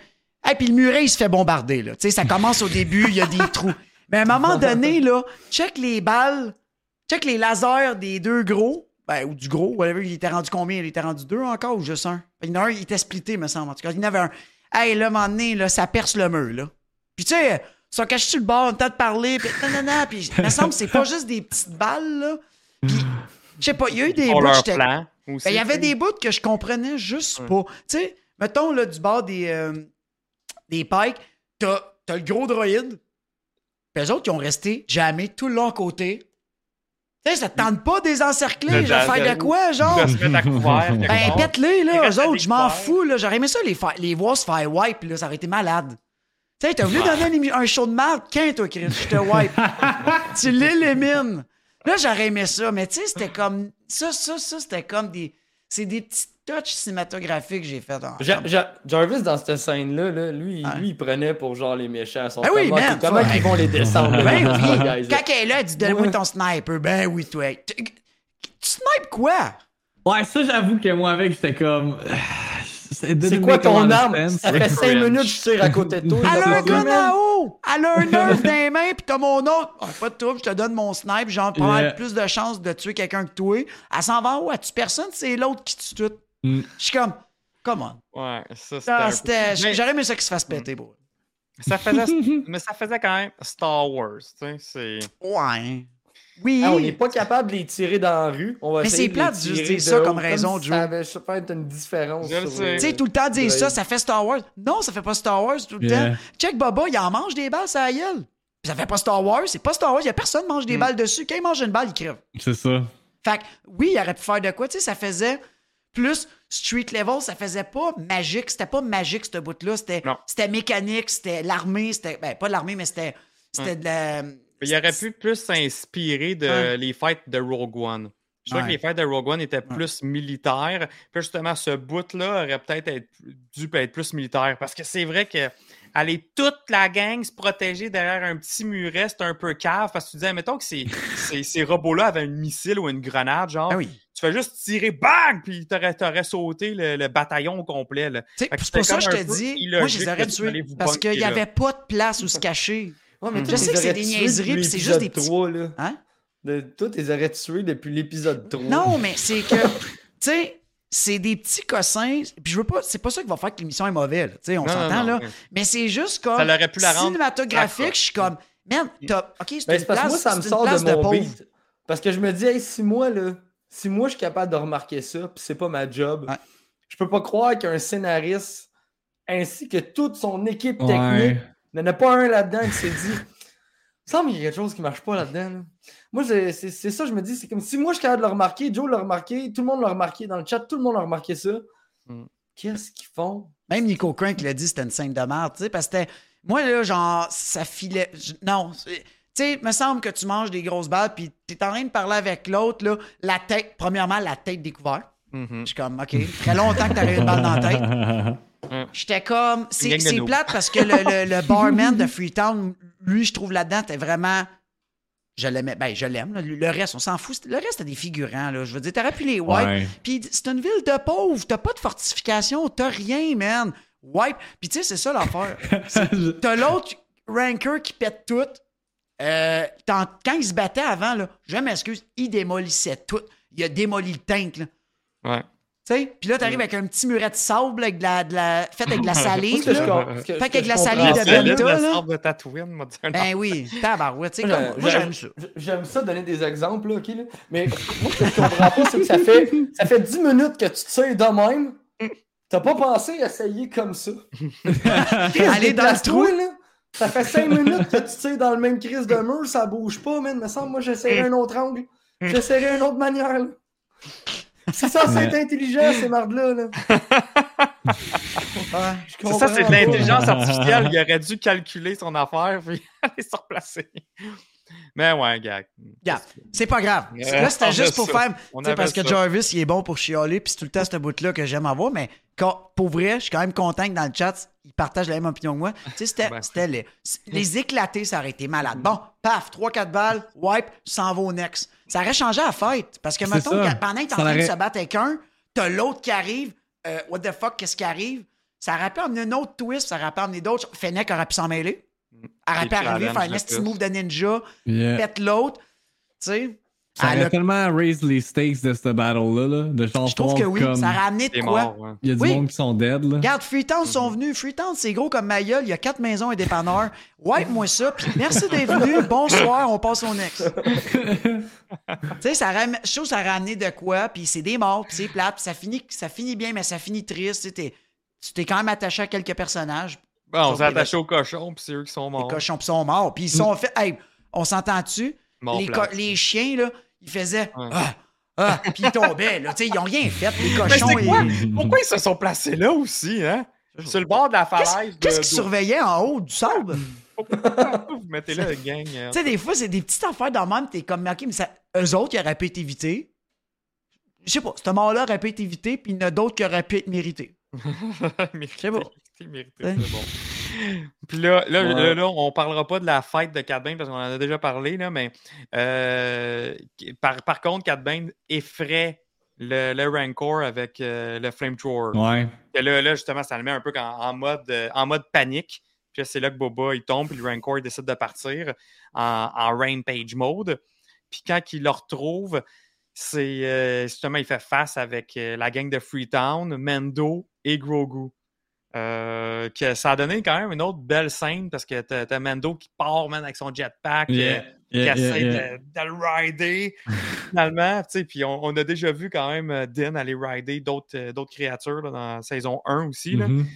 Et puis le muret, il se fait bombarder, là. Tu sais, ça commence au début, il y a des trous. Mais à un moment donné, là, check les balles, check les lasers des deux gros, ben, ou du gros, whatever, il était rendu combien? Il était rendu deux encore ou juste un? Il y en a un, il était splitté, me semble. En tout cas, il y en avait un. Hey, là, à un moment donné, là, ça perce le mur, là. Puis tu sais, ils sont cachés sur le bord, on temps de parler, puis nanana, puis il me semble que c'est pas juste des petites balles, là. Puis, je sais pas, il y a eu des bouts, ben, il y avait des bouts que je comprenais juste Ouais. pas. Tu sais, mettons, là, du bord des, euh, des pikes, t'as as le gros droïde, puis eux autres, ils ont resté jamais tout le long à côté. Tu sais, ça te tente pas de les encercler, De- genre de- faire de quoi, genre? De se mettre à couvert. quelque Ben, pète-les, là, eux autres, je m'en fous, là. J'aurais aimé ça les, faire- les voir se faire wipe, là, ça aurait été malade. Tu sais, t'as voulu donner un, un show de merde, qu'un, toi, Chris, je te wipe. tu l'élimines. Là, j'aurais aimé ça, mais tu sais, c'était comme. Ça, ça, ça, c'était comme des. C'est des petits touches cinématographiques que j'ai fait en. Ja- Ja- Jarvis, dans cette scène-là, là, lui, lui, il prenait pour genre les méchants. Son Ben oui, comment man, comment ils vont les descendre? Ben là, oui. Quand elle est là, elle dit Donne-moi ton sniper. Ben oui, toi. Tu, tu snipes quoi? Ouais, ça, j'avoue que moi, avec, j'étais comme. C'est quoi ton arme? Ça fait 5 Cringe. minutes que je tire à côté de toi. Elle a un gun à eau! Elle a un nerf dans les mains, pis t'as mon autre. Ah, pas de trouble, je te donne mon snipe, genre, pour Yeah. avoir plus de chances de tuer quelqu'un que toi. Elle s'en va en haut, elle tue personne, c'est l'autre qui tue tout. Mm. Je suis comme, come on. Ouais, ça, c'était. Ah, peu- J'aurais aimé ça qu'il se fasse péter, bro. Ça faisait, mais ça faisait quand même Star Wars, tu sais, c'est... Ouais. Oui. Ah, on n'est pas capable de les tirer dans la rue. On va Mais c'est plate de juste dire ça comme raison, Joe. Ça avait fait une différence. Tu sais, tout le temps dire ça, Ouais. ça fait Star Wars. Non, ça fait pas Star Wars tout le Yeah. temps. Check Baba, il en mange des balles, ça gueule. Puis ça fait pas Star Wars, c'est pas Star Wars, il y a personne qui mange des Mm. balles dessus. Quand il mange une balle, il crève. C'est ça. Fait que, oui, il aurait pu faire de quoi, tu sais, ça faisait plus street level, ça faisait pas magique, c'était pas magique ce bout-là, c'était c'était mécanique, c'était l'armée, c'était ben pas l'armée mais c'était c'était de la Il aurait pu plus s'inspirer de Ouais. les fights de Rogue One. Je crois Ouais. que les fights de Rogue One étaient plus militaires. Puis justement, ce bout-là aurait peut-être être- dû être plus militaire. Parce que c'est vrai que aller toute la gang se protéger derrière un petit muret, c'est un peu cave. Parce que tu disais, mettons que ces, ces, ces robots-là avaient un missile ou une grenade, genre. Ah oui. Tu fais juste tirer, bang! Puis t'aurais, t'aurais sauté le, le bataillon au complet. Tu c'est pour ça que je te dis, moi je les aurais de tués parce qu'il y là. avait pas de place où se cacher. Ouais, mais Je toi, sais que c'est aurais des tués niaiseries, c'est juste des l'épisode petits- 3, là. Hein? De, toi, t'es aurais tués depuis l'épisode 3. Non, mais c'est que, tu sais, c'est des petits cossins. Puis je veux pas, c'est pas ça qui va faire que l'émission est mauvaise. Tu sais, on s'entend là. mais- Mais c'est juste comme Ça l'aurait pu la rendre cinématographique. Je suis comme, man, t'as, ok, c'est Ben, une c'est parce que place, moi, ça me sort place de mon pauvre. beat. Parce que je me dis, hey, si moi, là, si moi, je suis capable de remarquer ça, puis c'est pas ma job, Ouais. je peux pas croire qu'un scénariste, ainsi que toute son équipe technique, il n'y en a pas un là-dedans qui s'est dit, il me semble qu'il y a quelque chose qui marche pas là-dedans. là. Moi, c'est ça, je me dis, c'est comme si moi, je suis capable de le remarquer, Joe l'a remarqué, tout le monde l'a remarqué, dans le chat, tout le monde a remarqué ça. Mm. Qu'est-ce qu'ils font? Même Nico Crank l'a dit, c'était une scène de merde, tu sais, parce que c'était- moi, là, genre, ça filait. je- Non. Tu sais, me semble que tu manges des grosses balles, puis t'es en train de parler avec l'autre, là, la tête, premièrement, la tête découverte. Mhm. Je suis comme, OK, très longtemps que t'avais une balle dans la tête. J'étais comme. C'est plate parce que le, le- le barman de Freetown, lui, je trouve là-dedans, t'es vraiment. Je l'aimais. Ben, je l'aime. là. Le reste, on s'en fout. Le reste, c'était des figurants. Là. Je veux dire, t'aurais pu les wipe. Ouais. Puis c'est une ville de pauvres. T'as pas de fortification. T'as rien, man. Wipe. Puis tu sais, c'est ça l'affaire. C'est- T'as l'autre ranker qui pète tout. Euh, quand il se battait avant, là, je m'excuse, il démolissait tout. Il a démoli le tank. Là. Ouais. Tu sais, puis là, t'arrives avec un petit muret de sable avec de la, de la- fait avec de la salive. Fait la salive de Tatooine, un Ben oui, tabarouette, tu sais, Moi, comme, j'aime ça. J'aime ça donner des exemples, là, OK? là. Mais moi, ce que je comprends pas, c'est que ça fait, ça fait 10 minutes que tu te sais de même. T'as pas pensé à essayer comme ça. Aller dans le trou. Là? Ça fait 5 minutes que tu sais dans le même crise de mur, ça bouge pas, man. Me semble, moi, j'essaierai un autre angle. J'essaierai une autre manière, là. C'est ça, c'est Ouais. intelligent, ces mardes-là. Là. Ouais. C'est ça, c'est de l'intelligence artificielle. Il aurait dû calculer son affaire puis aller se replacer. Mais ouais, gars. Gars, C'est pas grave. Là, c'était juste pour ça. faire. On tu sais, parce que ça. Jarvis, il est bon pour chialer, puis c'est tout le temps ce bout-là que j'aime avoir, mais quand, pour vrai, je suis quand même content que dans le chat, il partage la même opinion que moi. Tu sais, c'était Ben. c'était les, les éclatés, ça aurait été malade. Bon, paf, 3-4 balles, wipe, s'en vas au next. Ça aurait changé la fête. Parce que, mettons, ça. que pendant que t'es en train de se battre avec un, t'as l'autre qui arrive, euh, what the fuck, qu'est-ce qui arrive? Ça aurait pu amener un autre twist, ça aurait pu amener d'autres. Fennec aurait pu s'en mêler. Elle arriver, challenges faire un de petit move de ninja, Yeah. pète l'autre. Tu sais? Ça aurait a- tellement raise les stakes de cette battle-là, là, de genre Je trouve que oui, comme ça aurait amené C'est de quoi? mort. ouais. il y a du Oui. monde qui sont dead, là. Regarde, Freetown sont venus. Freetown, c'est gros comme ma gueule. Il y a quatre maisons et dépanneurs. Wipe-moi ça, puis merci d'être venu. Bonsoir, on passe au next. tu sais, ça aurait, je trouve que ça aurait amené de quoi, puis c'est des morts, puis c'est plate, puis ça finit, ça finit bien, mais ça finit triste. Tu sais, t'es- tu t'es quand même attaché à quelques personnages. Bon, on s'est les- attaché aux cochons, puis c'est eux qui sont Les morts. cochons puis sont morts, puis ils sont fait. Hey, on s'entend-tu? Les, les chiens, là, ils faisaient. Ouais. Ah, ah, puis ils tombaient, là. Sais, ils ont rien fait. Les cochons. quoi? Pourquoi ils se sont placés là aussi, hein? Sur le bord de la Qu'est-ce falaise. qu'est-ce qu'ils surveillaient en haut du sable? Vous mettez là, gang? euh? Tu sais, des fois, c'est des petites affaires dans le même, t'es comme, OK, mais ça, eux autres, ils auraient pu être évités. Je sais pas, ce mort-là aurait pu être évité, puis il y en a d'autres qui auraient pu être mérités. Mérité, C'est bon. Mérité, c'est bon. Puis là, là, Ouais. là, là, on parlera pas de la fête de Cat Bane parce qu'on en a déjà parlé, là, mais euh, par, par contre, Cat Bane effraie le, le Rancor avec euh, le Flamethrower. Ouais. Et là, là, justement, ça le met un peu en, en mode, euh, en mode panique. Puis c'est là que Boba il tombe, puis le Rancor il décide de partir en, en Rampage mode. Puis quand il le retrouve, c'est euh, justement, il fait face avec euh, la gang de Freetown, Mendo et Grogu. Euh, que ça a donné quand même une autre belle scène parce que t'as Mendo qui part man, avec son jetpack, Yeah, euh, qui yeah, yeah, essaie yeah. De, de le rider finalement. Puis on, on a déjà vu quand même euh, Din aller rider d'autres créatures là, dans saison 1 aussi. Là. Mhm.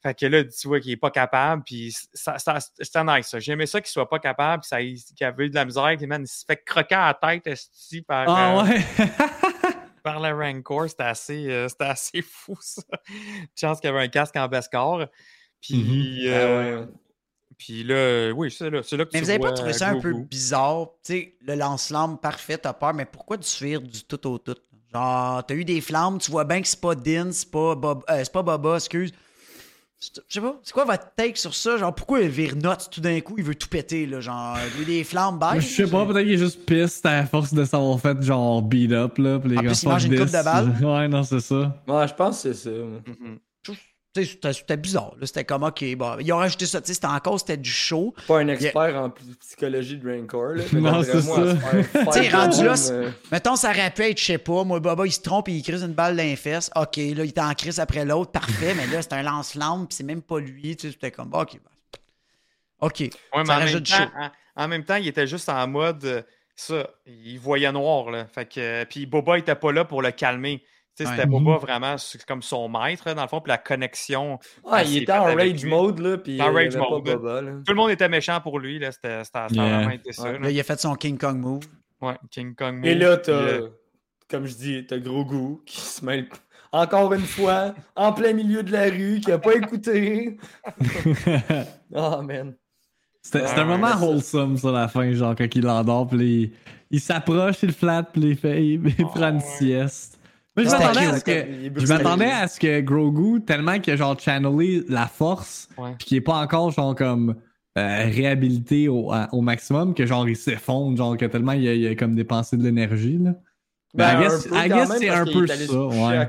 Fait que là, tu vois qu'il est pas capable, puis ça, ça- c'était nice. ça. J'aimais ça qu'il soit pas capable, qu'il avait eu de la misère, puis man, il se fait croquer à la tête esti, par, Ah euh, ouais. par le Rancor. C'était assez, euh, c'était assez fou, ça. Chance qu'il y avait un casque en Beskar. Puis, Ah euh, ouais. puis là, euh, oui, c'est là, c'est là que Mais tu vous avez pas trouvé ça un peu bizarre? Tu sais, le lance-flamme parfait, t'as peur, mais pourquoi du fuir du tout au tout? Genre, t'as eu des flammes, tu vois bien que c'est pas Din, c'est pas, Bob, euh, c'est pas Boba, excuse. Je sais pas, c'est quoi votre take sur ça? Genre, pourquoi il vire nuts tout d'un coup, il veut tout péter, là? Genre, il a des flammes bêtes. Je sais pas, peut-être qu'il est juste piste à force de s'avoir fait genre beat up là. Puis les En gars, plus, il mange une coupe de balles. Ouais, non, c'est ça. Ouais, je pense que c'est ça. moi. Tu sais, C'était bizarre, là. C'était comme, OK, bon, ils ont rajouté ça, tu sais, c'était encore, c'était du show. Pas un expert en psychologie de Rancor. Là, mais Non, c'est moi, ça. Tu sais, rendu là, euh, Mettons, ça aurait pu être, je sais pas, moi, Boba, il se trompe et il crise une balle dans les fesses. OK, là, il est en crise après l'autre, parfait, mais là, c'est un lance-flamme, puis c'est même pas lui, tu sais, c'était comme, OK, OK. Ouais, Ça en même, rajoute temps, chaud. en, en même temps, il était juste en mode euh, ça, il voyait noir là. Fait que euh, puis Boba était pas là pour le calmer. Ouais. C'était Boba vraiment c'est comme son maître là, dans le fond, puis la connexion. Ah, il était en rage lui. mode, là, puis En il rage pas mode. Boba, là. Tout le monde était méchant pour lui là. C'était Yeah. vraiment été ça. Ouais. là. Là, il a fait son King Kong move. Ouais, King Kong. Et move, là, puis, t'as, euh, comme je dis, t'as gros goût qui se mêle encore une fois en plein milieu de la rue, qui a pas écouté. Oh, man. C'était c'était un moment wholesome sur la fin, genre quand il l'endort, puis il, il s'approche, il flatte, puis il, fait, il, il prend une ouais. sieste. Moi, je m'attendais à que. À ce que Grogu, tellement qu'il a genre channelé la force, Ouais. puis qu'il est pas encore genre comme euh, réhabilité au, à- au maximum, que genre il s'effondre, genre que tellement il a, il a comme dépensé de l'énergie, là. Ben, I un guess- peu I guess c'est un peu ça, ouais.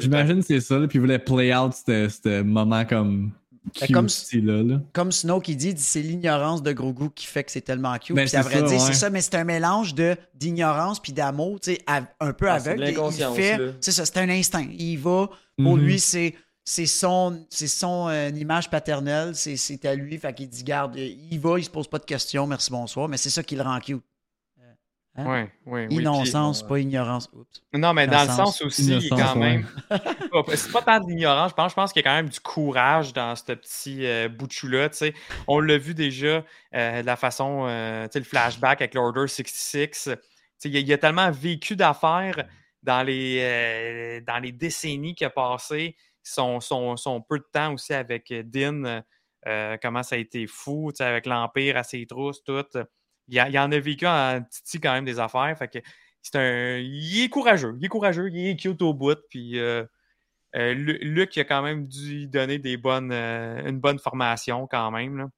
J'imagine que c'est ça, là, puis il voulait play out ce ce moment comme Comme- cute-là, là. Comme Snow qui dit, dit, c'est l'ignorance de Grogu qui fait que c'est tellement cute. Ben, Puis c'est à vrai ça, dire, ouais. c'est ça, mais c'est un mélange de d'ignorance puis d'amour, tu sais, av- un peu Ah, aveugle. C'est ça, c'est un instinct. Il va, pour Mhm. lui, c'est c'est son, c'est son euh, image paternelle, c'est c'est à lui. Fait qu'il dit, garde, il va, il se pose pas de questions, merci, bonsoir, mais c'est ça qui le rend cute. Hein? Ouais, ouais, oui, Innocence, puis- pas ignorance. Oups. Non, mais dans le sens aussi, Innocence, quand ouais. même. c'est pas tant de l'ignorance, je pense, je pense qu'il y a quand même du courage dans ce petit euh, bout de sais. On l'a vu déjà euh, de la façon, euh, tu sais, le flashback avec l'Order 66. tu sais, Il a, il a tellement vécu d'affaires dans les, euh, dans les décennies qui a passé, son, son, son peu de temps aussi avec Din, euh, comment ça a été fou, tu sais, avec l'Empire à ses trousses, tout. Il, a- il en a vécu en titi quand même des affaires. Fait que c'est un. Il est courageux. Il est courageux, il est cute au bout. Puis euh, euh, Lu- Luc il a quand même dû donner des bonnes, euh, une bonne formation quand même. là.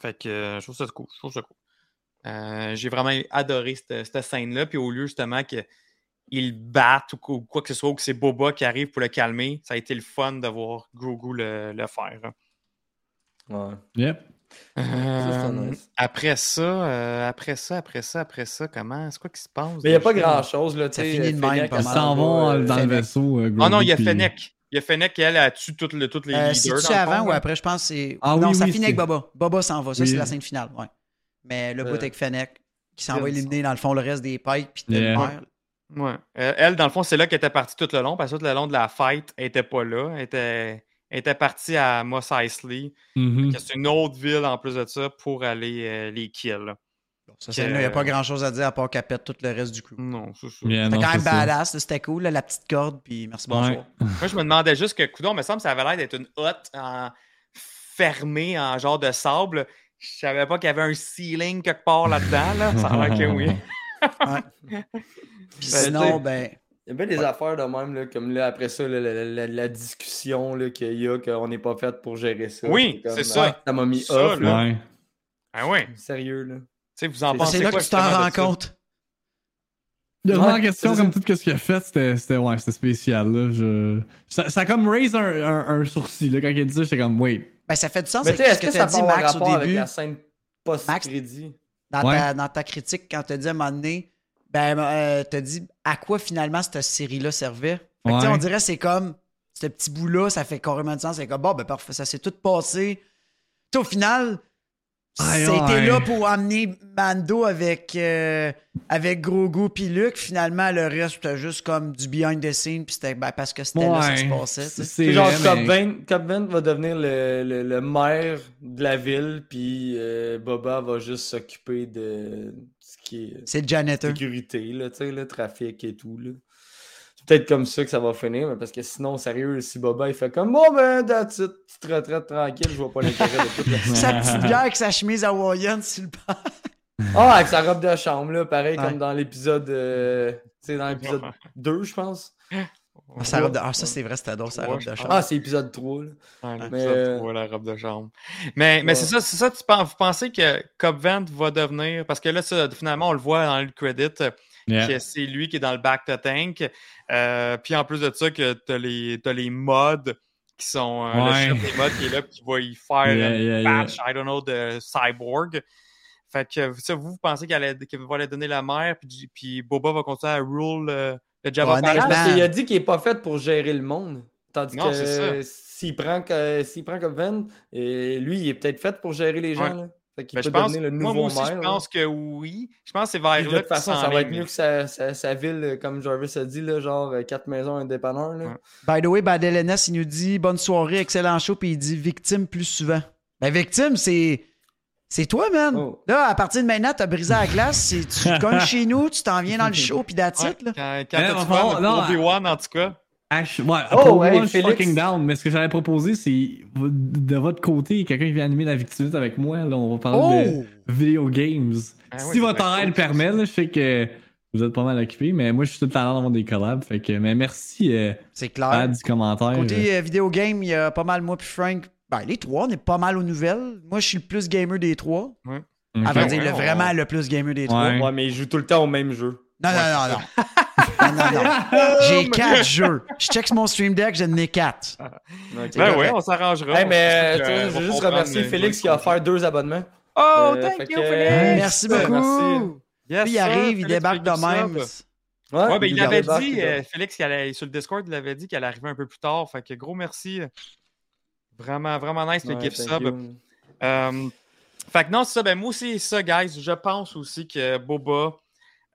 Fait que euh, je trouve ça cool. Je trouve ça cool. Euh, J'ai vraiment adoré cette, cette scène-là. Puis au lieu justement qu'il batte ou quoi, ou quoi que ce soit, ou que c'est Boba qui arrive pour le calmer, ça a été le fun de voir Grogu le, le faire. là. Ouais. Yep. Euh. Après ça, euh, après ça, après ça, après ça, comment? C'est quoi qui se passe? Mais il n'y a pas grand chose, là. Ça finit de même, Ils s'en va, vont euh, dans le Fennec. vaisseau. euh, Ah non, il y a Fennec. Il y a Fennec qui, elle, a tué toutes le- toutes les Euh, leaders. C'est-tu fond, avant ou après? Je pense que c'est. Ah non, oui, ça oui, finit avec Boba. Boba s'en va. Ça, Oui. c'est la scène finale. Ouais. Mais le bout Euh, avec Fennec, qui s'en va éliminer, dans le fond, le reste des pikes. Puis de Yeah. mer. Ouais. Euh, elle, dans le fond, c'est là qu'elle était partie tout le long, parce que tout le long de la fight, elle était pas là. Elle était, était partie à Moss Eisley, que c'est une autre ville en plus de ça, pour aller euh, les kills. Ça, Il n'y a pas grand chose à dire à part qu'elle pète tout le reste du crew. Non, c'est ça. Yeah, C'était quand même badass, c'était cool, là, la petite corde, puis merci, bonjour. Ouais. Moi, je me demandais juste que, coudon, me semble que ça avait l'air d'être une hotte en... fermée en genre de sable. Je savais pas qu'il y avait un ceiling quelque part là-dedans. Là. Ça a l'air que oui. Puis Ben, sinon, sais, ben, Il y a bien des affaires de même, là, comme là, après ça, là, la, la- la discussion là, qu'il y a, qu'on n'est pas fait pour gérer ça. Oui, c'est ça. ah, Ça m'a mis Ça, off. là. Ouais. Ah oui. Sérieux, là. Tu sais, vous en C'est- pensez c'est là quoi, que tu t'en rends de compte. Le Ouais, en question, comme tout ce qu'il a fait, c'était c'était- ouais, c'était spécial. Là. Je... Ça, ça a comme raise un, un, un sourcil. Là. Quand il a dit ça, j'étais comme, wait. Ben, ça fait du sens Mais tu sais, est-ce que que ça dit, Max, au rapport avec début, la scène post-crédit? dans, Ouais. ta, dans ta critique, quand tu as dit à un moment donné, ben, euh, tu as dit à quoi finalement cette série-là servait? Fait que, tu sais, Ouais. on dirait c'est comme, ce petit bout-là, ça fait carrément de sens. C'est comme, bon, ben parfait, ça s'est tout passé. Au final, aïe. là pour amener Mando avec, euh, avec Grogu puis Luke. Finalement, le reste, c'était juste comme du behind the scene, puis c'était ben, parce que c'était là que ça se Ouais. passait. C'est C'est genre mais- 20, Cobb 20 va devenir le, le- le maire de la ville, puis euh, Boba va juste s'occuper de qui est C'est le janitor. sécurité, là, tu sais, le trafic et tout. Là. C'est peut-être comme ça que ça va finir, mais parce que sinon, sérieux, si Boba il fait comme bon ben that's it, petite retraite tranquille, je vois pas l'intérêt de tout le Sa petite bière avec sa chemise hawaïenne sur le. Ah, avec sa robe de chambre, là, pareil Ouais. comme dans l'épisode. euh, tu sais, dans l'épisode 2, je pense. Ah, sa robe de- ah, ça, c'est vrai, c'était drôle, sa robe de chambre. Ah, c'est épisode 3. Là. Mais, l'épisode euh, trois, la robe de chambre. Mais, mais c'est ça, c'est ça, tu penses, vous pensez que Cobb Vent va devenir. Parce que là, ça, finalement, on le voit dans le credit, Yeah. que c'est lui qui est dans le back to tank. Euh, puis en plus de ça, que t'as les, t'as les mods qui sont. euh, Ouais. Le chef des mods qui est là, puis qui va y faire Yeah, un yeah, patch, I don't know, de Cyborg. Fait que ça, vous, vous pensez qu'elle va aller donner la mère, puis, puis Boba va continuer à rule euh, le Parce qu'il a dit qu'il est pas fait pour gérer le monde. Tandis Non, que s'il prend, prend comme et lui, il est peut-être fait pour gérer les gens. Ouais. Là. Fait qu'il Ben, peut je pense, le moi, nouveau moi aussi, maire. je là. pense que oui. Je pense que c'est vers Puis là de toute façon, ça va être mieux que sa, sa- sa ville, comme Jarvis a dit, là, genre euh, quatre maisons, un dépanneur. Là. Ouais. By the way, Bad il nous dit bonne soirée, excellent show, puis il dit victime plus souvent. Ben, victime, c'est. C'est toi, man. Oh. Là, à partir de maintenant, t'as brisé la glace. c'est- Tu cognes chez nous, tu t'en viens dans le show, puis that's Ouais. Quand, quand t'as on du va- fun, non, Obi-Wan, en tout cas. Je- ouais, Oh, pour hey, moi, je suis Félix. fucking down, mais ce que j'avais proposé, c'est de votre côté, quelqu'un qui vient animer la victimite avec moi, là, on va parler Oh! de video games. Ah si oui, votre horaire le permet, là, je sais que vous êtes pas mal occupé, mais moi, je suis tout le temps dans des collabs, fait que, mais merci, euh, C'est clair. Du commentaire. Côté euh, vidéo game, il y a pas mal moi puis Frank. Ben, les trois, on est pas mal aux nouvelles. Moi, je suis le plus gamer des trois. euh, À ok. vrai dire, ouais, le- vraiment le plus gamer des trois. Ouais. Ouais, mais il joue tout le temps au même jeu. Non, non, non, non. non, non, non. J'ai quatre jeux. Je check sur mon stream deck, j'en ai quatre. Ben oui, on s'arrangera. Hey, mais je veux juste remercier Félix qui a offert deux abonnements. Oh, Euh, thank you, que- Félix! Merci Ouais, beaucoup. merci. Yes, Lui, il arrive, il débarque de même. Ouais, ben, il il avait dit, euh. Félix, allait, sur le Discord, il avait dit qu'elle arrivait un peu plus tard. Fait que gros merci. Vraiment, vraiment nice le Ouais, gift sub. Euh, fait que non, c'est ça. Ben, moi aussi, ça, guys. Je pense aussi que Boba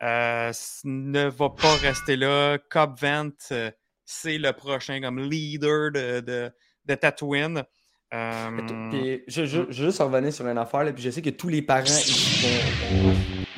euh, ne va pas rester là. Cobb Vent, euh, c'est le prochain comme leader de, de, de Tatooine. Puis, je, je, je veux juste revenir sur une affaire, là, puis je sais que tous les parents vont,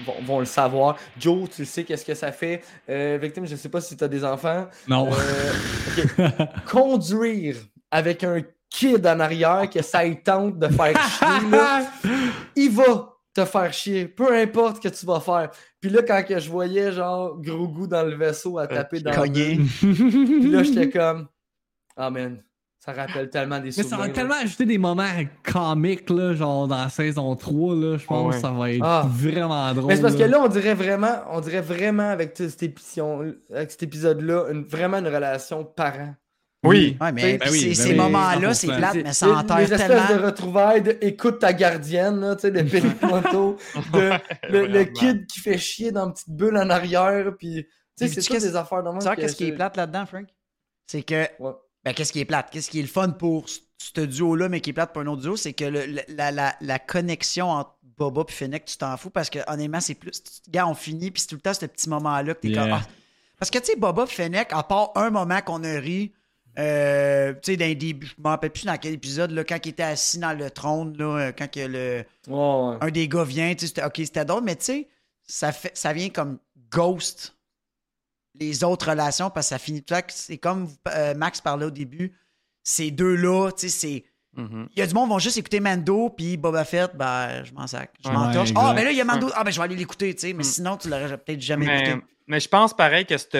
vont- vont le savoir. Joe, tu sais qu'est-ce que ça fait? Euh, Victime, je sais pas si tu as des enfants. Non. Euh. Conduire avec un kid en arrière que ça y tente de faire chier, là, il va te faire chier, peu importe ce que tu vas faire. Puis là, quand que je voyais genre gros goût dans le vaisseau à taper dans le puis là, j'étais comme, ah man, ça rappelle tellement des Mais souvenirs. ça va tellement ajouter des moments comiques, là, genre dans la saison 3, là, je pense Ouais. que ça va être Ah. vraiment drôle. Mais c'est parce que là, on dirait vraiment, on dirait vraiment avec cet, épisode, avec cet épisode-là, une- vraiment une relation parent. Oui. Ouais, mais Ben oui, ben ces oui, moments-là, c'est 100%. plate, mais ça enterre Les espèces tellement. de retrouvailles de écoute ta gardienne, là, tu sais, le, le Vraiment. kid qui fait chier dans une petite bulle en arrière, puis tu sais, c'est toutes des affaires de moi. Tu sais, qu'est-ce qui est plate là-dedans, Frank? C'est que. Ouais. Ben, qu'est-ce qui est plate? Qu'est-ce qui est le fun pour ce- duo-là, mais qui est plate pour un autre duo? C'est que le- le- la, la- la connexion entre Boba et Fennec, tu t'en fous parce que, honnêtement, c'est plus. Gars, on finit, puis c'est tout le temps ce petit moment-là que t'es Yeah. comme. ah. Parce que, tu sais, Boba et Fennec, à part un moment qu'on a ri, euh, tu sais, dans les débuts, je me rappelle plus dans quel épisode, là, quand il était assis dans le trône, là, euh, quand que le, ouais. un des gars vient, tu sais, ok, c'était drôle, mais tu sais, ça, fait, ça vient comme ghost les autres relations parce que ça finit tout là. C'est comme euh, Max parlait au début, ces deux-là, tu sais, c'est. Mhm. Il y a du monde qui vont juste écouter Mando, puis Boba Fett, ben, je m'en sac. Je m'en Ouais, torche. exact. Ah, ben là, il y a Mando. Ah, ben, je vais aller l'écouter, tu sais, mais Mm. sinon, tu l'aurais peut-être jamais Mais, écouté. Mais je pense pareil que cette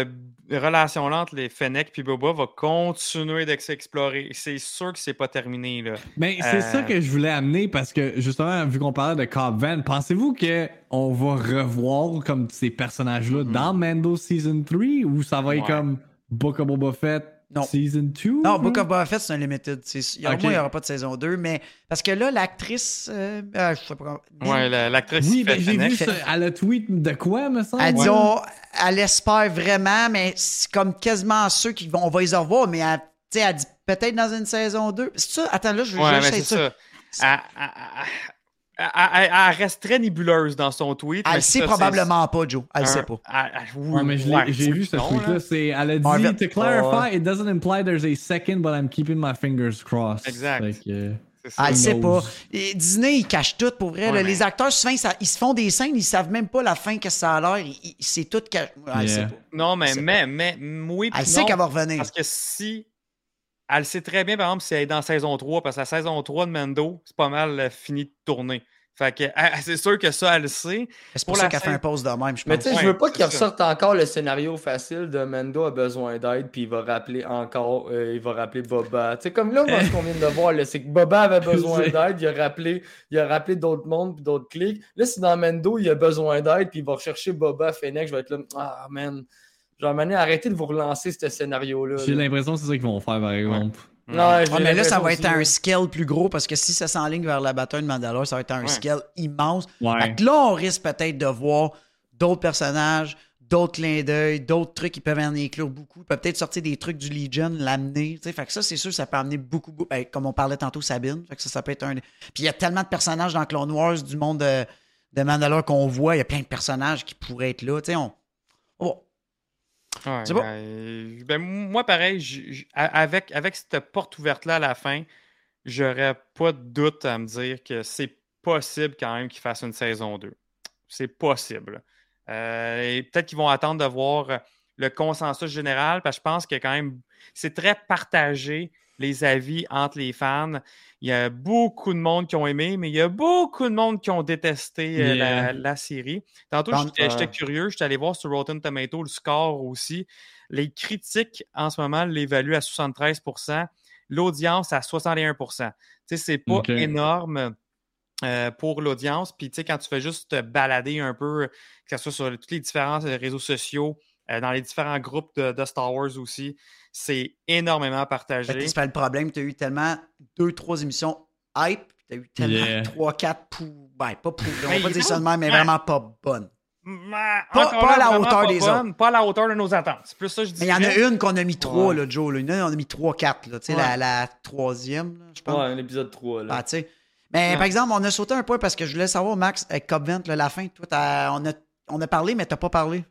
relation-là entre les Fennec et Boba va continuer de s'explorer. C'est sûr que c'est pas terminé. Là. Mais c'est Euh, ça que je voulais amener parce que justement, vu qu'on parlait de Cobb Van, pensez-vous qu'on va revoir comme ces personnages-là dans Mando Season 3 ou ça va être Ouais. comme Book of Boba Fett Non. Season 2? Non, Book of Boba Fett, c'est un limited. Il y aura, Ok. moi, il n'y aura pas de saison 2, mais parce que là, l'actrice. euh, ah, je sais pas comment. Ouais, la- l'actrice Oui, fait ben, j'ai vu ça. Elle a tweet de quoi, me semble? Elle dit, Ouais. on- elle espère vraiment, mais c'est comme quasiment ceux qui vont, on va les revoir, mais elle, tu sais, elle dit peut-être dans une saison 2. C'est ça? Attends, là, je veux Ouais, juste mais ça. Elle, elle- elle- elle- reste très nébuleuse dans son tweet. Elle mais le sait ça, probablement pas, Joe. Elle le c'est sait un- pas. elle- elle- oui, Ouais, mais j'ai vu ce non, tweet-là. C'est, elle a dit To clarify, it doesn't imply there's a second, but I'm keeping my fingers crossed. Exact. Que, ça. Elle le sait pas. Et Disney, ils cachent tout pour vrai. Ouais, là. mais- Les acteurs, souvent, ils, ils se font des scènes, ils savent même pas la fin que ça a l'air. C'est tout caché. Elle le sait Yeah. pas. Non, mais, C'est mais, mais, oui. Elle puis sait non, qu'elle va revenir. Parce que si. Elle sait très bien, par exemple, si elle est dans saison 3, parce que la saison 3 de Mando, c'est pas mal euh, fini de tourner. Fait que c'est sûr que ça, elle le sait. C'est pour pour ça qu'elle fait un pause de même, je Mais pense. tu sais, je veux pas qu'il ressorte encore le scénario facile de Mando a besoin d'aide, puis il va rappeler encore, euh, il va rappeler Boba. Tu sais, comme là, moi, ce qu'on vient de voir, là, c'est que Boba avait besoin d'aide, il a rappelé, il a rappelé d'autres mondes, puis d'autres clics. Là, c'est dans Mando, il a besoin d'aide, puis il va rechercher Boba, Fennec, je vais être là, ah man. Genre, mané, arrêtez de vous relancer ce scénario-là. J'ai l'impression que c'est ça qu'ils vont faire, par exemple. Ouais, j'ai Ouais, mais là, ça va être un scale plus gros parce que si ça s'enligne vers la bataille de Mandalore, ça va être un Ouais. scale immense. Ouais. Fait que là, on risque peut-être de voir d'autres personnages, d'autres clins d'œil, d'autres trucs qui peuvent en inclure beaucoup. Peut peut-être sortir des trucs du Legion, l'amener. tu sais. Fait que ça, c'est sûr, ça peut amener beaucoup, beaucoup- ben, comme on parlait tantôt, Sabine. Fait que ça, ça peut être un. Puis il y a tellement de personnages dans Clone Wars du monde de, de Mandalore qu'on voit. Il y a plein de personnages qui pourraient être là. Tu sais, on. Ouais, C'est bon. ben, ben, moi, pareil, j- j- a- avec, avec cette porte ouverte-là à la fin, j'aurais pas de doute à me dire que c'est possible quand même qu'ils fassent une saison 2. C'est possible. Euh, et peut-être qu'ils vont attendre de voir le consensus général, parce que je pense que quand même, c'est très partagé les avis entre les fans. Il y a beaucoup de monde qui ont aimé, mais il y a beaucoup de monde qui ont détesté euh, Yeah. la, la série. Tantôt, j'étais Ouais. curieux, j'étais allé voir sur Rotten Tomato le score aussi. Les critiques, en ce moment, l'évaluent à 73% l'audience à 61 Tu sais, c'est pas énorme euh, pour l'audience. Puis, tu sais, quand tu fais juste te balader un peu, que ce soit sur tous les différents euh, réseaux sociaux, euh, dans les différents groupes de, de Star Wars aussi, c'est énormément partagé. c'est pas le problème. Tu as eu tellement deux, trois émissions hype. Tu as eu tellement Yeah. trois, quatre pou... Ben, pas pou... On Mais va pas dire faut- ça de même, mais Ouais. vraiment pas bonnes. Pas- à la hauteur des bonne, Pas à la hauteur de nos attentes. C'est plus ça que je dis. Mais il y en a une qu'on a mis trois, Ouais. là, Joe. Là. Une, on a mis trois, quatre. Là. Tu sais, Ouais. la, la troisième, là, je pense. Ouais, l'épisode 3, là. Ah, tu sais. Mais Ouais. par exemple, on a sauté un point parce que je voulais savoir, Max, avec Cobvent, là, la fin, toi, t'as- on, a, on a parlé, mais t'as pas parlé.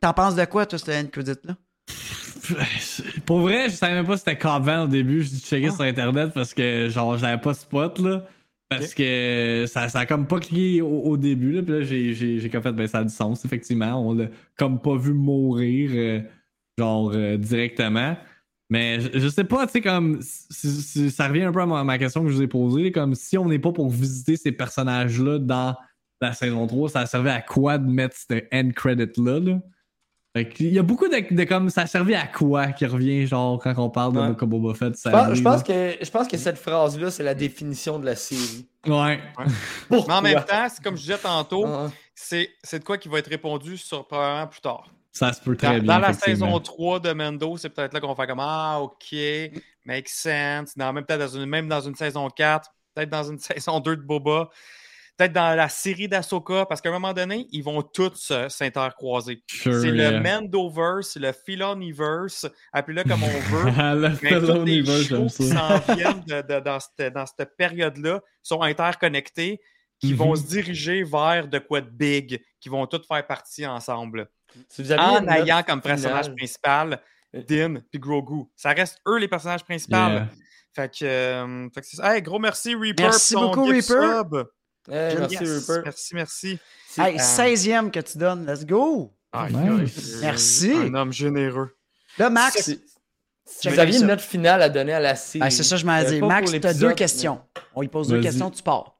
T'en penses de quoi, toi, ce end credit là Pour vrai, je savais même pas si c'était Cobb au début. Je checkais Ah. sur internet parce que genre je l'avais pas spot là. Parce que ça, ça a comme pas cliqué au, au début. Là, puis là, j'ai, j'ai, j'ai comme fait, ben ça a du sens, effectivement. On l'a comme pas vu mourir, euh, genre euh, directement. Mais je, je sais pas, tu sais, comme. si- si- ça revient un peu à ma, ma question que je vous ai posée. Comme si on n'est pas pour visiter ces personnages-là dans la saison 3, ça servait à quoi de mettre ce end credit-là? Là? Il y a beaucoup de, de comme ça servait à quoi qui revient, genre, quand on parle de Ouais. Of Boba Fett. Je pense, je pense que, je pense que cette phrase-là, c'est la définition de la série. Ouais. Mais Pourquoi? en même temps, c'est comme je disais tantôt, c'est c'est de quoi qui va être répondu sur probablement plus tard. Ça se peut Dans, très bien. dans la saison 3 de Mendo, c'est peut-être là qu'on va faire comme Ah, OK, make sense. Dans, même, peut-être dans une, même dans une saison 4, peut-être dans une saison 2 de Boba, peut-être dans la série d'Asoka, parce qu'à un moment donné, ils vont tous se- s'intercroiser. Sure, c'est yeah. le Mendoverse, le Filoniverse, appelez-le comme on veut. le shows j'aime qui s'en viennent de- de- dans cette, dans cette période-là sont interconnectés, qui vont Mhm. se diriger vers de quoi de big, qui vont tous faire partie ensemble. Si vous aviez En ayant comme personnage finale- principal Din puis Grogu. Ça reste eux les personnages principaux. Yeah. Fait que, euh, fait que c'est ça. Hey, gros merci Reaper. Merci pour ton beaucoup, Reaper. sub. Hey, merci, Yes, Rupert. Merci, merci. Hey, Euh, 16e que tu donnes. Let's go. Nice. Merci. Un homme généreux. Là, Max, Si, si Check vous aviez une note finale à donner à la série. ben, c'est ça, je m'en euh, dis. pas Max, tu as deux questions. On lui pose deux questions, tu pars.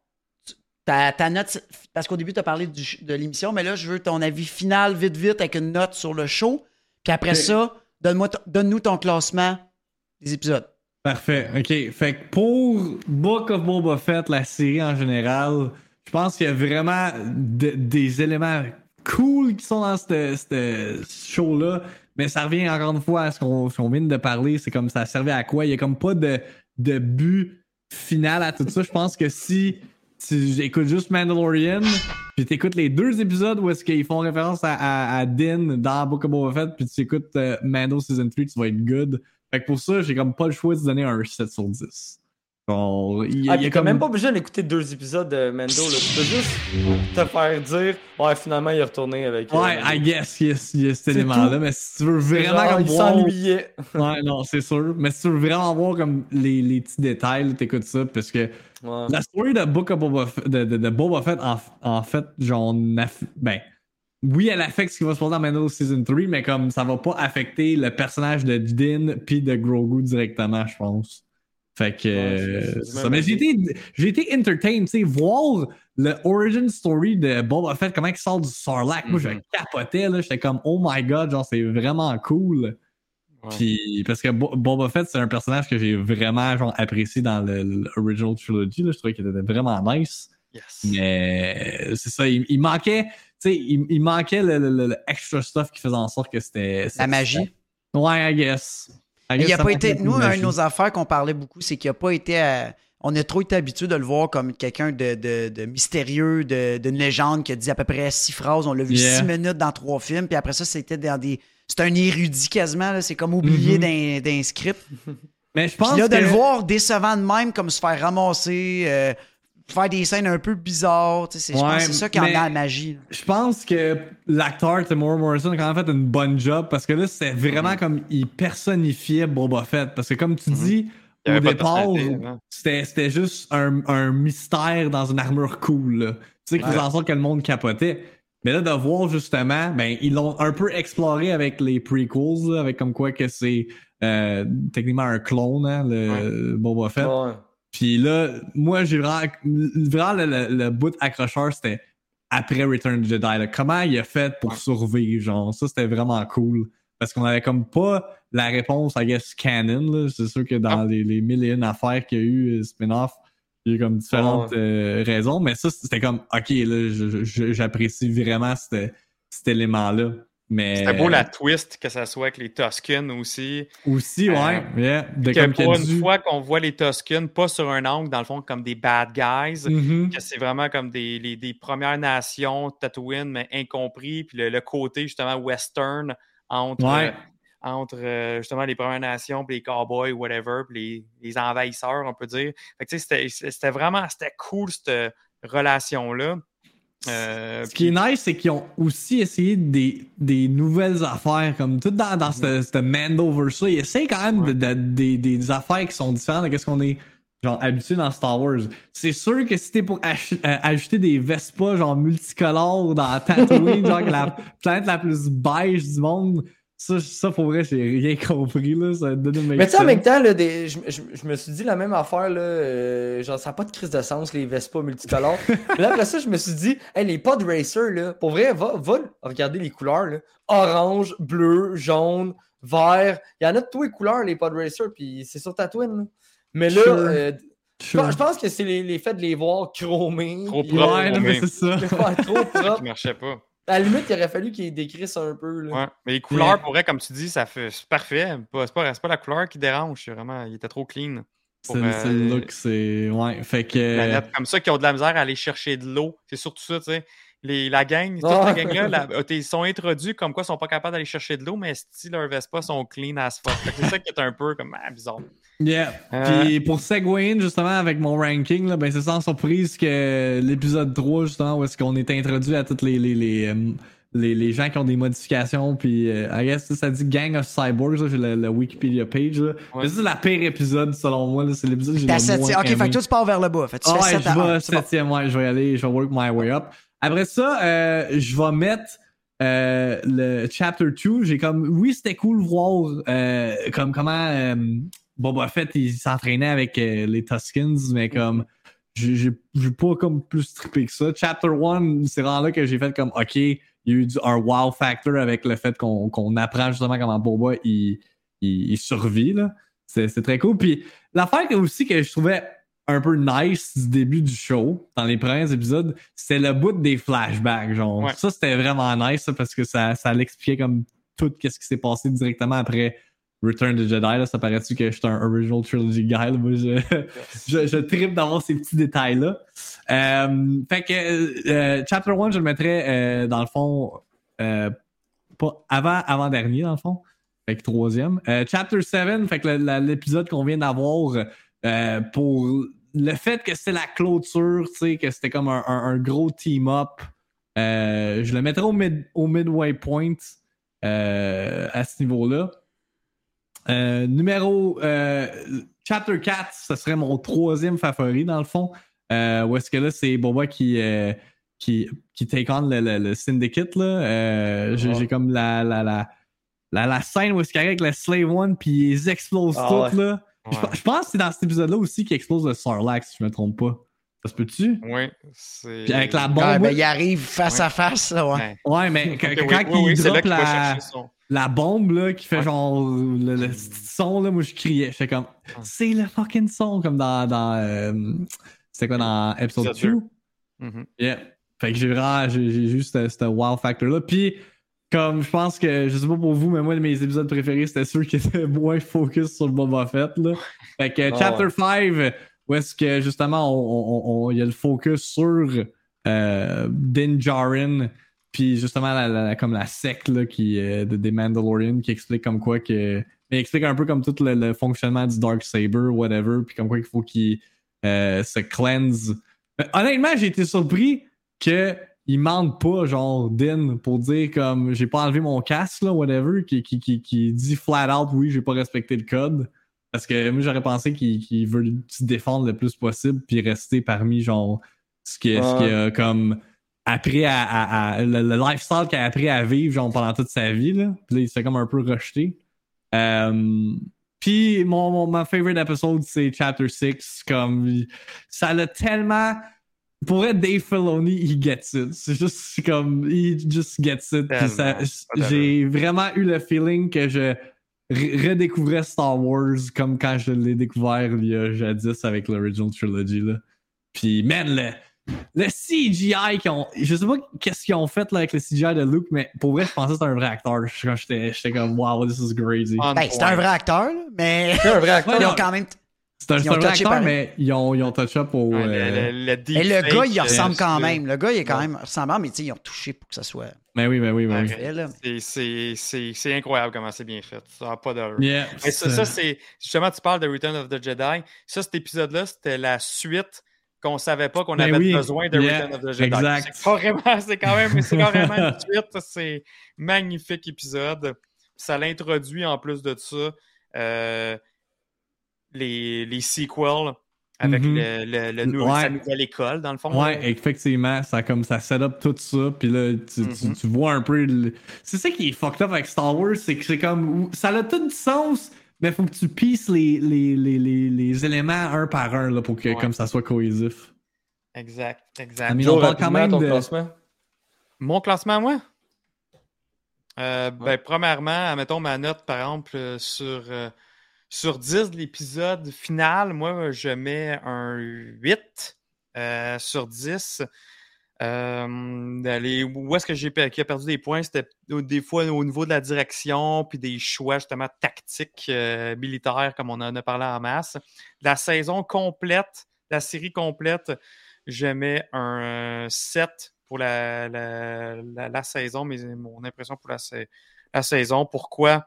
Tu- Ta, ta note, parce qu'au début, tu as parlé du- de l'émission, mais là, je veux ton avis final, vite, vite, avec une note sur le show. Puis après ça, donne-nous ton classement des épisodes. Parfait. OK. Fait que pour Book of Boba Fett, la série en général, je pense qu'il y a vraiment de- des éléments cool qui sont dans ce show-là. Mais ça revient encore une fois à ce qu'on vient de parler. C'est comme ça servait à quoi? Il y a comme pas de, but final à tout ça. Je pense que si tu écoutes juste Mandalorian, puis tu écoutes les deux épisodes où est-ce qu'ils font référence à, à, à Din dans Book of Boba Fett, puis tu écoutes euh, Mando Season 3, tu vas être good. Fait que pour ça, j'ai comme pas le choix de donner un 7 sur 10. Genre, il Ah, il t'as comme... même pas besoin d'écouter deux épisodes de Mendo. Là. Tu peux juste te faire dire Ouais, finalement, il est retourné avec. euh, Ouais. I guess, yes, il y a cet élément-là, mais si tu veux C'est vraiment genre, comme il voir... s'ennuyait. Ouais, non, c'est sûr. Mais si tu veux vraiment voir comme les, les petits détails, t'écoutes ça, parce que Ouais. la story de Book of Boba Fett, de, de- de Boba Fett, en, en fait, genre, ben, oui, elle affecte ce qui va se passer dans Mando Season 3, mais comme ça va pas affecter le personnage de Din puis de Grogu directement, je pense. Fait que, Ouais, euh, ça. Mais j'ai été, j'ai été entertained, tu sais, voir le origin story de Boba Fett, comment il sort du Sarlacc. Moi, je Mhm. capotais, là. J'étais comme, oh my god, genre, c'est vraiment cool. Ouais. Puis, parce que Bo- Boba Fett, c'est un personnage que j'ai vraiment, genre, apprécié dans l'original trilogy, là. Je trouvais qu'il était vraiment nice. Yes. Mais c'est ça, il, il manquait, sais, il, il manquait le, le- le extra stuff qui faisait en sorte que c'était. La magie. Ouais, I guess. I a pas été. de Nous, une de nos affaires qu'on parlait beaucoup, c'est qu'il n'a pas été. à- on a trop été habitué de le voir comme quelqu'un de, de- de mystérieux, de- d'une légende qui a dit à peu près six phrases. On l'a vu Yeah. six minutes dans trois films, puis après ça, c'était dans des. C'est un érudit quasiment, là. c'est comme oublié Mhm. d'un, d'un script. Mais je Puis pense là, de que- le voir décevant de même, comme se faire ramasser, euh, faire des scènes un peu bizarres, tu sais, c'est, je pense Ouais, que c'est ça qui en a la magie. Je pense que l'acteur Timur Morrison a quand même fait une bonne job parce que là, c'était vraiment comme il personnifiait Boba Fett. Parce que comme tu dis, Il y au départ, c'était c'était juste un, un mystère dans une armure cool. là. Tu sais, qui Ouais. faisait en sorte que le monde capotait. Mais là, de voir justement, ben, ils l'ont un peu exploré avec les prequels, là, avec comme quoi que c'est euh, techniquement un clone, hein, le Boba Fett. Ouais. Puis là, moi, j'ai vraiment, vraiment le, le- le bout accrocheur, c'était après Return of the Jedi. là. Comment il a fait pour survivre, genre, ça, c'était vraiment cool. Parce qu'on avait comme pas la réponse, I guess, canon, là. C'est sûr que dans Ah. les, les mille et une affaires qu'il y a eu, euh, spin-off, il y a eu comme différentes Ouais. euh, raisons. Mais ça, c'était comme, OK, là, j'apprécie vraiment cet, cet élément-là. Mais C'était beau la twist que ça soit avec les Tuscans aussi. aussi, ouais, yeah, de Que comme pour une fois qu'on voit les Tuscans, pas sur un angle, dans le fond, comme des bad guys, Mhm. que c'est vraiment comme des, les- des Premières Nations, Tatooine, mais incompris, puis le, le côté justement western entre, Ouais. euh, entre euh, justement les Premières Nations, puis les cowboys, whatever, puis les, les envahisseurs, on peut dire. Fait que, tu sais, c'était- c'était vraiment c'était cool, cette relation-là. Euh, Ce qui est nice, c'est qu'ils ont aussi essayé des, des nouvelles affaires, comme tout dans, dans ce, ce Mandoverse-là. Ils essayent quand même de- de- des, des affaires qui sont différentes de ce qu'on est genre habitué dans Star Wars. C'est sûr que si t'es pour ach- euh, ajouter des Vespa genre multicolores dans Tatooine, genre que la planète la plus beige du monde, ça, ça pour vrai, j'ai rien compris, là. Ça donne Mais tu sais, en même temps, là, des- je, je- je me suis dit la même affaire, là, euh, genre, ça n'a pas de crise de sens, les Vespa multicolores. Mais là, après ça, je me suis dit, hey, les pod racers, là, pour vrai, va, va regarder les couleurs, là. Orange, bleu, jaune, vert. Il y en a de tous les couleurs, les pod racers, puis c'est sur Tatooine, là. Mais là, Sure. euh, je pense- je pense que c'est les, les faits de les voir chromés. Trop propre. euh, Ouais, mais c'est ça. trop qui propre. marchait pas. À la limite, il aurait fallu qu'ils décrissent un peu, là. Ouais. Mais les couleurs, pour vrai, comme tu dis, ça fait c'est parfait. C'est pas, c'est pas la couleur qui dérange. C'est vraiment, il était trop clean. C'est Pour, le- euh, look, c'est. Ouais, fait que. planète comme ça qui ont de la misère à aller chercher de l'eau. C'est surtout ça, tu sais. Les, la gang, toute Ah. la gang-là, la- euh, t'es- ils sont introduits comme quoi ils sont pas capables d'aller chercher de l'eau, mais si leurs Vespa sont clean as fuck. Fait que C'est ça qui est un peu comme ah, bizarre. Yeah. Euh, Puis pour in, justement avec mon ranking, là, ben c'est sans surprise que l'épisode 3, justement, où est-ce qu'on est introduit à toutes les les, les, euh, les, les gens qui ont des modifications, puis euh, I guess ça, dit Gang of Cyborgs, j'ai le, le Wikipédia page. Là. Ouais. Mais c'est la pire épisode selon moi, là, c'est l'épisode que j'ai le moins Ok, fait aimé. que toi, tu pars vers le bas. Fait que tu Ah fais ouais, 7 je 1. vais C'est bon. septième, ouais, je vais aller, je vais work my way up. Après ça, euh, je vais mettre euh, le chapter 2. J'ai comme, oui, c'était cool voir euh, comme comment euh, Boba Fett il s'entraînait avec euh, les Tuskens, mais comme j'ai pas comme plus trippé que ça. Chapter 1, c'est vraiment là que j'ai fait comme, ok, il y a eu du, un wow factor avec le fait qu'on qu'on apprend justement comment Boba il, il, il survit. C'est très cool. Puis l'affaire aussi que je trouvais un peu nice du début du show, dans les premiers épisodes, c'était le bout des flashbacks. Genre. Ouais. Ça, c'était vraiment nice ça, parce que ça, ça l'expliquait comme tout ce qui s'est passé directement après Return of the Jedi. Là. Ça paraît-tu que je suis un original trilogy guy? là? Moi, je, je, je tripe d'avoir ces petits détails-là. Euh, fait que euh, Chapter 1, je le mettrais euh, dans le fond pas avant, avant dernier, dans le fond. Fait que troisième. Chapter 7, fait que l'épisode qu'on vient d'avoir pour le fait que c'était la clôture, tu sais, que c'était comme un, un- un gros team-up. euh, je le mettrais au, mid, au midway point euh, à ce niveau-là. Euh, numéro Chapter 4, ce serait mon troisième favori dans le fond. Où est-ce que là, c'est Boba qui, qui, qui take on le, le, le syndicate. Là. J'ai, comme la, la, la, la, la scène où est-ce qu'il avec le Slave One puis ils explosent Ah toutes. Là. Je, Ouais. je pense que c'est dans cet épisode-là aussi qu'il explose le Sarlacc, si je me trompe pas. Ça se peut-tu? Oui, c'est. Puis avec la bombe. Ouais, ben, il arrive face Ouais. à face, là, ouais. Ouais. Mais oui, quand oui, oui, il là drop la, son. la bombe là, qui fait Ouais. genre le, le petit son, là, moi je criais. J'étais comme, c'est le fucking son, comme dans. dans euh, C'était quoi dans episode Épisode 2? Mhm. Yeah. Fait que j'ai vraiment, j'ai juste ce ce wow factor là. Puis, comme je pense que, je sais pas pour vous, mais moi, mes épisodes préférés, c'était ceux qui étaient moins focus sur Boba Fett, là. Fait que Ah Chapter 5, où est-ce que justement, on- on- on- il y a le focus sur euh, Din Djarin, puis justement, la, la- comme la secte, là, qui, euh, de- des Mandalorians, qui explique comme quoi que. Mais explique un peu comme tout le, le fonctionnement du Dark Saber, whatever, puis comme quoi il faut qu'il euh, se cleanse. Mais honnêtement, j'ai été surpris que il mente pas, genre, Din, pour dire comme j'ai pas enlevé mon casque, là, whatever, qui, qui, qui, qui dit flat out, oui, j'ai pas respecté le code. Parce que moi, j'aurais pensé qu'il veut se défendre le plus possible, puis rester parmi, genre, ce qui ce qu'il a comme appris à, à- à- le, le lifestyle qu'il a appris à vivre, genre, pendant toute sa vie, là. Puis là, il se fait comme un peu rejeté. Euh, puis mon, mon ma favorite episode, c'est Chapter 6. Comme, ça l'a tellement. Pour être Dave Filoni, il gets it. C'est juste comme. Il just gets it. J'ai vraiment eu le feeling que je re- redécouvrais Star Wars comme quand je l'ai découvert il y a jadis avec l'original trilogy. Là. Puis, man, le, le CGI qu'ils ont. Je sais pas qu'est-ce qu'ils ont fait là, avec le CGI de Luke, mais pour vrai, je pensais que c'était un vrai acteur. Quand j'étais j'étais comme, wow, this is crazy. Ben, c'est un vrai acteur, mais C'est un vrai acteur. ils non. ont quand même. C'est un, ils un touché acteur, mais ils ont, ils ont touch up au. Ouais, euh, le, le, le Et le deepfake, gars, il euh, ressemble quand même. Le gars, il est quand Ouais. même ressemblant, mais tu sais, ils ont touché pour que ça soit Mais oui, mais oui, mais oui. C'est- C'est c'est- c'est incroyable comment c'est bien fait. Ça n'a pas d'heure. Yeah, Mais ça, ça, c'est. Justement, tu parles de Return of the Jedi. Ça, cet épisode-là, c'était la suite qu'on savait pas qu'on Ben avait oui. besoin de Yeah, Return of the Jedi. exact. C'est carrément, c'est quand même, c'est carrément une suite. C'est magnifique épisode. Ça l'introduit en plus de ça euh, les, les sequels avec Mhm. le, le, le nou- Ouais. sa nouvelle école, dans le fond. Ouais, effectivement, ça comme ça set up tout ça, puis là tu, tu- Mhm. tu vois un peu. le- C'est ça qui est fucked up avec Star Wars, c'est que c'est comme ça a tout du sens, mais faut que tu pisses les, les, les, les, les éléments un par un là, pour que Ouais. comme ça soit cohésif. Exact, exact. Mais on parle quand même ton de. classement. Mon classement, moi? Euh, ben, premièrement, mettons ma note, par exemple, euh, sur, euh, sur 10 de l'épisode final, moi, je mets un 8 euh, sur 10. Euh, où est-ce que j'ai a perdu des points? C'était des fois au niveau de la direction, puis des choix justement tactiques euh, militaires, comme on en a parlé en masse. La saison complète, la série complète, je mets un 7 pour la, la, saison, mais mon impression pour la, sa- la saison. Pourquoi?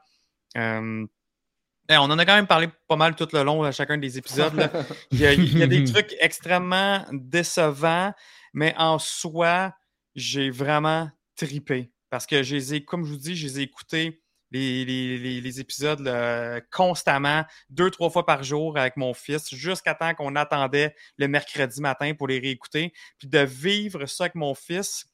Eh, on en a quand même parlé pas mal tout le long à chacun des épisodes. là. Il, y a, il y a des trucs extrêmement décevants, mais en soi, j'ai vraiment tripé. Parce que je les ai, comme je vous dis, je les ai écoutés les, les- les- les épisodes là, constamment, deux, trois fois par jour avec mon fils, jusqu'à temps qu'on attendait le mercredi matin pour les réécouter. Puis de vivre ça avec mon fils,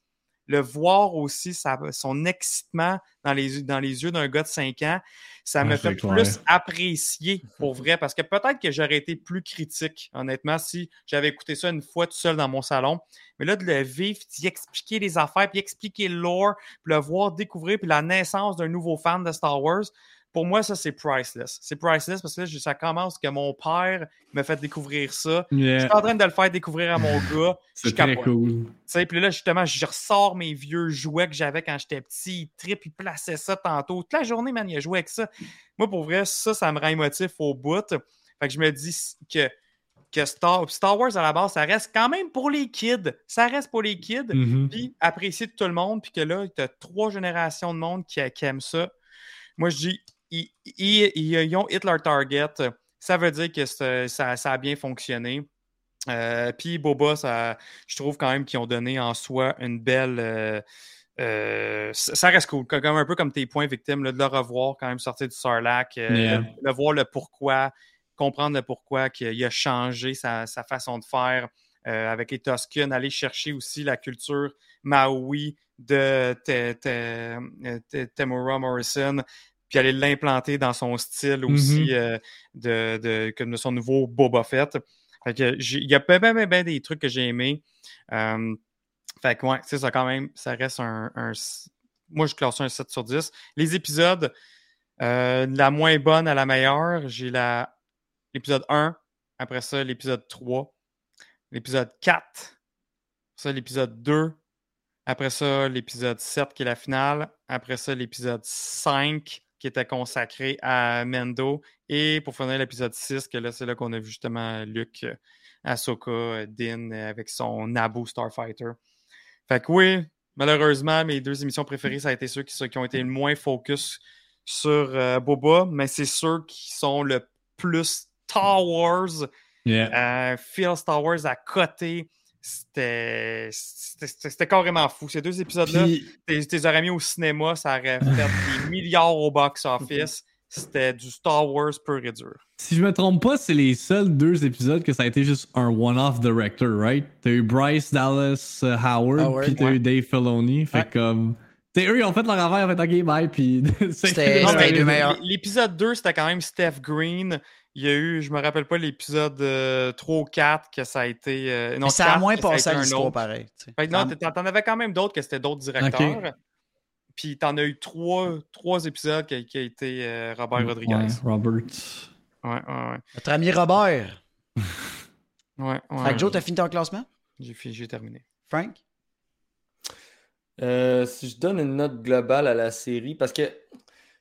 le voir aussi, ça, son excitement dans les, dans les yeux d'un gars de 5 ans, ça me fait clair. plus apprécier pour vrai. Parce que peut-être que j'aurais été plus critique, honnêtement, si j'avais écouté ça une fois tout seul dans mon salon. Mais là, de le vivre, d'y expliquer les affaires, puis expliquer le lore, puis le voir découvrir, puis la naissance d'un nouveau fan de Star Wars, pour moi, ça, c'est priceless. C'est priceless parce que là, ça commence que mon père me fait découvrir ça. Je suis en train de le faire découvrir à mon gars. C'est très capote. cool. Tu sais, puis là, justement, je ressors mes vieux jouets que j'avais quand j'étais petit. Il trip, il plaçait ça tantôt. Toute la journée, man, il a joué avec ça. Moi, pour vrai, ça, ça me rend émotif au bout. Fait que je me dis que, que Star, Star Wars, à la base, ça reste quand même pour les kids. Ça reste pour les kids. Mhm. Puis apprécié de tout le monde. Puis que là, tu as trois générations de monde qui, qui aiment ça. Moi, je dis, ils, ils- ils- ils ont hit leur target. Ça veut dire que ça, ça a bien fonctionné. Euh, Puis Boba, ça, je trouve quand même qu'ils ont donné en soi une belle. euh, euh, ça reste cool, comme un peu comme tes points victimes, là, de le revoir quand même sortir du Sarlacc, euh, Yeah. le, le voir le pourquoi, comprendre le pourquoi qu'il a changé sa, sa façon de faire avec les Tusken, aller chercher aussi la culture Maui de Te- Te- Te- Tamura Morrison, puis aller l'implanter dans son style aussi Mhm. euh, de, de, comme de son nouveau Boba Fett. Fait que il y a ben, ben, ben, ben des trucs que j'ai aimés. Euh, fait que ouais, c'est ça quand même, ça reste un, Moi, je classe un 7 sur 10. Les épisodes, euh, de la moins bonne à la meilleure, j'ai la l'épisode 1, après ça, l'épisode 3, l'épisode 4, ça, l'épisode 2, après ça, l'épisode 7 qui est la finale, après ça, l'épisode 5 qui était consacré à Mendo, et pour finir l'épisode 6, que là, c'est là qu'on a vu justement Luke, euh, Ahsoka, euh, Din euh, avec son Naboo Starfighter. Fait que oui, malheureusement, mes deux émissions préférées, ça a été ceux qui, ceux qui ont été le moins focus sur euh, Boba, mais c'est ceux qui sont le plus Star Wars, Yeah. euh, Phil Star Wars à côté. C'était carrément fou. Ces deux épisodes-là, Puis, tu les aurais mis au cinéma, ça aurait fait des milliards au box-office. C'était du Star Wars pur et dur. si je me trompe pas, c'est les seuls deux épisodes que ça a été juste un one-off director, right? T'as eu Bryce Dallas euh, Howard, Howard, puis t'as ouais. eu Dave Filoni. Fait Ouais. comme. T'sais, eux, ils ont fait leur affaire, en fait, ok, bye, puis. C'était- les deux meilleurs. L'épisode 2, c'était quand même Steph Green. Il y a eu, je me rappelle pas, l'épisode euh, 3 ou 4 que ça a été. euh, non, Mais ça a 4, moins passé à un l'histoire autre. pareil. tu sais. Non, t'en avais quand même d'autres que c'était d'autres directeurs. Puis t'en as eu trois, trois épisodes qui, qui a été euh, Robert Rodriguez. Ouais, Robert. Ouais, ouais, ouais. Notre ami Robert. ouais, ouais. Fait que Joe, t'as fini ton classement? J'ai terminé. Frank? Euh, si je donne une note globale à la série, parce que,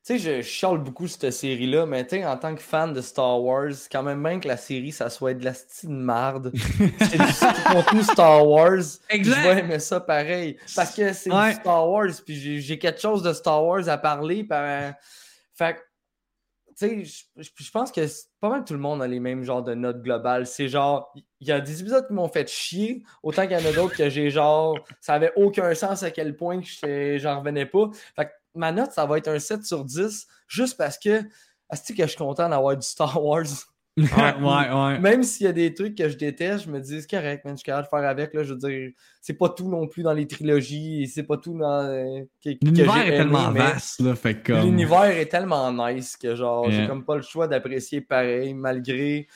tu sais, je chiale beaucoup cette série-là, mais tu en tant que fan de Star Wars, quand même bien que la série, ça soit de la style marde. c'est du contenu Star Wars. Exact. Je vais aimer ça pareil. Parce que c'est Ouais. du Star Wars, puis j'ai- quelque chose de Star Wars à parler. puis, euh, fait que, tu sais, je- pense que c'est pas mal tout le monde a les mêmes genres de notes globales. C'est genre, il y a des épisodes qui m'ont fait chier, autant qu'il y en a d'autres que j'ai genre, ça avait aucun sens à quel point que j'en revenais pas. Fait que ma note, ça va être un 7 sur 10, juste parce que, asti que je suis content d'avoir du Star Wars. ouais, ouais. Même s'il y a des trucs que je déteste, je me dis, c'est correct, man, je suis capable de faire avec. Là, je veux dire, c'est pas tout non plus dans les trilogies, et c'est pas tout dans. euh, L'univers est aimé, tellement vaste, là, fait que comme... L'univers est tellement nice que genre, j'ai comme pas le choix d'apprécier pareil, malgré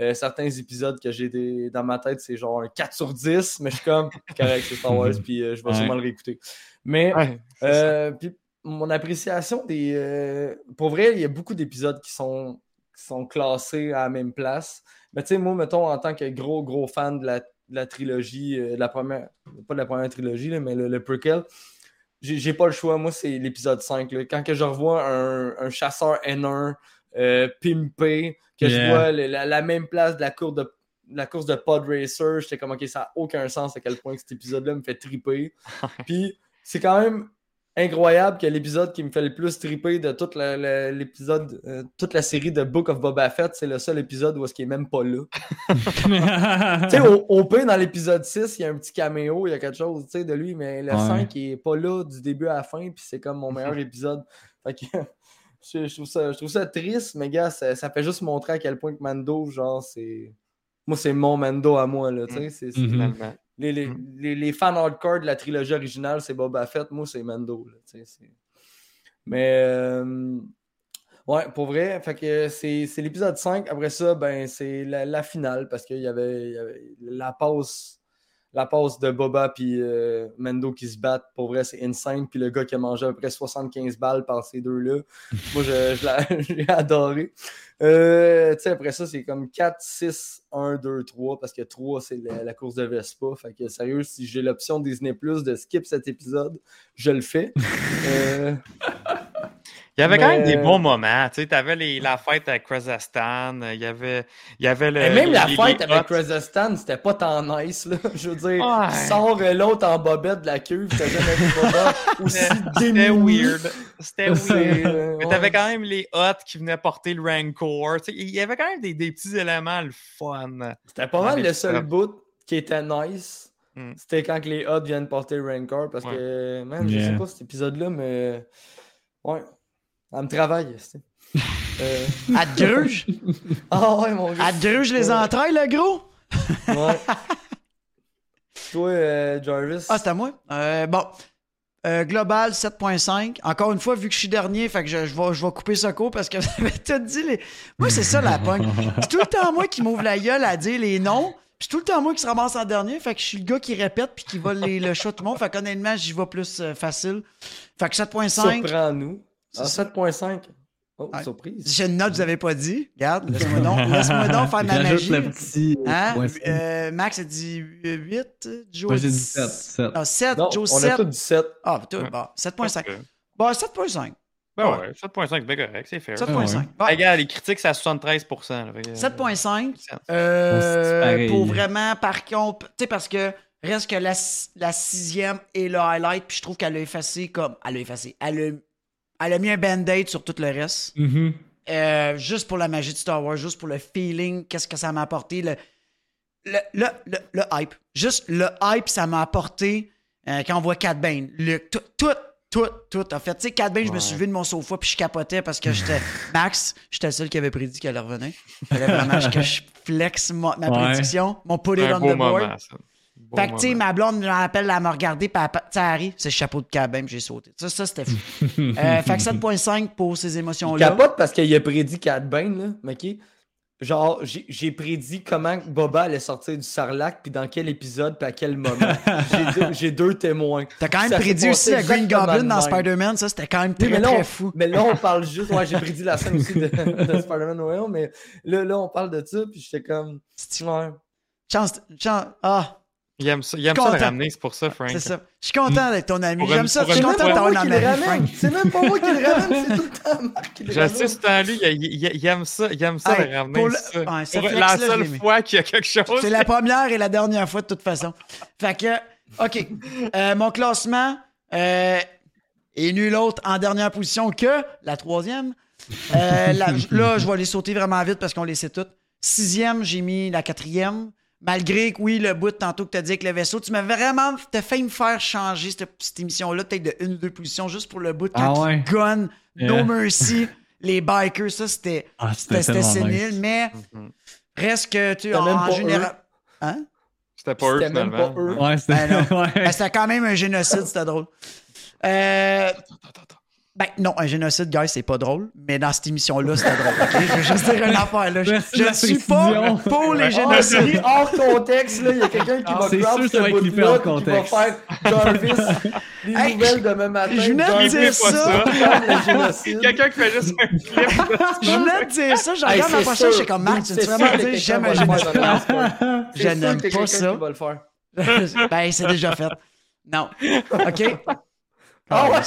euh, certains épisodes que j'ai des... dans ma tête, c'est genre un 4 sur 10, mais je suis comme, correct, c'est Star Wars, puis euh, je vais Ouais. sûrement le réécouter. Mais Ouais, c'est ça. euh, puis mon appréciation des. euh, pour vrai, il y a beaucoup d'épisodes qui sont, qui sont classés à la même place. Mais tu sais, moi, mettons, en tant que gros, gros fan de la, de la trilogie, euh, de la première. Pas de la première trilogie, là, mais le, le prequel, j'ai pas le choix. Moi, c'est l'épisode 5. là. Quand que je revois un, un chasseur N1 euh, pimpé, que je vois le- la, la même place de la course de, la course de Pod Racer, j'étais comme, ok, ça n'a aucun sens à quel point cet épisode-là me fait triper. Puis c'est quand même incroyable que l'épisode qui me fait le plus triper de toute la- la- l'épisode, euh, toute la série de Book of Boba Fett, c'est le seul épisode où est-ce qu'il est même pas là. tu sais, au, au dans l'épisode 6, il y a un petit caméo, il y a quelque chose, tu sais, de lui, mais le Ouais. 5, il est pas là du début à la fin, puis c'est comme mon meilleur épisode. Fait que je, je trouve ça, je trouve ça triste, mais gars, ça, ça fait juste montrer à quel point que Mando, genre, c'est... Moi, c'est mon Mando à moi, là, tu sais. c'est- c'est- Mhm. Finalement. Les, les, Mm. les, les fans hardcore de la trilogie originale, c'est Boba Fett. Moi, c'est Mando. là, Mais, euh, ouais, pour vrai, fait que c'est l'épisode 5. Après ça, ben, c'est la, la finale parce qu'il y avait la pause. La pause de Boba puis euh, Mendo qui se battent, pour vrai, c'est insane. Puis le gars qui a mangé à peu près 75 balles par ces deux-là. Moi, je, je l'ai- j'ai adoré. Euh, tu sais, après ça, c'est comme 4, 6, 1, 2, 3, parce que 3, c'est la, la course de Vespa. Fait que sérieux, si j'ai l'option Disney Plus de skip cet épisode, je le fais. Euh, Il y avait quand même des bons moments. Tu sais, t'avais les- la fête à Krasastan, il y avait, il y avait le. Et même la les- fête les avec. Kazakhstan, c'était pas tant nice. Là. Je veux dire, Ouais. il sort euh, l'autre en bobette de la cuve, t'as jamais vu aussi C'était weird. C'était weird. euh, Mais ouais. t'avais quand même les hots qui venaient porter le Rancor. Tu sais, il y avait quand même des, des petits éléments le fun. C'était pas mal le seul bout qui était nice. Hmm. C'était quand que les Hots viennent porter le Rancor parce que, man, je sais pas cet épisode-là, mais. Ouais. Elle me travaille. c'est- Euh, À te gruge? Ah ouais, mon gars. À te gruge les entrailles, le gros? Ouais. Toi, euh, Jarvis? Ah, c'est à moi? Euh, bon. Euh, global 7.5. Encore une fois, vu que je suis dernier, fait que je, je vais, je vais couper ce cours parce que j'avais tout dit. Les... Moi, c'est ça la pogne. C'est tout le temps moi qui m'ouvre la gueule à dire les noms. Puis c'est tout le temps moi qui se ramasse en dernier. Fait que je suis le gars qui répète puis qui vole les- le chat tout le monde. Fait qu'honnêtement, j'y vais plus euh, facile. Fait que 7.5. Surprends-nous. Ah, C'est ça. 7.5. Oh, Ouais. surprise. J'ai une note vous avez pas dit. Regarde, laisse-moi donc, laisse-moi donc faire ma magie. le petit. Hein? Ouais, c'est- Euh, Max a dit 8. Joe Moi, dit dit 7. 7. Ah, 7. Non, Joe on a 7. tout 17. Ah, tout, Ouais. bon, 7.5. Ok. Bon, 7.5. Ben Ouais. ouais, 7.5, ben correct, c'est fair. 7.5. ouais. Bon, Regarde, les critiques, c'est à 73%. là, fait que- 7.5. C'est Euh, pareil? pour vraiment, par contre, tu sais, parce que reste que la, la sixième est le highlight, puis je trouve qu'elle a effacé comme. Elle a effacé. Elle a, elle a mis un band-aid sur tout le reste. Mhm. Euh, juste pour la magie de Star Wars, juste pour le feeling, qu'est-ce que ça m'a apporté, le, le, le, le, hype. Juste le hype, ça m'a apporté euh, quand on voit Cat Bane. Tout, tout, tout, tout a fait. Tu sais, Cat Bane, je me suis levé de mon sofa puis je capotais parce que j'étais. Max, j'étais le seul qui avait prédit qu'elle revenait. Fallait vraiment que je flex ma, ma Ouais. prédiction, mon put it on the board. moment, Fait que, tu sais, ma blonde, je rappelle, elle m'a regardé, puis elle- ça arrive, c'est le chapeau de Cat Bane, j'ai sauté. Ça, ça c'était fou. euh, fait que 7.5 pour ces Il émotions-là. capote parce qu'il a prédit Cat Bane, là, mais qui Genre, j'ai prédit comment Boba allait sortir du Sarlac, puis dans quel épisode, puis à quel moment. J'ai deux, témoins. T'as quand même Ça prédit aussi à Green Goblin dans. Spider-Man, ça c'était quand même Oui, très mais là, très on, fou. mais là, on parle juste. Ouais, j'ai prédit la scène aussi de, de Spider-Man Home, mais là, là, on parle de ça, puis j'étais comme. Ouais. Chance, chance, ah, Il aime ça, il aime ça le ramener, c'est pour ça, Frank. c'est ça. Je suis content d'être ton ami. J'aime ça, je suis content d'avoir un qui le ami, ramène. Frank. C'est même pas moi qui le ramène, c'est tout le temps Marc qui le Je ramène. sais, c'est en lui, il, il- il aime ça, il aime ça Hey, le ramener. pour le- ça. ouais, ce Pour flex-là, la seule fois qu'il y a quelque chose. C'est la première et la dernière fois de toute façon. Fait que, OK. Euh, mon classement euh, est nul autre en dernière position que la troisième. Euh, la- là, je vais les sauter vraiment vite parce qu'on les sait toutes. Sixième, j'ai mis la quatrième. Malgré que, oui, le bout de tantôt que tu as dit avec le vaisseau, tu m'as vraiment t'as failli me faire changer cette, cette émission-là, peut-être de une ou deux positions, juste pour le bout quand Ah ouais? ils gun, No Yeah. Mercy, les bikers, ça, c'était Ah, c'était c'était tellement sénile, nice. mais Mhm. reste que, tu en, en général... Hein? C'était pas eux, finalement. pas eux. Ouais, c'était. Ben ouais. Ben, c'était quand même un génocide, c'était drôle. Euh, ben non, un génocide, guys, c'est pas drôle, mais dans cette émission-là, c'était drôle. Je veux juste dire une affaire, là. Je, je la suis pas pour les Ah, génocides. hors contexte, là. Il y a quelqu'un qui Ah, va sûr, ce bout-là, qui va faire Jarvis, les Hey, nouvelles demain matin. je venais de Jarvis, dire ça. ça. Quelqu'un qui fait juste un clip. Je venais de dire ça, je Hey, regarde la c'est prochaine, je suis comme Marc, tu vraiment dire j'aime un génocide? Je n'aime pas ça. ben, c'est déjà fait. Non. OK? Ah ouais!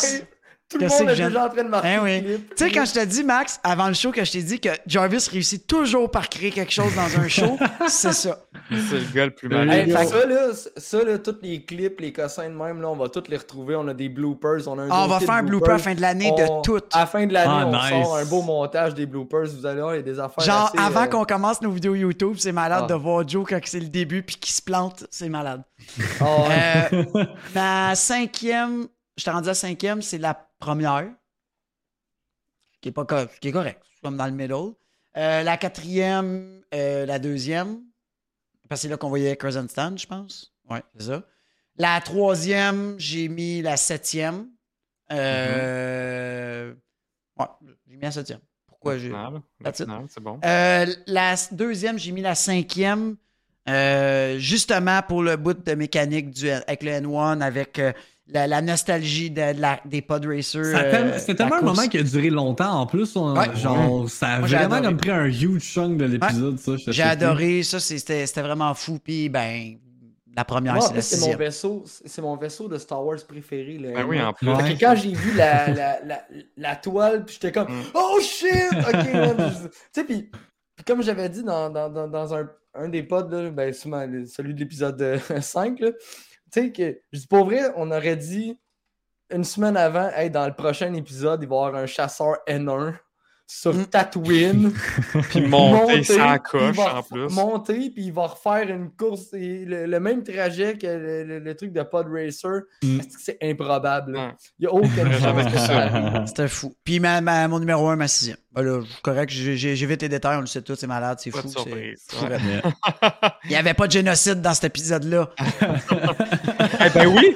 Tout le monde est déjà en train de marquer Hein, oui. clip. Tu sais, quand je te dis, Max, avant le show, que je t'ai dit que Jarvis réussit toujours par créer quelque chose dans un show, c'est ça. C'est le gars le plus Hey, mal. Hey, ça, là, ça, là, tous les clips, les cossins de même, là, on va tous les retrouver. On a des bloopers. On, a un Ah, on va faire un blooper à la fin de l'année On- de tout. À la fin de l'année, Ah, on nice. sort un beau montage des bloopers. Vous allez voir, il y a des affaires Genre, assez, avant euh, qu'on commence nos vidéos YouTube, c'est malade Ah. de voir Joe quand c'est le début puis qu'il se plante, c'est malade. ah ouais. Euh, ma cinquième, je t'ai rendu à cinquième, c'est la première. Qui est, pas co- qui est correct. Comme dans le middle. Euh, la quatrième, euh, la deuxième. Parce que c'est là qu'on voyait Crescent Stand, je pense. Ouais, c'est ça. La troisième, j'ai mis la septième. Euh, Ouais, j'ai mis la septième. Pourquoi j'ai. C'est bon. Euh, la deuxième, j'ai mis la cinquième. justement pour le bout de mécanique du, avec le N1, avec la, la nostalgie de, de la- des pod racers. Euh, tellement- C'était tellement un moment qui a duré longtemps. En plus, on- Ouais. genre, ça a Moi, vraiment comme pris un huge chunk de l'épisode, ça. j'étais J'ai adoré ça, c'était c'était vraiment fou. Puis, ben, la première, Moi, en c'est la plus, c'est mon vaisseau, c'est mon vaisseau de Star Wars préféré. le Ben oui, M1. en plus. Ouais. Quand j'ai vu la, la, la, la toile, puis j'étais comme Mm. Oh shit! Ok, Tu sais, puis puis comme j'avais dit dans, dans, dans, dans un, un des pods, là, ben, celui de l'épisode euh, 5, là, tu sais, que je dis pour vrai, on aurait dit une semaine avant, hey, dans le prochain épisode, il va y avoir un chasseur N1 sur Mm. Tatooine. Puis monter sans coche va en plus. Monter, puis il va refaire une course, et le, le même trajet que le, le- le truc de Pod Racer. Mm. C'est improbable? Il n'y a aucune chance. C'était fou. Puis ma, ma- mon numéro un, ma sixième. Ben là, correct, j'ai j'ai- j'ai vite les détails, on le sait tous, c'est malade, c'est fou. surprise, ouais. Il n'y avait pas de génocide dans cet épisode-là. Eh ben oui!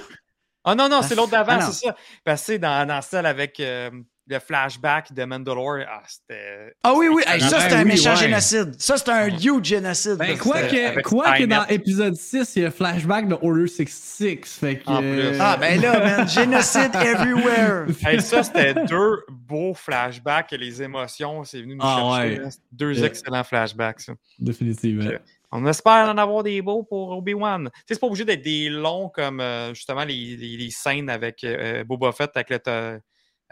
Ah non, non, c'est l'autre Ah d'avant, non. c'est ça. Parce que c'est dans, dans celle avec euh, le flashback de Mandalore, ah, c'était. Ah oui, oui, hey, ça c'est un oui, méchant ouais. génocide. Ça c'est un huge génocide. Ben, quoi que, quoi que dans épisode 6, il y a flashback de Order 66. Fait que. Euh, Ah ben là, man, génocide everywhere. Hey, ça, c'était deux beaux flashbacks et les émotions, c'est venu nous Ah, chercher. ouais. là. Deux Yeah. excellents flashbacks. ça. Définitivement. Ok. On espère en avoir des beaux pour Obi-Wan. Tu sais, c'est pas obligé d'être des longs comme euh, justement les, les- les scènes avec euh, Boba Fett avec, le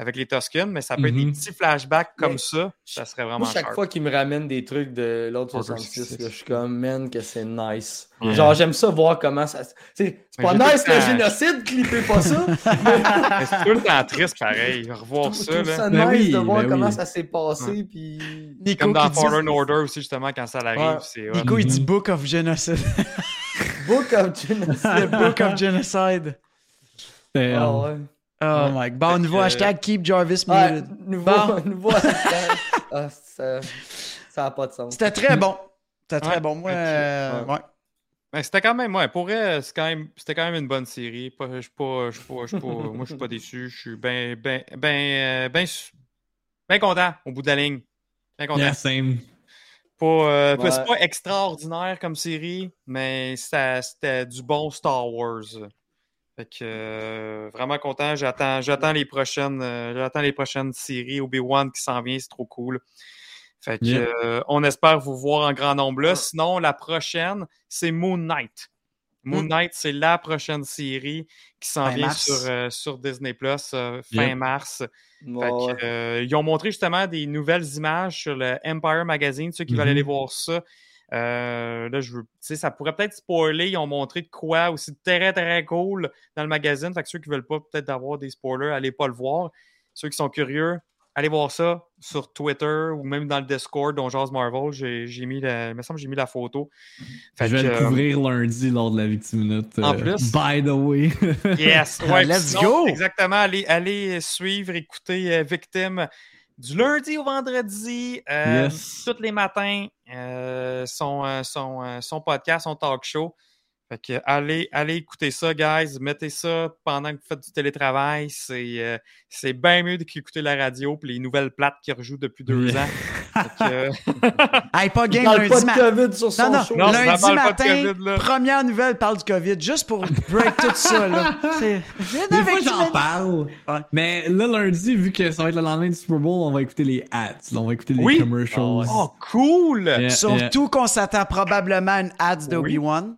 avec les Tusken, mais ça peut être des Mhm. petits flashbacks comme Mais ça. Ça serait vraiment Moi, chaque sharp. fois qu'il me ramène des trucs de l'autre Order 66, 66. là, je suis comme, man, que c'est nice. Genre, j'aime ça voir comment ça. C'est pas nice le génocide, clippez pas ça. Mais c'est tout le temps triste, pareil. Revoir ça, là. ça Ben nice oui, de voir ben comment oui. ça s'est passé. Puis. Nico Comme dans dit, Fallen Order aussi, justement, quand ça arrive. Ouais. c'est. Nico il dit. Book of Genocide. Book of Genocide. Le Book of Genocide. Ah euh, ouais. Oh Ouais. my god. Bon, Fait nouveau que- hashtag Keep Jarvis Ouais, muted. nouveau, Bon. nouveau hashtag. Ah, ça ça a pas de sens. C'était très bon. C'était très Ouais. bon. Moi, euh, Ouais. ouais. Mais c'était quand même, ouais, pour vrai, c'est quand même, c'était quand même une bonne série. Pas, je suis pas, je suis pas, je suis pas, moi, je suis pas déçu. Je suis bien, bien, bien, bien, bien content au bout de la ligne. Bien content. yeah, same. Pas, euh, Ouais. C'est pas extraordinaire comme série, mais ça- c'était du bon Star Wars. Fait que euh, vraiment content. J'attends, j'attends les prochaines, euh, j'attends les prochaines séries. Obi-Wan qui s'en vient, c'est trop cool. Fait que Yeah. euh, on espère vous voir en grand nombre là. Sinon, la prochaine, c'est Moon Knight. Moon Mm. Knight, c'est la prochaine série qui s'en Fin vient sur, euh, sur Disney Plus fin Yep. mars. Fait que, euh, ils ont montré justement des nouvelles images sur le Empire Magazine, ceux qui veulent Mhm. aller voir ça. Euh, là, je veux, tu sais, ça pourrait peut-être spoiler. Ils ont montré de quoi aussi de très très cool dans le magazine. Fait que ceux qui veulent pas peut-être avoir des spoilers, allez pas le voir. Ceux qui sont curieux, allez voir ça sur Twitter ou même dans le Discord dont Jazz Marvel. J'ai j'ai mis, la, il me semble que j'ai mis la photo. Fait Je vais que, le euh, couvrir lundi lors de la Victime Minute. En euh, plus? By the way. Yes, ouais, Let's sinon, go! Exactement. Allez, allez suivre, écouter euh, Victime du lundi au vendredi, euh, Yes. tous les matins, euh, son, euh, son, euh, son podcast, son talk show. Fait que allez, allez écouter ça, guys. Mettez ça pendant que vous faites du télétravail. C'est euh, c'est bien mieux qu'écouter la radio puis les nouvelles plates qui rejouent depuis deux ans. Fait que, euh, Hey, pas game lundi pas de matin. COVID sur son Non, non, show. Non, lundi matin, COVID, première nouvelle parle du COVID, juste pour break tout ça, là. C'est- Des fois, j'en parle. Ouais. Mais là, lundi, vu que ça va être le lendemain du Super Bowl, on va écouter les ads. on va écouter les Oui. commercials. oh, cool! Yeah, yeah. Surtout qu'on s'attend probablement à une ads d'Obi-Wan.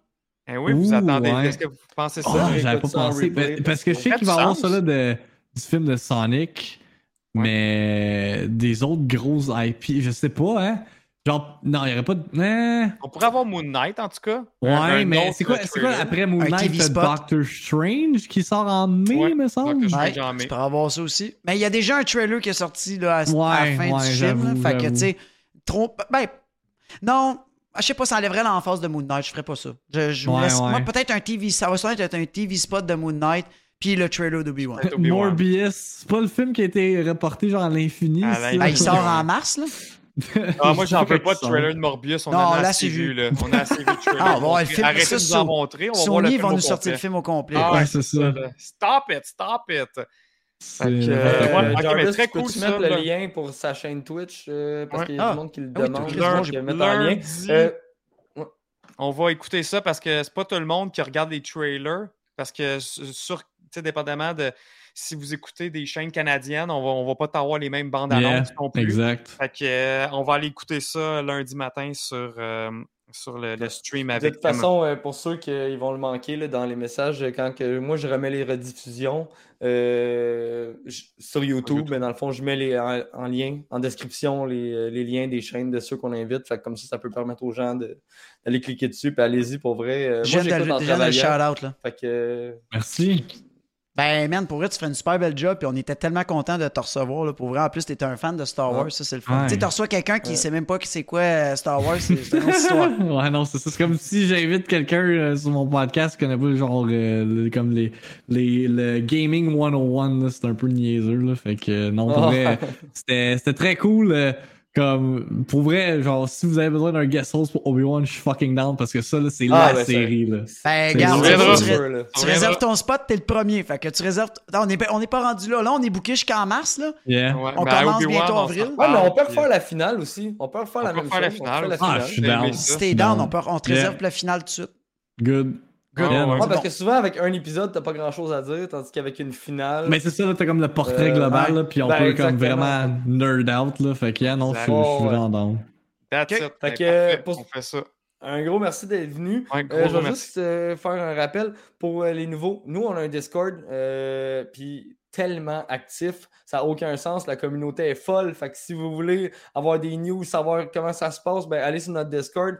Eh oui, vous Ouh, attendez. ouais. Est-ce que vous pensez ça? Oh, j'écoute j'avais pas pensé. Ben, Parce que je sais qu'il va y avoir ça là de, du film de Sonic, Ouais. mais des autres grosses IP, je sais pas, hein. Genre, non, il y aurait pas de. Eh, On pourrait avoir Moon Knight, en tout cas. Ouais, Un mais c'est quoi, c'est quoi après Moon Un Knight, spot. Doctor Strange qui sort en mai, Ouais, me semble? Doctor Ouais, Strange en mai. tu pourras avoir ça aussi. Mais il y a déjà un trailer qui est sorti là, à, la fin ouais, du film. là. Fait que, tu sais, trop. Ben, non, je sais pas, ça enlèverait l'emphase de Moon Knight. Je ferais pas ça. Je, je vous Ouais, laisse- ouais. Moi, peut-être un TV. Ça va sûrement être un TV spot de Moon Knight, puis le trailer d'Obi-Wan. Morbius, c'est pas le film qui a été reporté genre à l'infini. Ça? l'infini. Ben, il sort en mars, là. Ah, moi, j'en veux pas de trailer de Morbius. On Non, en a là, assez c'est vu. vu. Là. On a assez vu de trailer. Ah, on va voir le film. Arrêtez Ça, de nous en montrer. On va voir le Sony film va au nous sortir le film au complet. Ah, Ouais, ouais, c'est ça. Stop it, stop it. Que, Euh, ouais, Jarvis, très tu cool, ça, mettre le lien pour sa chaîne Twitch euh, parce Ouais. qu'il y a Ah. du monde qui le Ah oui, demande. je vais mettre en lien. Euh, on va écouter ça parce que c'est pas tout le monde qui regarde les trailers. Parce que sur, tu sais, dépendamment de si vous écoutez des chaînes canadiennes, on va, on va pas t'avoir les mêmes bandes Yeah, annonces non plus. Exact. Fait que, euh, on va aller écouter ça lundi matin sur, euh, sur le, le stream De avec toute façon, euh, pour ceux qui ils vont le manquer là, dans les messages, quand que, moi je remets les rediffusions euh, sur YouTube, YouTube. mais dans le fond, je mets les, en, en lien, en description, les, euh, les liens des chaînes de ceux qu'on invite. Fait que comme ça, ça peut permettre aux gens de- d'aller cliquer dessus. Puis allez-y pour vrai. Euh, Je moi, de, j'écoute en de là. Fait que. euh, Merci. Ben, man, pour vrai, tu fais une super belle job, puis on était tellement content de te recevoir, là. Pour vrai, en plus, t'étais un fan de Star Wars, ça, c'est le fun. Tu sais, tu reçois quelqu'un qui Ouais. sait même pas que c'est quoi euh, Star Wars, c'est une autre histoire. ouais, non, c'est ça. C'est comme si j'invite quelqu'un euh, sur mon podcast qui connaît pas genre euh, comme les, les le gaming 101 là, c'est un peu niaiseux là, fait que euh, non pour Ah. vrai, c'était c'était très cool euh, comme pour vrai genre si vous avez besoin d'un guest host pour Obi-Wan, je suis fucking down parce que ça là c'est Ah, la ben, série là. Ben, C'est regarde, tu, tu- On réserves ton spot, t'es le premier. Fait que tu réserves. Non, on n'est on est pas rendu là. Là, on est booké jusqu'en mars, là. Yeah. Ouais, On ben, commence bientôt on avril. Ouais, mais on peut refaire la finale aussi. On peut refaire On la peut même refaire la chose. on finale. Ah, finale. je suis down. Si t'es down, on, peut, on te réserve pour la finale tout de suite. Good. Good. Yeah, non, Ouais, c'est parce que souvent, avec un épisode, t'as pas grand chose à dire, tandis qu'avec une finale. Mais c'est ça t'as comme le portrait Euh, global ouais. là, puis on Ben, peut comme vraiment nerd out là, fait que yeah, non, je suis vraiment down. That's Ok. it. Fait Ben, que, parfait, pour- On fait ça. Un gros merci d'être venu. Ouais, Euh, je vais juste euh, faire un rappel pour euh, les nouveaux. Nous, on a un Discord, euh, puis tellement actif, ça n'a aucun sens. La communauté est folle. Fait que si vous voulez avoir des news, savoir comment ça se passe, ben, allez sur notre Discord.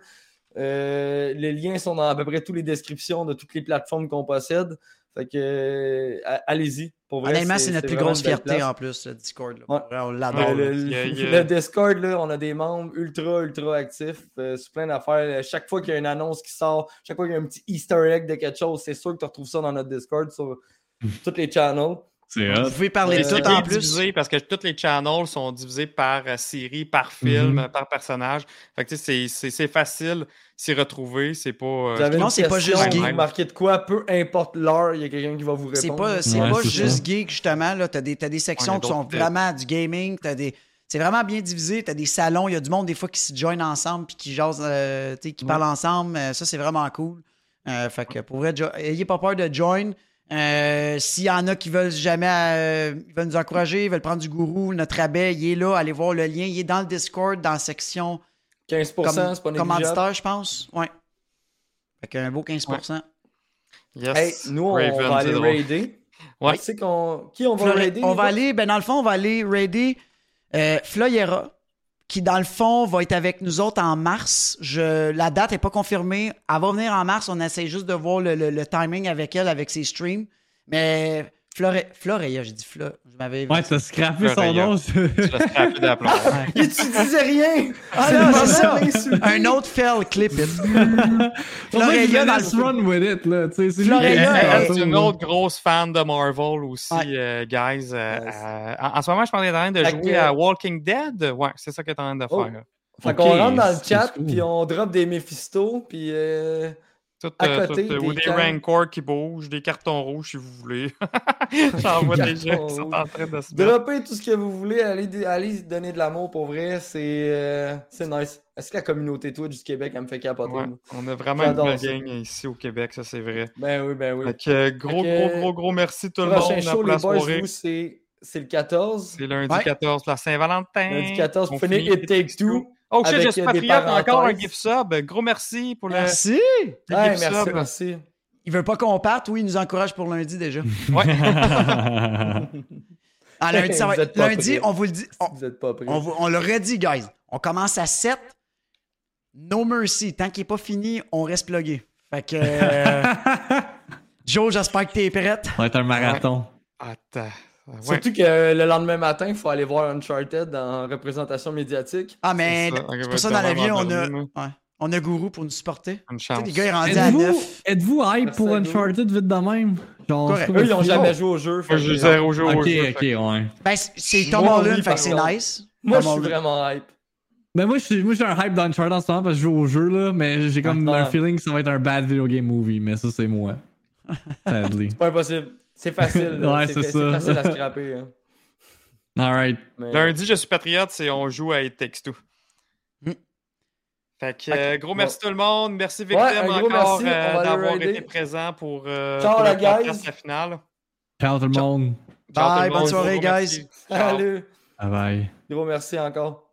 Euh, les liens sont dans à peu près toutes les descriptions de toutes les plateformes qu'on possède. Fait que euh, allez-y. Pour vrai, Honnêtement, c'est notre plus grosse fierté place. en plus, le Discord. là. Ouais. Pour vrai, On Ouais, l'adore. le Discord, là, on a des membres ultra, ultra actifs euh, sur plein d'affaires. Chaque fois qu'il y a une annonce qui sort, chaque fois qu'il y a un petit Easter egg de quelque chose, c'est sûr que tu retrouves ça dans notre Discord sur tous les channels. Vous pouvez parler de Euh, tout C'est en bien plus. divisé parce que tous les channels sont divisés par euh, série, par film, Mhm. par personnage. Fait que tu sais, c'est- facile s'y retrouver. C'est pas. euh, Vous avez non, c'est pas juste gay. marquez de quoi, peu importe l'heure, il y a quelqu'un qui va vous répondre. C'est pas, c'est Ouais, pas juste geek, justement. Là. T'as, des, t'as des sections qui sont vraiment du gaming. T'as des, c'est vraiment bien divisé. T'as des salons. Il y a du monde, des fois, qui se joignent ensemble puis qui jasent, euh, tu sais, qui parlent ensemble. Euh, ça, c'est vraiment cool. Euh, fait que pour vrai, ayez pas peur de join. Euh, S'il y en a qui veulent jamais euh, ils veulent nous encourager, ils veulent prendre du gourou, notre rabais, il est là. Allez voir le lien. Il est dans le Discord, dans la section 15%, comme, c'est pas commanditaire, je pense. Ouais. Fait qu'un beau 15%. yes. Hey, nous, on Raven, va aller drôle. raider. Ouais. Qui on va Flore- raider? on va aller, ben dans le fond, on va aller raider euh, Floyera, qui dans le fond va être avec nous autres en mars. Je, la date n'est pas confirmée. Elle va venir en mars. On essaie juste de voir le, le- le timing avec elle, avec ses streams. Mais Flore- Floreya, j'ai dit Flo. Je m'avais. Ouais, t'as scrappé son nom. Tu l'as scrappé de la plombe. Et tu disais rien! Ah c'est ça. Un autre fell, clip it. Dans let's le- run with it, là. Tu sais, c'est une autre grosse fan de Marvel aussi, Ouais. euh, guys. euh, Nice. euh, en, en ce moment, je pense qu'elle est en train de jouer à Walking Dead? Ouais, c'est ça qu'elle est en train de Oh. faire. là. Fait qu'on rentre dans le chat, puis on drop des Mephisto, puis euh, Tout, À euh, côté, tout, euh, ou des des cannes. Rancor qui bougent, des cartons rouges si vous voulez. J'en vois des gens qui sont en train de se droppez tout ce que vous voulez, allez, allez donner de l'amour pour vrai, c'est euh, c'est nice. Est-ce que la communauté Twitch du Québec, elle me fait capoter? Ouais, on a vraiment une belle gang ici au Québec, ça c'est vrai. Ben oui, ben oui. Fait que, gros, Fait que, gros, gros, gros merci tout le Prochain monde show, pour les la boys, soirée. vous, c'est c'est le 14. C'est lundi Ouais. 14, la Saint-Valentin. Lundi 14, On vous prenez It Takes Two. Oh shit, avec, je euh, suis des patriote, encore un gift sub. Gros merci pour le, Merci. le gift merci, sub. merci. Il veut pas qu'on parte, oui, il nous encourage pour lundi déjà. Ouais. Ah, lundi, ça va Lundi, on vous le dit. On, Vous êtes pas prêts. on, vous- on le redit, guys. On commence à 7. No mercy. Tant qu'il n'est pas fini, on reste plugué. Fait que. euh, Joe, j'espère que t'es prête. Ça va être un marathon. Attends. Ouais. Surtout que le lendemain matin, il faut aller voir Uncharted en représentation médiatique. Ah, mais C'est Ok, pour ça dans la vie, on a, ouais, on a Gourou pour nous supporter. Les gars, il est rendu à Êtes-vous 9. êtes-vous hype Merci pour. Uncharted vite de même? Genre, Eux, ils n'ont jamais joué au jeu. Moi, je zéro jeu au Ok, jeu. ok, que- ouais. Ben, c'est- Tom Holland, fait que c'est nice. Moi, je suis vraiment hype. Ben moi, je suis, moi, un hype d'Uncharted en ce moment parce que je joue au jeu, là, mais j'ai comme un feeling que ça va être un bad video game movie, mais ça, c'est moi. Sadly. C'est pas impossible. C'est facile. là. Ouais, c'est c'est ça. facile à scraper. hein. Alright. Mais- Lundi, je suis patriote, c'est on joue à It Takes Two. Hmm. Fait que, euh, gros merci tout le monde. Merci Victim encore euh, d'avoir été présent pour, euh, Ciao, pour la podcast, finale. Ciao tout le monde. Ciao, tout Bye, bonne soirée, guys. Ciao. Salut. Bye bye. Gros merci encore.